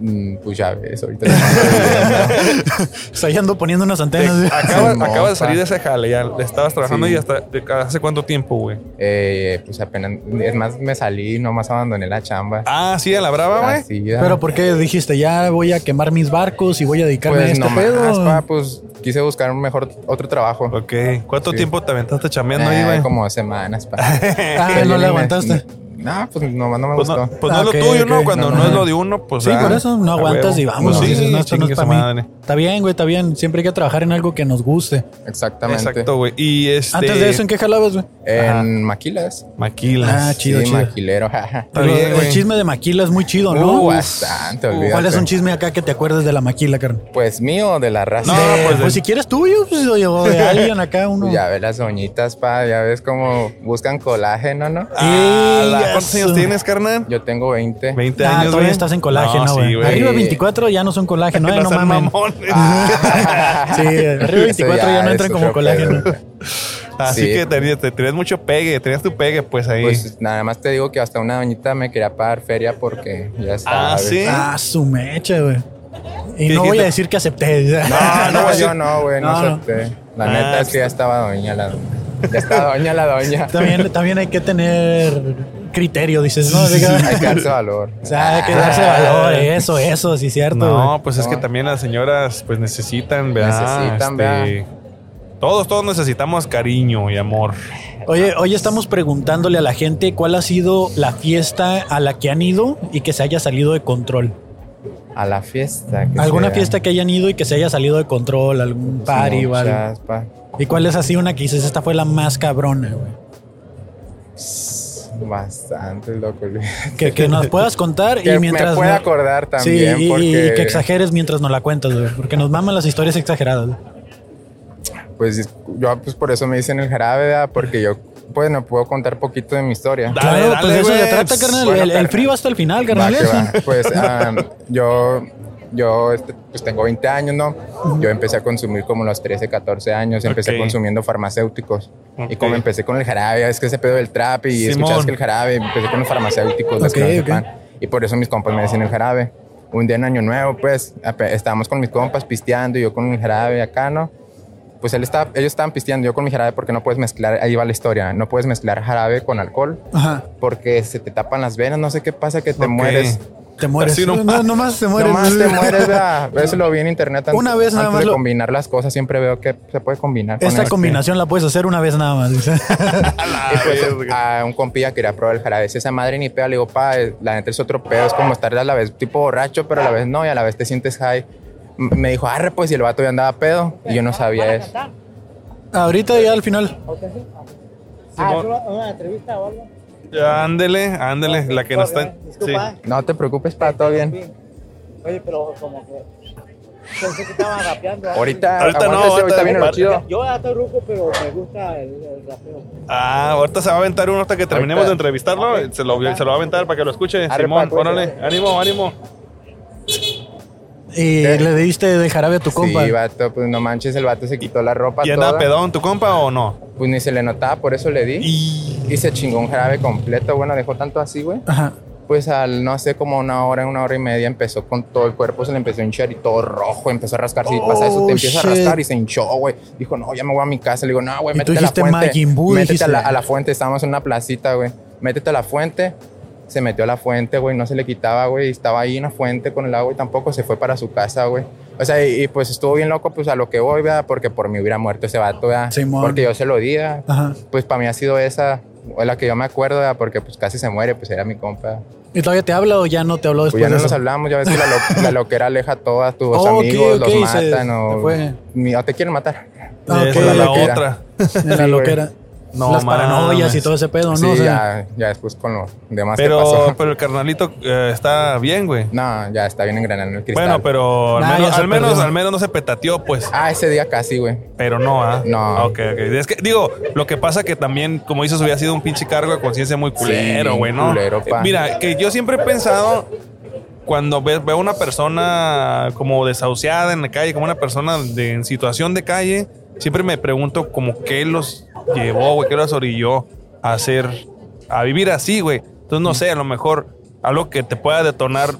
I: Mm, Pues ya ves, ahorita [laughs]
C: ya ando poniendo unas
D: Te-
C: antenas.
I: Sí, no,
D: acabas de salir de ese jale, ya estabas trabajando
I: Sí.
D: y hasta hace cuánto tiempo, güey.
I: Eh, pues apenas, es más, me salí, nomás abandoné la chamba.
D: Ah, sí, a la brava, güey.
I: Ya.
C: Pero ¿por qué dijiste ya voy a quemar mis barcos y voy a dedicarme a
I: Pues
C: este
I: no
C: pedo?
I: más, pa, pues quise buscar un mejor otro trabajo.
D: Ok. ¿Cuánto
I: Sí.
D: tiempo te aventaste chambeando ahí,
I: Eh,
D: güey?
I: como semanas, pa. [laughs]
C: Ah, no le
I: me- No, pues no, no me
D: Pues
I: gustó.
D: no, pues no
C: Ah,
D: es lo tuyo. ¿no? Cuando
I: No,
D: no,
I: no.
D: es lo de uno, pues.
C: Sí,
D: ah,
C: por eso no aguantas
D: huevo.
C: y vamos.
D: Pues sí,
C: dices, no, esto no
D: chingue
C: es
D: su
C: para mí.
D: madre.
C: Está bien, güey, está bien. Siempre hay que trabajar en algo que nos guste.
I: Exactamente.
D: Exacto, güey. Y este.
C: Antes de eso, ¿en qué jalabas, güey?
I: En Maquilas.
D: Maquilas.
C: Ah, chido,
I: sí,
C: chido.
I: maquilero. [laughs]
D: Está bien,
C: el
D: güey.
C: chisme de maquila es muy chido, ¿no?
I: Uh, bastante, olvídate.
C: ¿Cuál es un chisme acá que te acuerdes de la maquila, carnal?
I: Pues mío o de la raza.
D: No,
C: De-
D: pues
C: pues, si quieres tuyo, pues, o o de alguien acá, uno. [laughs]
I: Ya ves las doñitas, pa, ya ves cómo buscan colágeno, ¿no?
D: Ah, ¿Cuántos años tienes, carnal?
I: Yo tengo 20.
D: 20
C: Ah,
D: años,
C: todavía
D: güey.
C: estás en colágeno,
D: No,
C: güey.
D: sí,
C: arriba de 24 ya no son colágeno, [laughs] ¿eh? No, mames.
D: mamones. [laughs]
C: Sí, arriba de 24 ya, no entran como colágeno. [laughs]
D: Así
I: Sí.
D: que tenías, te, tenías mucho pegue, tenías tu pegue, pues ahí.
I: Pues nada más te digo que hasta una doñita me quería pagar feria porque ya sabes.
D: Ah, ¿sí?
C: Ah, su mecha, güey. Y
D: ¿Qué
C: no voy a decir que acepté.
I: No, no, yo no, güey, no, acepté. La
D: Ah,
I: neta es que ya estaba doña la Ya está doña la doña.
C: También, también hay que tener criterio, dices, ¿no? Diga- [laughs]
I: Hay que darse valor.
C: O sea, hay que darse valor, eso, eso, sí, cierto.
D: no, pues es que también las señoras pues necesitan, ¿verdad?
I: Necesitan,
D: Este, Todos, todos necesitamos cariño y amor.
C: Oye, hoy estamos preguntándole a la gente cuál ha sido la fiesta a la que han ido y que se haya salido de control.
I: A la fiesta. que
C: ¿Alguna
I: sea.
C: fiesta que hayan ido y que se haya salido de control? ¿Algún party o algo? ¿Y cuál es así una que dices, esta fue la más cabrona, güey?
I: Bastante, loco.
C: Que, que nos puedas contar [laughs]
I: Que
C: y mientras...
I: me pueda
C: no-
I: acordar también.
C: sí, y,
I: porque,
C: y que exageres mientras nos la cuentas, güey. Porque nos maman las historias exageradas.
I: Pues yo, pues por eso me dicen el jarabe, ¿verdad? Porque yo, bueno, puedo contar poquito de mi historia.
D: Dale,
C: claro,
D: dale,
C: pues eso se trata, carnal.
I: Bueno,
C: el, el va hasta el final,
I: Va,
C: carnal.
I: que va. Pues [laughs] ah, yo, yo este, pues tengo 20 años, ¿no? Yo empecé a consumir como los 13, 14 años. Empecé consumiendo farmacéuticos. Y como empecé con el jarabe, es que ese pedo del trap y
D: Simón.
I: escuchabas que el jarabe, empecé con los farmacéuticos, los que
C: Ok,
I: no
C: ok.
I: sepan. Y por eso mis compas me decían el jarabe. Un día en Año Nuevo, pues, estábamos con mis compas pisteando y yo con el jarabe acá, ¿no? Pues él estaba, ellos estaban pisteando, yo con mi jarabe porque no puedes mezclar, ahí va la historia, no puedes mezclar jarabe con alcohol
C: Ajá.
I: porque se te tapan las venas, no sé qué pasa que te mueres.
C: Te mueres.
D: Así
C: no,
D: nomás.
C: nomás te mueres.
I: Nomás te mueres, ¿verdad? [laughs] Eso lo vi en internet antes,
C: Una vez nada
I: antes
C: más
I: de
C: lo-
I: combinar las cosas, siempre veo que se puede combinar.
C: Esta combinación la puedes hacer una vez nada más. dice. [laughs]
I: Pues a un compilla quería probar el jarabe. Si esa madre ni pega, le digo, pa, eh, la neta es otro pedo. Es como estar a la vez tipo borracho, pero a la vez no, y a la vez te sientes high. Me dijo, arre, pues, y el vato ya andaba pedo. Y yo no sabía eso.
C: Ahorita ya al final.
E: ¿Una entrevista o algo?
D: Ya, ándele, ándele. La que nos está. Sí.
I: No te preocupes, pa, todo bien.
E: Oye, pero como que pensé que estaban rapeando.
I: Ahorita,
D: Ahorita no, ahorita
I: ahorita viene lo
D: para-
I: chido.
E: Yo estoy ruco, pero me gusta el, el rapeo.
D: Ah, ahorita se va a aventar uno hasta que terminemos
I: Ahorita.
D: de entrevistarlo. Se lo, se lo va a aventar para que lo escuche.
I: Arre,
D: Simón, órale. Ánimo, ánimo.
C: Y
I: ¿Qué?
C: le diste de jarabe a tu compa.
I: Sí, vato, pues no manches, el vato se quitó la ropa
D: ¿Y anda
I: toda.
D: pedón tu compa o no?
I: Pues ni se le notaba, por eso le di.
D: Y.
I: Y se chingó un jarabe completo. Bueno, dejó tanto así, güey.
C: Ajá.
I: Pues al, no sé, como una hora, una hora y media, empezó con todo el cuerpo, se le empezó a hinchar y todo rojo, empezó a rascarse y pasa eso,
C: Oh,
I: te empieza
C: shit.
I: a rascar y se hinchó, güey. Dijo, no, ya me voy a mi casa. Le digo, no, güey, métete a la fuente.
C: Majin Buu,
I: métete
C: dijiste.
I: a la, a la fuente, estábamos en una placita, güey. Métete a la fuente. Se metió a la fuente, güey, no se le quitaba, güey. Estaba ahí en la fuente con el agua y tampoco se fue para su casa, güey. O sea, y, y, pues estuvo bien loco, pues a lo que voy, ¿verdad? Porque por mí hubiera muerto ese vato, ¿verdad?
C: Simón.
I: Porque yo se lo di, ¿verdad?
C: Ajá.
I: Pues para mí ha sido esa, o la que yo me acuerdo, ¿verdad? Porque pues casi se muere, pues era mi compa.
C: ¿Y todavía te habla o ya no te habló
I: Pues
C: después
I: ya no
C: de
I: nos
C: eso?
I: hablamos, ya ves que la, lo- [laughs] la loquera aleja a todos tus
C: Oh,
I: amigos,
C: ok,
I: los
C: se-
I: matan
C: se
I: o,
C: fue.
I: ni- o te quieren matar.
C: Ah, ok,
D: Esa es la
C: ok.
D: otra.
C: En la
I: Sí, güey.
D: No
C: Las paranoias y todo ese pedo, ¿no?
I: sí,
C: O sea,
I: ya, ya después con lo demás que
D: Pero,
I: pasó. [laughs]
D: pero el carnalito eh, está bien, güey.
I: No, ya está bien engranado en el cristal.
D: Bueno, pero al
C: Nah,
D: menos, al menos, al menos no se petateó, pues.
I: Ah, ese día casi, güey.
D: Pero no, ¿ah?
I: No.
D: Ok, ok. Es que, digo, lo que pasa que también, como dices, hubiera sido un pinche cargo de conciencia muy culero,
I: Sí,
D: güey, ¿no?
I: culero, pa.
D: Mira, que yo siempre he pensado, cuando ve- veo una persona como desahuciada en la calle, como una persona de, en situación de calle, siempre me pregunto como qué los llevó, güey, qué los orilló a hacer, a vivir así, güey. Entonces, no sé, a lo mejor algo que te pueda detonar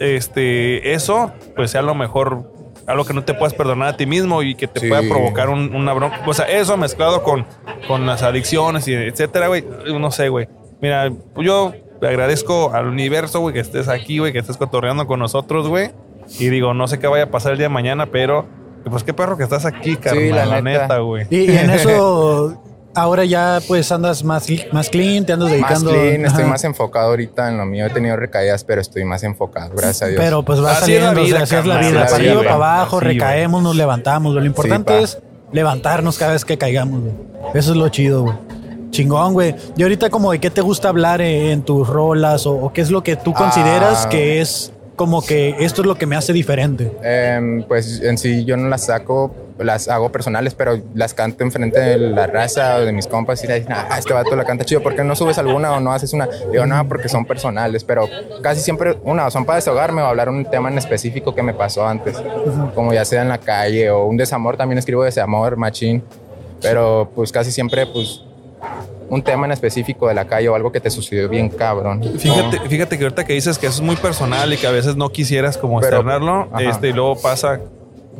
D: este, eso, pues sea a lo mejor algo que no te puedas perdonar a ti mismo y que te
I: Sí.
D: pueda provocar un- una bronca. O sea, eso mezclado con, con las adicciones y etcétera, güey. No sé, güey. Mira, yo le agradezco al universo, güey, que estés aquí, güey, que estés cotorreando con nosotros, güey. Y digo, no sé qué vaya a pasar el día de mañana, pero pues qué perro que estás aquí, carnal,
I: la
D: la
I: neta.
D: güey.
C: Y, y en eso, ahora ya pues andas más, más clean, te andas
I: Más
C: dedicando.
I: clean, estoy
C: Ajá.
I: más enfocado ahorita en lo mío. He tenido recaídas, pero estoy más enfocado, gracias a Dios.
C: Pero pues va
D: Así es la
C: saliendo, o sea,
D: vida,
C: así es la vida,
I: así
C: para arriba,
I: vida.
C: para abajo,
D: Así,
C: recaemos, nos levantamos, güey. Lo importante es levantarnos cada vez que caigamos, güey. Eso es lo chido, güey. Chingón, güey. Y ahorita como de qué te gusta hablar en tus rolas o, o qué es lo que tú consideras
I: Ah.
C: que es como que esto es lo que me hace diferente.
I: Em, pues en sí yo no las saco, las hago personales, pero las canto enfrente de la raza o de mis compas y le dicen, ah, este vato la canta chido, ¿por qué no subes alguna o no haces una? Digo, no, porque son personales, pero casi siempre, una, son para desahogarme o hablar un tema en específico que me pasó antes, como ya sea en la calle o un desamor, también escribo desamor, machín, pero pues casi siempre, pues un tema en específico de la calle o algo que te sucedió bien cabrón.
D: Fíjate, fíjate que ahorita que dices que eso es muy personal y que a veces no quisieras como
I: Pero-
D: externarlo,
I: ajá.
D: este, y luego pasa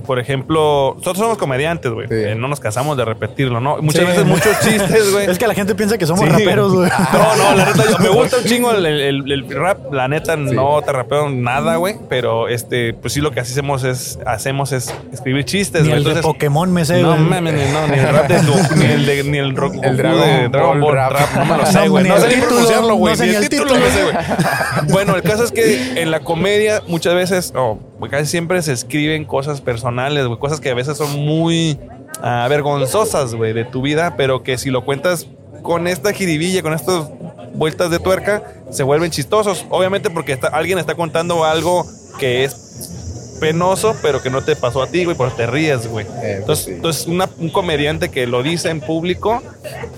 D: por ejemplo, nosotros somos comediantes, güey.
I: Sí.
D: Eh, No nos cansamos de repetirlo, ¿no? Muchas
C: Sí.
D: veces muchos chistes, güey. [laughs]
C: Es que la gente piensa que somos
D: Sí.
C: raperos, güey.
D: No, no, la neta, yo- me gusta un chingo el, el- el rap. La neta, no te rapeo nada, güey. Pero este, pues sí, lo que hacemos es, hacemos es escribir chistes, güey.
C: el de
D: Entonces,
C: Pokémon me sé,
D: no mames, ni, no, ni el rap de Goku, ni el de, ni el rock
I: El Dragon
D: de Dragon
I: Ball rap.
D: rap, no me lo
C: No,
D: sé, güey. No, sé ni pronunciarlo, güey.
C: no sé
D: ni el
C: el
D: título
C: título.
D: me sé, güey. [laughs] Bueno, el caso es que en la comedia muchas veces, o casi siempre se escriben cosas personales, güey. Cosas que a veces son muy ah, vergonzosas, güey, de tu vida, pero que si lo cuentas con esta jiribilla, con estas vueltas de tuerca, se vuelven chistosos. Obviamente porque está- alguien está contando algo que es penoso, pero que no te pasó a ti, güey, pero te ríes, güey.
I: Eh, pues
D: Entonces,
I: sí.
D: entonces una- un comediante que lo dice en público,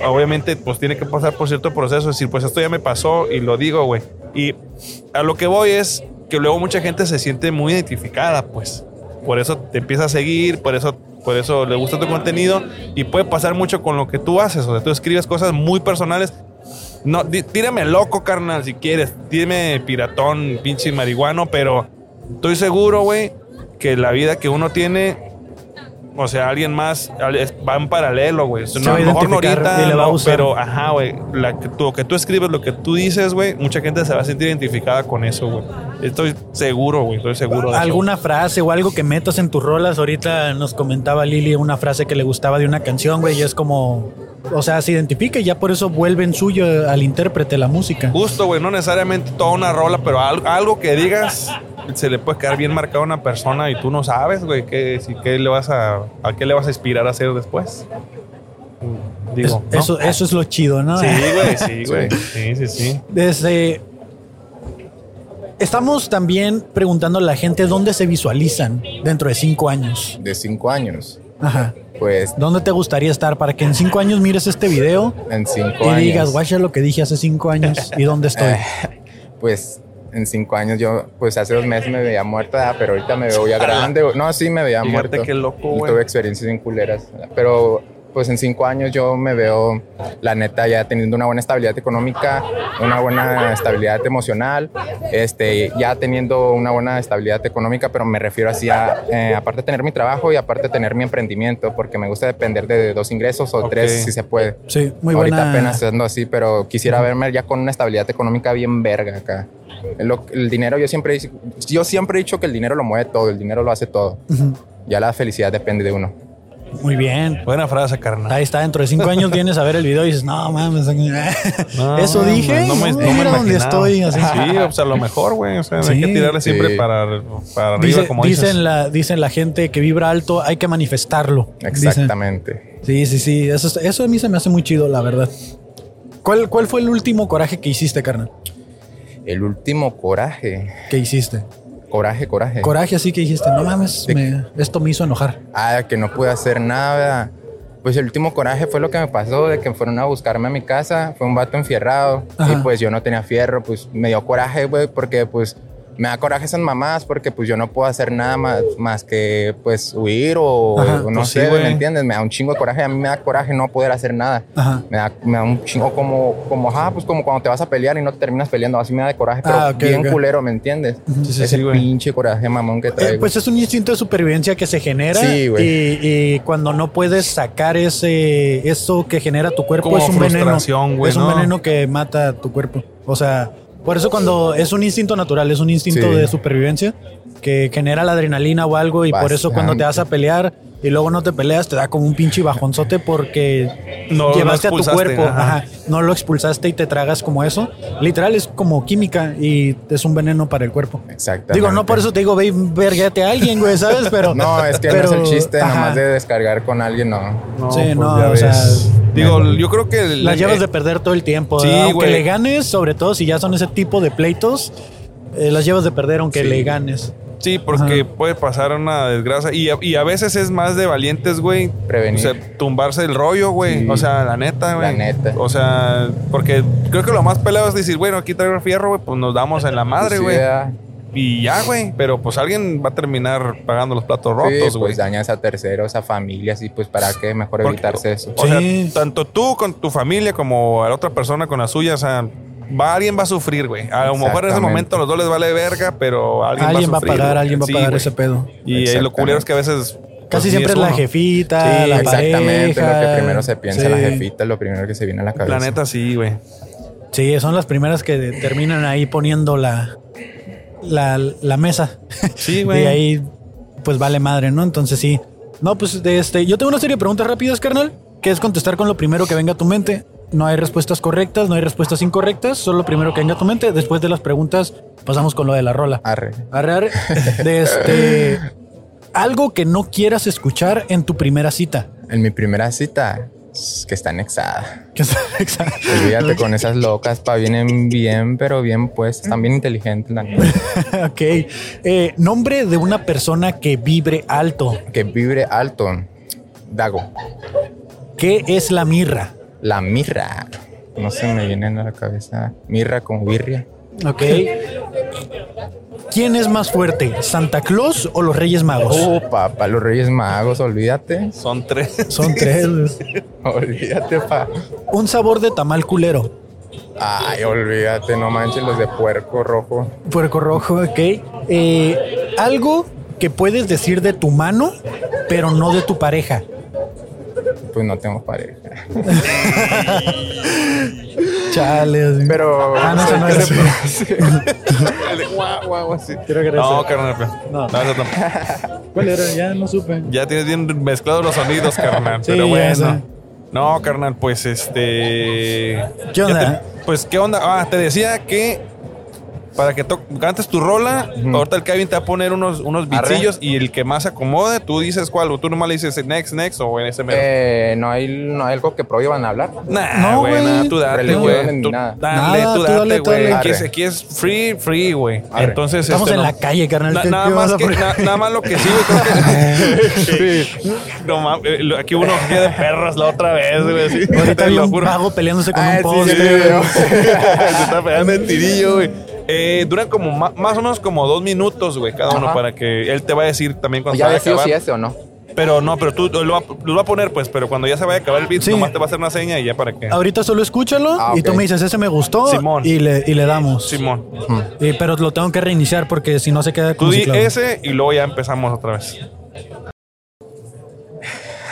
D: obviamente, pues tiene que pasar por cierto proceso, es decir, pues esto ya me pasó y lo digo, güey. Y a lo que voy es que luego mucha gente se siente muy identificada, pues. Por eso te empieza a seguir, por eso, por eso le gusta tu contenido y puede pasar mucho con lo que tú haces. O sea, tú escribes cosas muy personales. No, tírame loco, carnal, si quieres. Tírame piratón, pinche marihuano, pero estoy seguro, güey, que la vida que uno tiene, o sea, alguien más va en paralelo, güey. No, a lo mejor no ahorita,
C: y le va a usar.
D: pero ajá, güey. Lo que tú escribes, lo que tú dices, güey, mucha gente se va a sentir identificada con eso, güey. Estoy seguro, güey, estoy seguro de eso.
C: ¿Alguna frase o algo que metas en tus rolas? Ahorita nos comentaba Lili una frase que le gustaba de una canción, güey, y es como, o sea, se identifica y ya por eso vuelven suyo al intérprete la música.
D: Justo, güey, no necesariamente toda una rola, pero al- algo que digas se le puede quedar bien marcado a una persona y tú no sabes, güey, qué, si, qué le vas a, a qué le vas a inspirar a hacer después. Digo,
C: Es- eso,
D: ¿no?
C: eso es lo chido, ¿no?
D: Sí, güey, sí, [laughs] güey. Sí, sí, sí.
C: Desde. Estamos también preguntando a la gente dónde se visualizan dentro de cinco años.
I: De cinco años.
C: Ajá.
I: Pues
C: ¿Dónde te gustaría estar para que en cinco años mires este video
I: en cinco
C: y
I: años.
C: digas, guacha lo que dije hace cinco años y dónde estoy? [laughs]
I: Pues en cinco años yo, pues hace dos meses me veía muerta, pero ahorita me veo ya grande. güey. No, sí me veía
D: Fíjate
I: muerto.
D: qué loco, güey.
I: Tuve experiencias bien culeras. Pero pues en cinco años yo me veo, la neta, ya teniendo una buena estabilidad económica, una buena estabilidad emocional, este, ya teniendo una buena estabilidad económica, pero me refiero así a, eh, aparte de tener mi trabajo y aparte de tener mi emprendimiento, porque me gusta depender de dos ingresos o
D: Ok.
I: tres si se puede.
C: Sí, muy
I: Ahorita
C: buena.
I: apenas ando así, pero quisiera verme ya con una estabilidad económica bien verga acá. Lo- el dinero, yo siempre, he dicho- yo siempre he dicho que el dinero lo mueve todo, el dinero lo hace todo. Ya la felicidad depende de uno.
C: Muy bien.
D: Buena frase, carnal.
C: Ahí está, dentro de cinco años vienes a ver el video y dices, no mames,
D: No, [laughs]
C: eso dije.
D: No me,
C: no,
D: no me
C: mira dónde estoy. Así.
D: Sí, o sea, a lo mejor, güey. O sea, hay que tirarle siempre
I: Sí.
D: para, para arriba,
C: Dice-
D: como
C: dicen,
D: dices.
C: la, dicen la gente que vibra alto, hay que manifestarlo. Dicen.
I: Exactamente.
C: Sí, sí, sí. Eso, es- eso a mí se me hace muy chido, la verdad. ¿Cuál, ¿Cuál fue el último coraje que hiciste, carnal?
I: El último coraje.
C: ¿Qué hiciste?
I: Coraje, coraje.
C: Coraje así que dijiste, no mames, me- esto me hizo enojar.
I: Ah, que no pude hacer nada. Pues el último coraje fue lo que me pasó, de que fueron a buscarme a mi casa. Fue un vato enfierrado.
C: Ajá.
I: Y pues yo no tenía fierro. Pues me dio coraje, güey, porque pues me da coraje esas mamás, porque pues yo no puedo hacer nada más, más que pues huir o,
C: Ajá,
I: o no
D: pues
I: sé. ¿me entiendes? Me da un chingo de coraje. A mí me da coraje no poder hacer nada.
C: Ajá.
I: Me da, me da un chingo como, como, ajá, pues como cuando te vas a pelear y no te terminas peleando. Así me da de coraje, pero
C: Ah,
I: bien culero, ¿me entiendes?
D: Sí, sí,
I: Ese pinche coraje mamón que traigo.
C: Eh, pues es un instinto de supervivencia que se genera
I: Sí, güey.
C: y, y cuando no puedes sacar ese eso que genera tu cuerpo
D: Como
C: es un veneno. es un
D: ¿no?
C: veneno que mata tu cuerpo. O sea, por eso cuando es un instinto natural, es un instinto
I: Sí.
C: de supervivencia que genera la adrenalina o algo y por eso cuando te vas a pelear y luego no te peleas te da como un pinche bajonzote porque
D: No,
C: llevaste
D: no
C: a tu cuerpo,
D: ajá.
C: ajá, no lo expulsaste y te tragas como eso. Literal es como química y es un veneno para el cuerpo.
I: Exactamente.
C: Digo, no por eso te digo, ve y verguete a alguien, güey, ¿sabes? [laughs] Pero.
I: No, es que
C: pero,
I: no es el chiste,
C: ajá.
I: nomás de descargar con alguien, no.
D: No,
C: Sí,
D: pues
C: no, o sea.
D: Digo, yo creo que... el-
C: Las llevas
D: eh,
C: de perder todo el tiempo.
D: Sí,
C: aunque
D: güey.
C: le ganes, sobre todo si ya son ese tipo de pleitos, eh, las llevas de perder aunque
I: Sí.
C: le ganes.
D: Sí, porque
C: Ajá.
D: puede pasar una desgracia. Y a, y a veces es más de valientes, güey.
I: Prevenir.
D: O sea, tumbarse el rollo, güey.
I: Sí.
D: O sea, la neta, güey.
I: La neta.
D: O sea, porque creo que lo más pelado es decir, bueno, aquí traigo el fierro, güey, pues nos damos en la madre,
I: Sí,
D: güey. y ya, güey. Pero pues alguien va a terminar pagando los platos
I: Sí,
D: rotos, güey.
I: pues dañas a terceros, a familias y pues para qué mejor
D: Porque-
I: evitarse eso.
D: O
C: Sí.
D: sea, tanto tú con tu familia como a la otra persona con la suya, o sea, va, alguien va a sufrir, güey. A lo mejor en ese momento a los dos les vale verga, pero alguien,
C: Alguien va a
D: sufrir,
C: pagar,
D: güey.
C: alguien va a pagar ese pedo.
D: Y eh, lo culero es que a veces. pues,
C: Casi siempre es la jefita,
D: Sí,
C: la
I: Exactamente,
C: pareja.
I: lo que primero se piensa
C: Sí.
I: la jefita, lo primero que se viene a la cabeza.
D: La neta, sí, güey.
C: Sí, son las primeras que terminan ahí poniendo la, la, la mesa.
D: Sí, [laughs] güey.
C: Y ahí, pues vale madre, ¿no? Entonces sí. No, pues de este. Yo tengo una serie de preguntas rápidas, carnal, que es contestar con lo primero que venga a tu mente. No hay respuestas correctas, no hay respuestas incorrectas, solo lo primero que venga a tu mente. Después de las preguntas, pasamos con lo de la rola.
I: Arre.
C: Arre, arre. De este. [laughs] Algo que no quieras escuchar en tu primera cita.
I: En mi primera cita, que está anexada.
C: Que es- exacto.
I: Olvídate con esas [laughs] locas, pa, vienen bien, pero bien pues, están bien inteligentes, la [laughs]
C: ok. Eh, nombre de una persona que vibre alto.
I: Que vibre alto. Dago.
C: ¿Qué es la mirra?
I: La mirra. No se me viene a la cabeza. Mirra con birria.
C: Ok. ¿Quién es más fuerte, Santa Claus o los Reyes Magos?
I: Oh, papá, los Reyes Magos, olvídate.
D: Son tres.
C: Son tres. [laughs]
I: Olvídate, pa.
C: Un sabor de tamal culero.
I: Ay, olvídate, no manches los de puerco rojo.
C: Puerco rojo, ok. Eh, algo que puedes decir de tu mano, pero no de tu pareja.
I: Pues no tengo pareja. [laughs]
C: Chale.
I: Pero.
C: Ah, no, no
I: qué
C: es. [laughs]
D: guau, guau, así.
C: Quiero que
D: No, carnal. pero-
C: No.
D: no, no, no. [laughs]
C: ¿Cuál era? Ya no supe.
D: Ya tienes bien mezclados los sonidos, carnal.
C: Sí,
D: pero bueno. No, carnal, pues este.
C: ¿Qué onda?
D: te- pues, ¿qué onda? Ah, te decía que para que cantes tu rola, ahorita el Kevin te va a poner unos, unos
I: Arre.
D: bichillos y el que más se acomode, tú dices cuál, o tú nomás le dices next, next o en ese mero.
I: Eh, no, hay, no hay algo que prohíban hablar.
D: Nah,
C: no,
D: güey, nah, tú date, güey. Tú
I: nada.
D: Dale,
C: Nada,
D: tú
C: tú dale,
D: date,
C: tú
D: güey.
C: dale.
D: Aquí, aquí es free, free, güey. Entonces,
C: Estamos
D: este,
C: en
D: no-
C: la calle, carnal.
D: Na-
C: ¿Qué-
D: nada, más que, na- nada más lo que sí, que- Sí. [laughs] [laughs] No mames, eh, aquí uno día de perros la otra vez, güey. así.
C: Ahorita
D: Te lo
C: un
D: juro.
C: vago peleándose con
I: Ah,
C: un
I: sí,
C: poste.
I: sí. [laughs]
D: Se está pegando el tirillo, güey. Eh, duran como más o menos como dos minutos, güey, cada uno,
I: Ajá.
D: para que él te va a decir también cuando
I: Ya
D: se vaya a
I: si ese o no.
D: Pero no, pero tú lo va, lo va a poner, pues, pero cuando ya se vaya a acabar el beat,
C: Sí.
D: nomás te va a hacer una seña y ya para que.
C: Ahorita solo escúchalo
I: Ah,
C: y tú me dices, ese me gustó
D: Simón.
C: Y, le, y le damos.
D: Simón.
C: Y- pero lo tengo que reiniciar porque si no se queda
D: Tú
C: como
D: di ese y luego ya empezamos otra vez.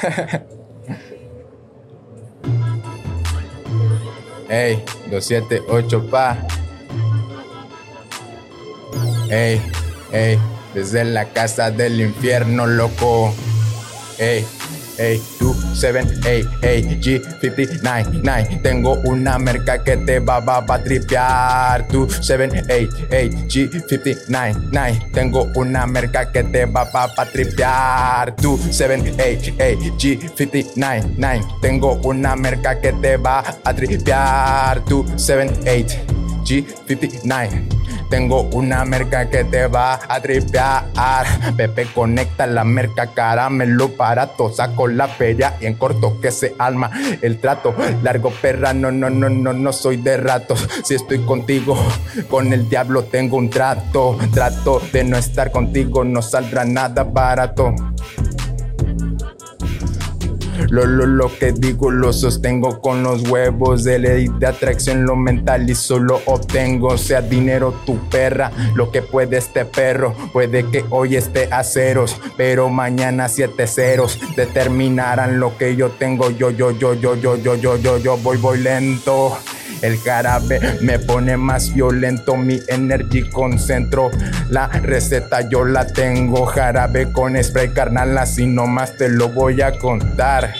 D: [laughs]
I: Ey, 278 pa. Ey, ey, desde la casa del infierno, loco. Ey, ey, 278, ey, G59, 9. Tengo una merca que te va, va, va a tripear. 278, ey, G59, 9. Tengo una merca que te va, va, va a tripear. 278, ey, G59, 9. Tengo una merca que te va a tripear. 278, G59. Tengo una merca que te va a tripear. Pepe conecta la merca, caramelo barato. Saco la feria y en corto que se alma el trato. Largo perra, no, no, no, no, no soy de ratos. Si estoy contigo, con el diablo tengo un trato. Trato de no estar contigo, no saldrá nada barato. Lo, lo, lo que digo lo sostengo con los huevos de ley de atracción, lo mental y solo obtengo, sea dinero tu perra, lo que puede este perro, puede que hoy esté a ceros, pero mañana siete ceros determinarán lo que yo tengo, yo, yo, yo, yo, yo, yo, yo, yo, yo voy, voy lento. El jarabe me pone más violento, mi energy concentro. La receta yo la tengo, jarabe con spray carnal, así nomás te lo voy a contar.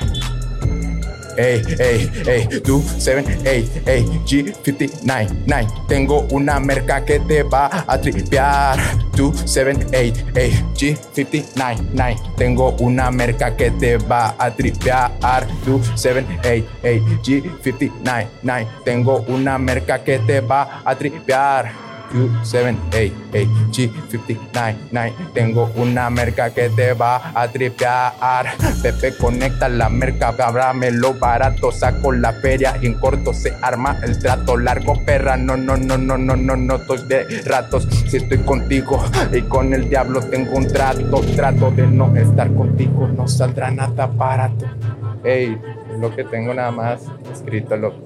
I: Ey, ey, ey, 2, 7, 8, ey, G59, 9. Tengo una merca que te va a tripear. 2, 7, 8, ey, G59, 9. Tengo una merca que te va a tripear. 2, 7, 8, ey, G59, 9. Tengo una merca que te va a tripear. 2, 7, 8, ey, G59, 9. Tengo una merca que te va a tripear. Pepe conecta la merca, lo barato. Saco la feria y en corto se arma el trato. Largo perra, no, no, no, no, no, no, no, estoy de ratos. Si estoy contigo y con el diablo tengo un trato. Trato de no estar contigo, no saldrá nada barato. Ey, lo que tengo nada más escrito, loco.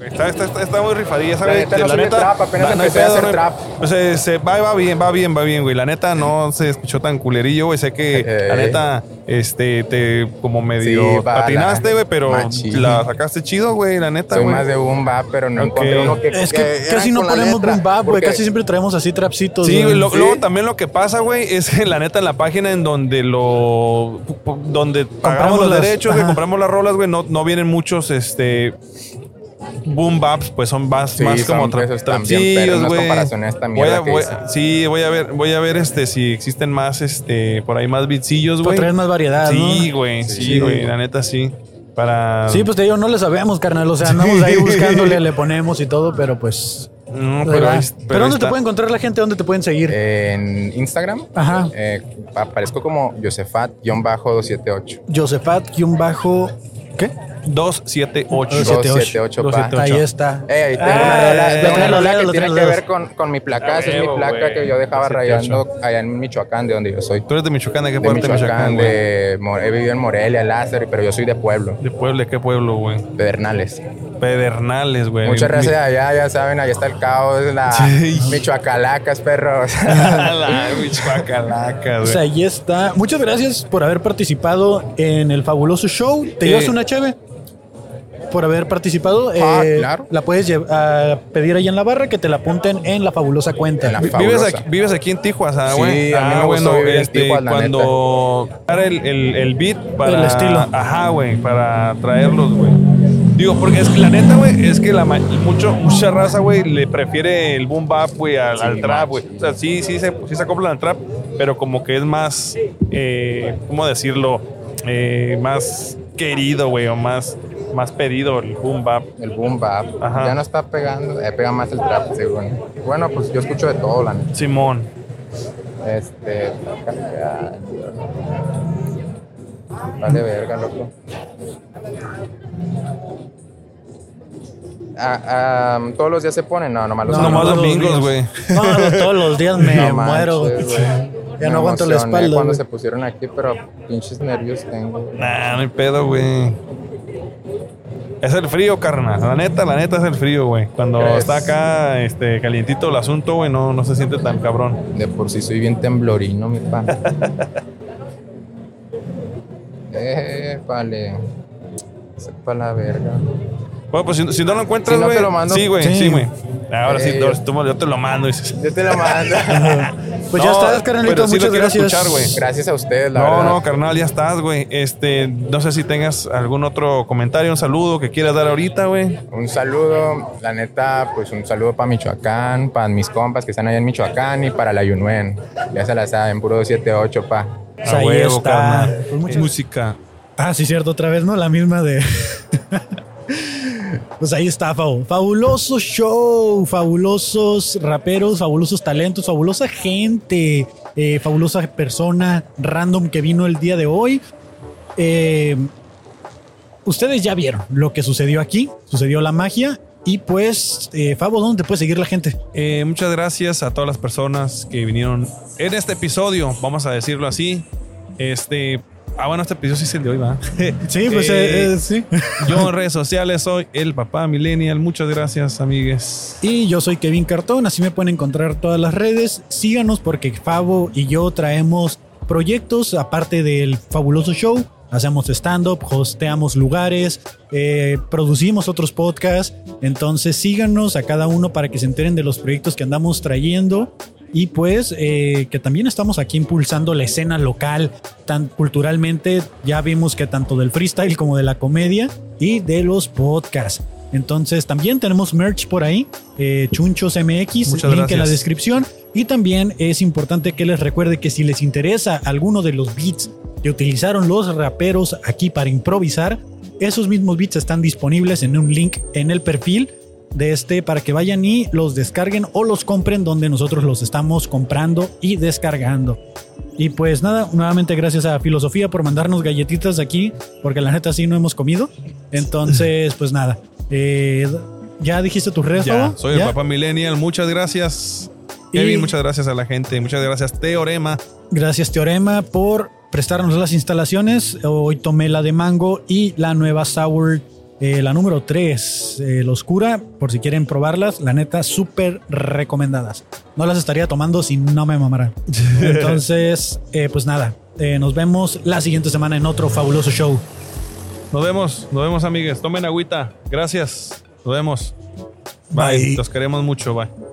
D: Está, está, está, está muy rifadilla,
I: La
D: ¿sabes?
I: neta, no trap, apenas empecé a
D: pedo,
I: hacer
D: hay-
I: trap.
D: O sea, se, va, va bien, va bien, va bien, güey. La neta no se escuchó tan culerillo, güey. Sé que [laughs] la neta, este, te como medio
I: Sí,
D: patinaste,
I: la-
D: güey, pero
I: machín.
D: la sacaste chido, güey, la neta,
I: Soy
D: güey.
I: más de boom bap, pero no encontré uno que
C: Es que
I: que
C: casi no
I: la
C: ponemos
I: letra,
C: boom bap, güey.
I: porque-
C: Casi siempre traemos así trapsitos.
D: Sí,
C: güey.
D: lo-
I: Sí.
D: luego también lo que pasa, güey, es que la neta en la página en donde lo donde pagamos los derechos,
C: ajá.
D: compramos las rolas, güey, no, no vienen muchos este boom baps, pues son más,
I: Sí,
D: más como
I: son
D: tra-
I: esos también,
D: trapsillos,
I: pero unas
D: güey. Voy a- voy- sí, voy a ver, voy a ver este si existen más este por ahí más bitcillos,
C: Para
D: güey.
C: traer más variedad,
D: Sí,
C: ¿no?
D: güey,
I: Sí.
D: sí, güey, la neta sí. Para
C: Sí, pues te digo, no le sabemos, carnal. O sea, andamos ahí buscándole, [laughs] le ponemos y todo, pero pues.
D: No, pero, ahí-
C: pero, ¿dónde te puede encontrar la gente? ¿Dónde te pueden seguir?
I: En Instagram
C: Ajá.
I: eh, aparezco como Josefat-278.
C: Josefat-bajo. ¿Qué?
D: 278.
I: 278, pa.
D: 278.
C: Ahí está.
I: Eh, ahí tengo
C: Ah,
I: una que tiene que ver con, con mi placa. Esa es mi placa que yo dejaba
D: 278.
I: rayando allá en Michoacán, de donde yo soy.
D: Tú eres de Michoacán, ¿de qué
I: De
D: parte de
I: Michoacán,
D: Michoacán, güey?
I: de, he vivido en Morelia, Lázaro, pero yo soy de pueblo,
D: ¿De Puebla? ¿Qué pueblo, güey?
I: de Bernales.
D: Pedernales, güey.
I: Muchas
D: Mi-
I: gracias allá, ya saben, allá está el caos, la
D: Sí. [laughs]
I: Michoacalacas, perros. [laughs]
D: la Michoacalaca,
C: O
D: güey.
C: sea, ahí está. Muchas gracias por haber participado en el fabuloso show. ¿Te
D: Eh.
C: llevas una cheve? Por haber participado.
I: Ah,
C: Eh,
I: claro.
C: La puedes a pedir ahí en la barra que te la apunten en la fabulosa cuenta.
I: En la
D: Vi-
I: fabulosa.
D: ¿Vives aquí, vives aquí en Tijuana,
I: Sí,
D: güey?
I: a mí me gustó vivir en
D: este,
I: la
D: cuando para el, el, el beat para
C: El estilo.
D: Ajá, güey, para traerlos, güey. Digo, porque es que la neta, güey, es que la mucho, mucha raza, güey, le prefiere el boom bap, güey, al, al trap, güey. O sea, sí, sí se, sí se acoplan al trap, pero como que es más, eh, ¿cómo decirlo? Eh, más querido, güey, o más, más pedido el boom bap.
I: El boom bap.
D: Ajá.
I: Ya no está pegando, eh, pega más el trap, según. Bueno, pues yo escucho de todo, la neta.
D: Simón.
I: Este. Vale, verga, loco. Ah, ah, todos los días se ponen, no, nomás los
D: No, nomás domingos, güey.
C: No, todos los días me [laughs]
I: No
C: muero.
I: manches, güey.
C: Ya
I: Me
C: no aguanto la espalda,
I: Cuando
C: güey.
I: se pusieron aquí, pero pinches nervios tengo.
D: Nah, no hay pedo, güey. Es el frío, carnal. La neta, la neta es el frío, güey. Cuando
I: ¿Crees?
D: está acá, este, calientito el asunto, güey, no, no se siente tan cabrón.
I: De por sí soy bien temblorino, mi pa. [laughs] eh, vale. Sepa la verga.
D: Bueno, pues si, si no lo encuentras,
I: Si no
D: güey.
I: te lo mando.
D: Sí, güey,
C: Sí.
D: sí, güey. Ahora sí,
I: Eh,
D: tú- tú- yo te lo mando. dices.
I: Yo te lo mando. [laughs]
C: Pues ya
D: No,
C: estás, carnalito.
D: sí
C: Muchas
D: quiero
C: gracias.
D: escuchar, güey.
I: Gracias a ustedes, la
D: No,
I: verdad.
D: no, carnal, ya estás, güey. Este, no sé si tengas algún otro comentario, un saludo que quieras dar ahorita, güey.
I: Un saludo, la neta, pues un saludo para Michoacán, para mis compas que están allá en Michoacán y para la Yunuen. Ya se la saben, puro 78, pa.
C: Pues
D: A
C: ahí
D: huevo,
C: está.
D: carnal.
C: Pues muchas-
D: Música.
C: Ah, sí, cierto, otra vez, ¿no? La misma de. [laughs] pues ahí está. Fabuloso show, fabulosos raperos, fabulosos talentos, fabulosa gente, eh, fabulosa persona random que vino el día de hoy. Eh, ustedes ya vieron lo que sucedió aquí, sucedió la magia. Y pues, eh, Fabo, ¿dónde te puede seguir la gente?
D: Eh, muchas gracias a todas las personas que vinieron en este episodio, vamos a decirlo así. Este, ah, bueno, este episodio sí es el de hoy, va. [laughs]
C: Sí, pues
D: Eh,
C: eh, sí. [laughs]
D: Yo en redes sociales soy el papá millennial. Muchas gracias, amigues.
C: Y yo soy Kevin Cartón, así me pueden encontrar todas las redes. Síganos porque Fabo y yo traemos proyectos aparte del fabuloso show. Hacemos stand-up, hosteamos lugares, eh, producimos otros podcasts. Entonces síganos a cada uno para que se enteren de los proyectos que andamos trayendo. Y pues eh, que también estamos aquí impulsando la escena local, tan culturalmente. Ya vimos que tanto del freestyle como de la comedia y de los podcasts. Entonces también tenemos merch por ahí, eh, Chunchos MX,
D: Muchas
C: link en la descripción. Y también es importante que les recuerde que si les interesa alguno de los beats que utilizaron los raperos aquí para improvisar, esos mismos beats están disponibles en un link en el perfil de este para que vayan y los descarguen o los compren donde nosotros los estamos comprando y descargando. Y pues nada, nuevamente gracias a Filosofía por mandarnos galletitas aquí, porque la neta sí no hemos comido. Entonces, pues nada. Eh, ¿Ya dijiste tus redes?
D: Ya, soy el
C: ¿Ya?
D: papá millennial. Muchas gracias,
C: Y-
D: Kevin. Muchas gracias a la gente. Muchas gracias, Teorema.
C: Gracias Teorema por prestarnos las instalaciones. Hoy tomé la de mango y la nueva sour Eh, la número 3, la oscura, por si quieren probarlas, la neta, súper recomendadas. No las estaría tomando si no me mamara. [laughs] Entonces, eh, pues nada, eh, nos vemos la siguiente semana en otro fabuloso show.
D: Nos vemos, nos vemos, amigues. Tomen agüita. Gracias. Nos vemos. Bye.
C: Bye.
D: Los queremos mucho. Bye.